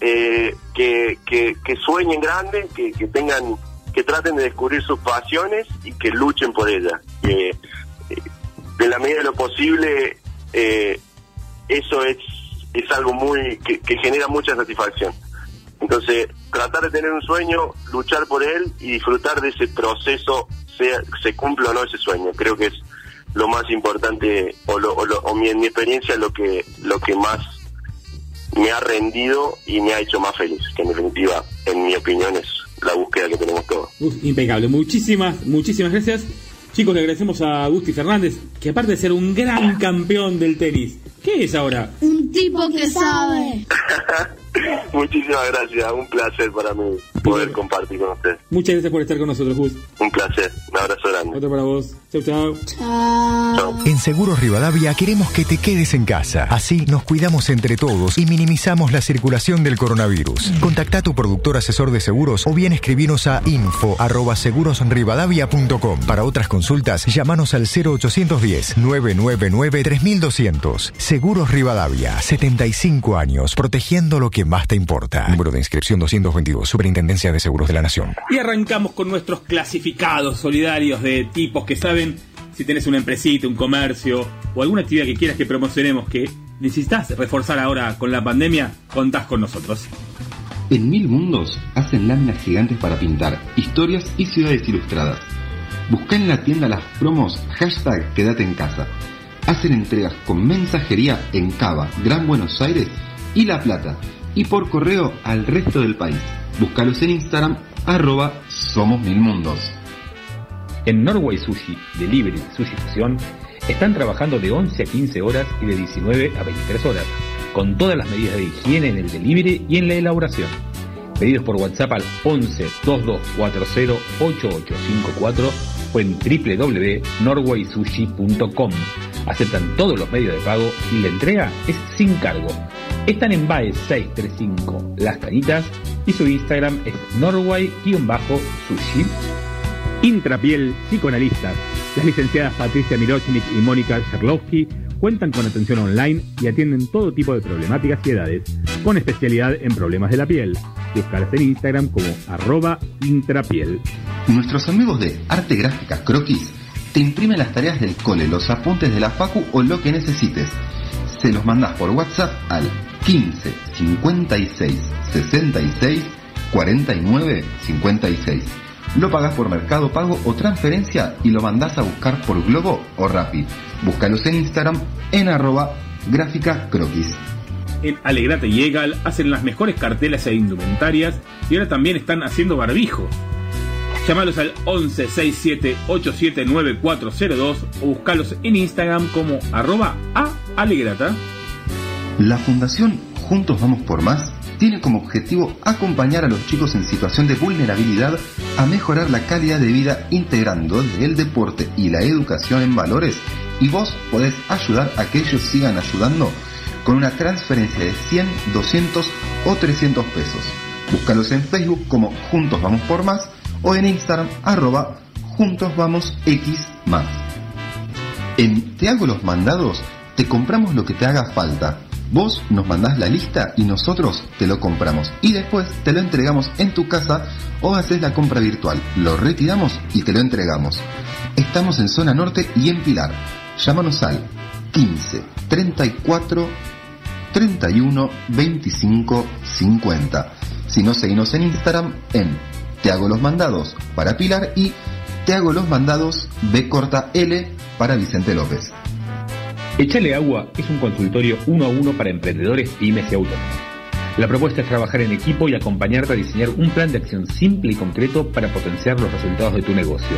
eh, que, que, sueñen grande, que, que tengan, que traten de descubrir sus pasiones y que luchen por ellas. Que en la medida de lo posible, eh, eso es, es algo muy que genera mucha satisfacción. Entonces, tratar de tener un sueño, luchar por él y disfrutar de ese proceso, sea se cumpla o no ese sueño. Creo que es lo más importante, o, lo, o, lo- mi, en mi experiencia, lo que, lo que más me ha rendido y me ha hecho más feliz. Que en definitiva, en mi opinión, es la búsqueda que tenemos todos. Impecable. Muchísimas, muchísimas gracias. Chicos, le agradecemos a Gusti Fernández, que aparte de ser un gran campeón del tenis, ¿qué es ahora? Un tipo que sabe. Muchísimas gracias, un placer para mí poder compartir con ustedes. Muchas gracias por estar con nosotros, Gus. Un placer, un abrazo grande. Otro para vos. Chau, chau. Chao. En Seguros Rivadavia queremos que te quedes en casa. Así nos cuidamos entre todos y minimizamos la circulación del coronavirus. Contacta a tu productor asesor de seguros o bien escribinos a info@segurosrivadavia.com. Para otras consultas, llámanos al 0810 999 3200. Seguros Rivadavia, 75 años, protegiendo lo que más te importa. Número de inscripción 222, Superintendencia de Seguros de la Nación. Y arrancamos con nuestros clasificados solidarios de tipos que saben si tenés una empresita, un comercio o alguna actividad que quieras que promocionemos que necesitas reforzar ahora con la pandemia, contás con nosotros. En Mil Mundos hacen láminas gigantes para pintar, historias y ciudades ilustradas. Busca en la tienda las promos hashtag Quédate en casa. Hacen entregas con mensajería en Cava, Gran Buenos Aires y La Plata. Y por correo al resto del país. Búscalos en Instagram arroba Somos Mil Mundos. En Norway Sushi, Delivery Sushi Fusión, están trabajando de 11 a 15 horas y de 19 a 23 horas, con todas las medidas de higiene en el delivery y en la elaboración. Pedidos por WhatsApp al 11 2240 8854 o en www.norwaysushi.com. Aceptan todos los medios de pago y la entrega es sin cargo. Están en BAE 635 Las Cañitas y su Instagram es norway-sushi. Intrapiel Psicoanalistas. Las licenciadas Patricia Mirochnik y Mónica Sherlowski cuentan con atención online y atienden todo tipo de problemáticas y edades, con especialidad en problemas de la piel. Búscalas en Instagram como arroba intrapiel. Nuestros amigos de Arte Gráfica Croquis te imprimen las tareas del cole, los apuntes de la facu o lo que necesites. Se los mandas por WhatsApp al 15 56 66 49 56. Lo pagas por Mercado Pago o transferencia y lo mandás a buscar por Globo o Rappi. Búscalos en Instagram en arroba gráfica croquis. En Alegrate y Egal hacen las mejores cartelas e indumentarias y ahora también están haciendo barbijos. Llámalos al 11 67 87 9402 o buscalos en Instagram como arroba a. La Fundación Juntos Vamos por Más tiene como objetivo acompañar a los chicos en situación de vulnerabilidad a mejorar la calidad de vida integrando el deporte y la educación en valores y vos podés ayudar a que ellos sigan ayudando con una transferencia de 100, 200 o 300 pesos. Búscalos en Facebook como Juntos Vamos por Más o en Instagram arroba Juntos Vamos X más. En Te hago los mandados, te compramos lo que te haga falta. Vos nos mandás la lista y nosotros te lo compramos. Y después te lo entregamos en tu casa o haces la compra virtual. Lo retiramos y te lo entregamos. Estamos en zona norte y en Pilar. Llámanos al 15 34 31 25 50. Si no, seguimos en Instagram en Te hago los mandados para Pilar y Te hago los mandados B corta L para Vicente López. Echale Agua es un consultorio uno a uno para emprendedores, pymes y autónomos. La propuesta es trabajar en equipo y acompañarte a diseñar un plan de acción simple y concreto para potenciar los resultados de tu negocio.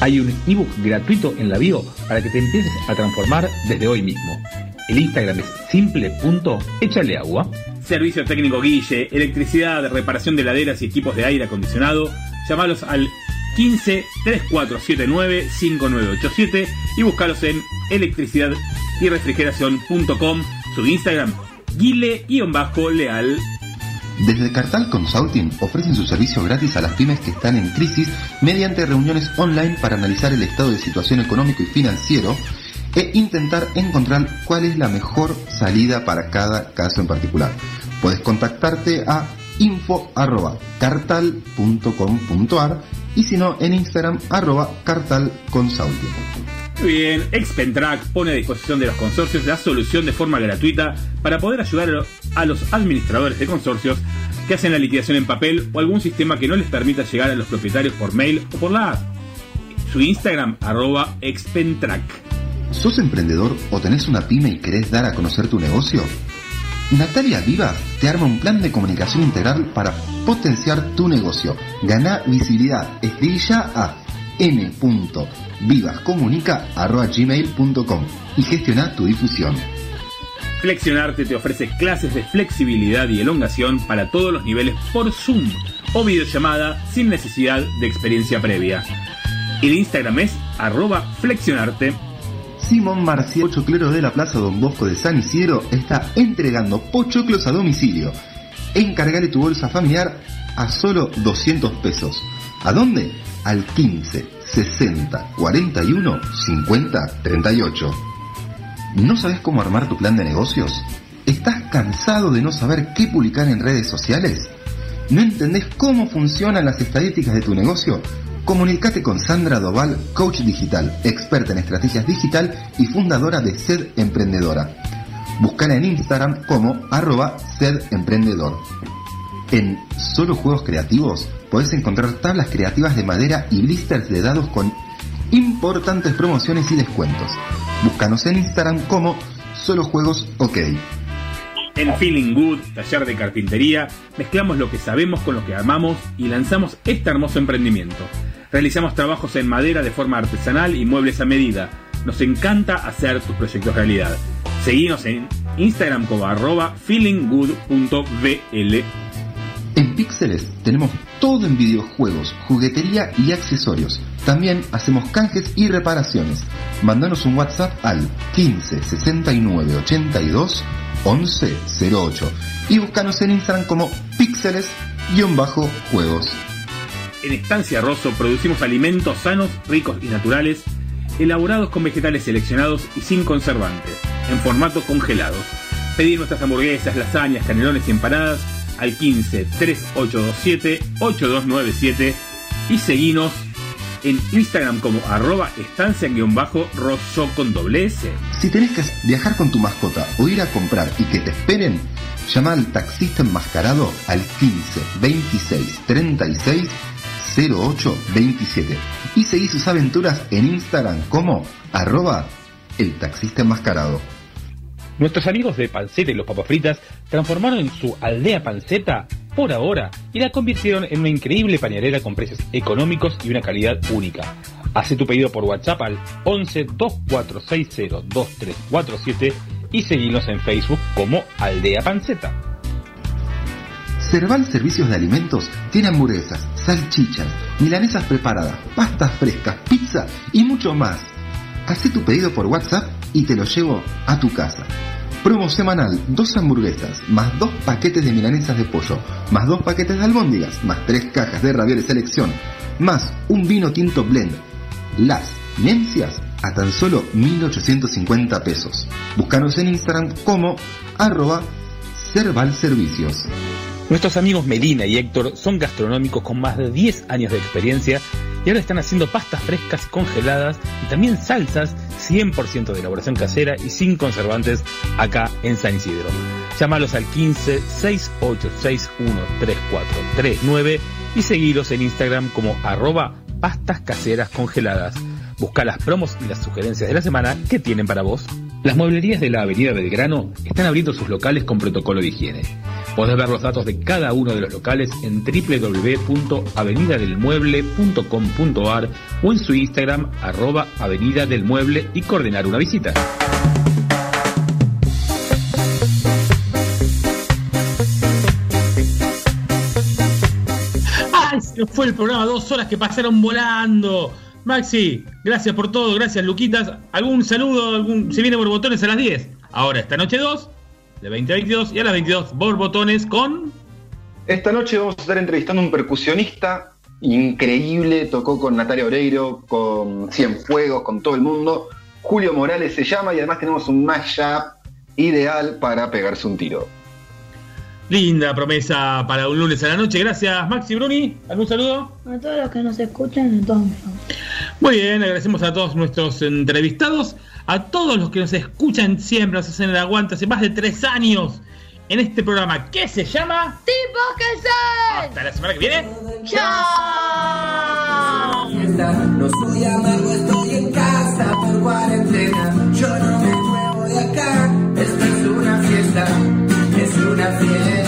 Hay un ebook gratuito en la bio para que te empieces a transformar desde hoy mismo. El Instagram es simple.echaleagua. Servicio técnico Guille, electricidad, reparación de laderas y equipos de aire acondicionado. Llamalos al 15 3479 5987 y buscalos en electricidad y refrigeración.com. Su Instagram, guile-leal. Desde Cartal Consulting ofrecen su servicio gratis a las pymes que están en crisis mediante reuniones online para analizar el estado de situación económico y financiero e intentar encontrar cuál es la mejor salida para cada caso en particular. Puedes contactarte a info.cartal.com.ar y si no en Instagram arroba cartalconsulting. Bien, Expentrack pone a disposición de los consorcios la solución de forma gratuita para poder ayudar a los administradores de consorcios que hacen la liquidación en papel o algún sistema que no les permita llegar a los propietarios por mail o por la app. Su Instagram, arroba Expentrack. ¿Sos emprendedor o tenés una pyme y querés dar a conocer tu negocio? Natalia Vivas te arma un plan de comunicación integral para potenciar tu negocio. Gana visibilidad. Escribí ya a n.vivascomunica.gmail.com y gestiona tu difusión. Flexionarte te ofrece clases de flexibilidad y elongación para todos los niveles por Zoom o videollamada sin necesidad de experiencia previa. El Instagram es arroba flexionarte. Simón Marcial Pochoclero de la Plaza Don Bosco de San Isidro está entregando pochoclos a domicilio. Encargale tu bolsa familiar a solo 200 pesos. ¿A dónde? Al 15 60 41 50 38. ¿No sabes cómo armar tu plan de negocios? ¿Estás cansado de no saber qué publicar en redes sociales? ¿No entendés cómo funcionan las estadísticas de tu negocio? Comunicate con Sandra Doval, coach digital, experta en estrategias digital y fundadora de Sed Emprendedora. Búscala en Instagram como arroba Sed Emprendedor. En Solo Juegos Creativos podés encontrar tablas creativas de madera y blisters de dados con importantes promociones y descuentos. Búscanos en Instagram como Solo Juegos OK. En Feeling Good, taller de carpintería, mezclamos lo que sabemos con lo que amamos y lanzamos este hermoso emprendimiento. Realizamos trabajos en madera de forma artesanal y muebles a medida. Nos encanta hacer tus proyectos realidad. Seguinos en Instagram feelinggood.bl. En Píxeles tenemos todo en videojuegos, juguetería y accesorios. También hacemos canjes y reparaciones. Mándanos un WhatsApp al 15 69 82 11 08 y búscanos en Instagram como píxeles-juegos. En Estancia Rosso producimos alimentos sanos, ricos y naturales, elaborados con vegetales seleccionados y sin conservantes, en formato congelado. Pedir nuestras hamburguesas, lasañas, canelones y empanadas al 15 3827 8297 y seguinos en Instagram como arroba estancia-rosso con doble S. Si tenés que viajar con tu mascota o ir a comprar y que te esperen, llama al taxista enmascarado al 15 26 36 08 27 y seguí sus aventuras en Instagram como arroba el taxista enmascarado. Nuestros amigos de Panceta y los Papas Fritas transformaron en su aldea Panceta por ahora y la convirtieron en una increíble pañalera con precios económicos y una calidad única. Hace tu pedido por WhatsApp al 11 2460 2347 y seguinos en Facebook como Aldea Panceta. Cerval Servicios de Alimentos tiene hamburguesas, salchichas, milanesas preparadas, pastas frescas, pizza y mucho más. Hacé tu pedido por WhatsApp y te lo llevo a tu casa. Promo semanal, dos hamburguesas, más dos paquetes de milanesas de pollo, más dos paquetes de albóndigas, más tres cajas de ravioles selección, más un vino tinto blend. Las Nemcias a tan solo 1.850 pesos. Búscanos en Instagram como arroba Servicios. Nuestros amigos Melina y Héctor son gastronómicos con más de 10 años de experiencia y ahora están haciendo pastas frescas congeladas y también salsas 100% de elaboración casera y sin conservantes acá en San Isidro. Llámalos al 15 6861 3439 y seguilos en Instagram como arroba pastas caseras congeladas. Busca las promos y las sugerencias de la semana que tienen para vos. Las mueblerías de la Avenida Belgrano están abriendo sus locales con protocolo de higiene. Podés ver los datos de cada uno de los locales en www.avenidadelmueble.com.ar o en su Instagram arroba Avenida del y coordinar una visita. ¡Ay! Se fue el programa, dos horas que pasaron volando. Maxi, gracias por todo, gracias Luquitas. ¿Algún saludo? Algún, se viene por botones a las 10. Ahora, esta noche 2, de 20 a 22 y a las 22 borbotones con... Esta noche vamos a estar entrevistando a un percusionista increíble, tocó con Natalia Oreiro, con Cienfuegos, con todo el mundo. Julio Morales se llama y además tenemos un mashup ideal para pegarse un tiro. Linda promesa para un lunes a la noche. Gracias Maxi Bruni. ¿Algún saludo? A todos los que nos escuchan en todos lados. Muy bien, agradecemos a todos nuestros entrevistados, a todos los que nos escuchan siempre, nos hacen el aguante hace más de tres años en este programa que se llama Tipos que son. Hasta la semana que viene. Chao. Cuarentena. Yo no me muevo de acá. Esta es una fiesta, es una fiesta.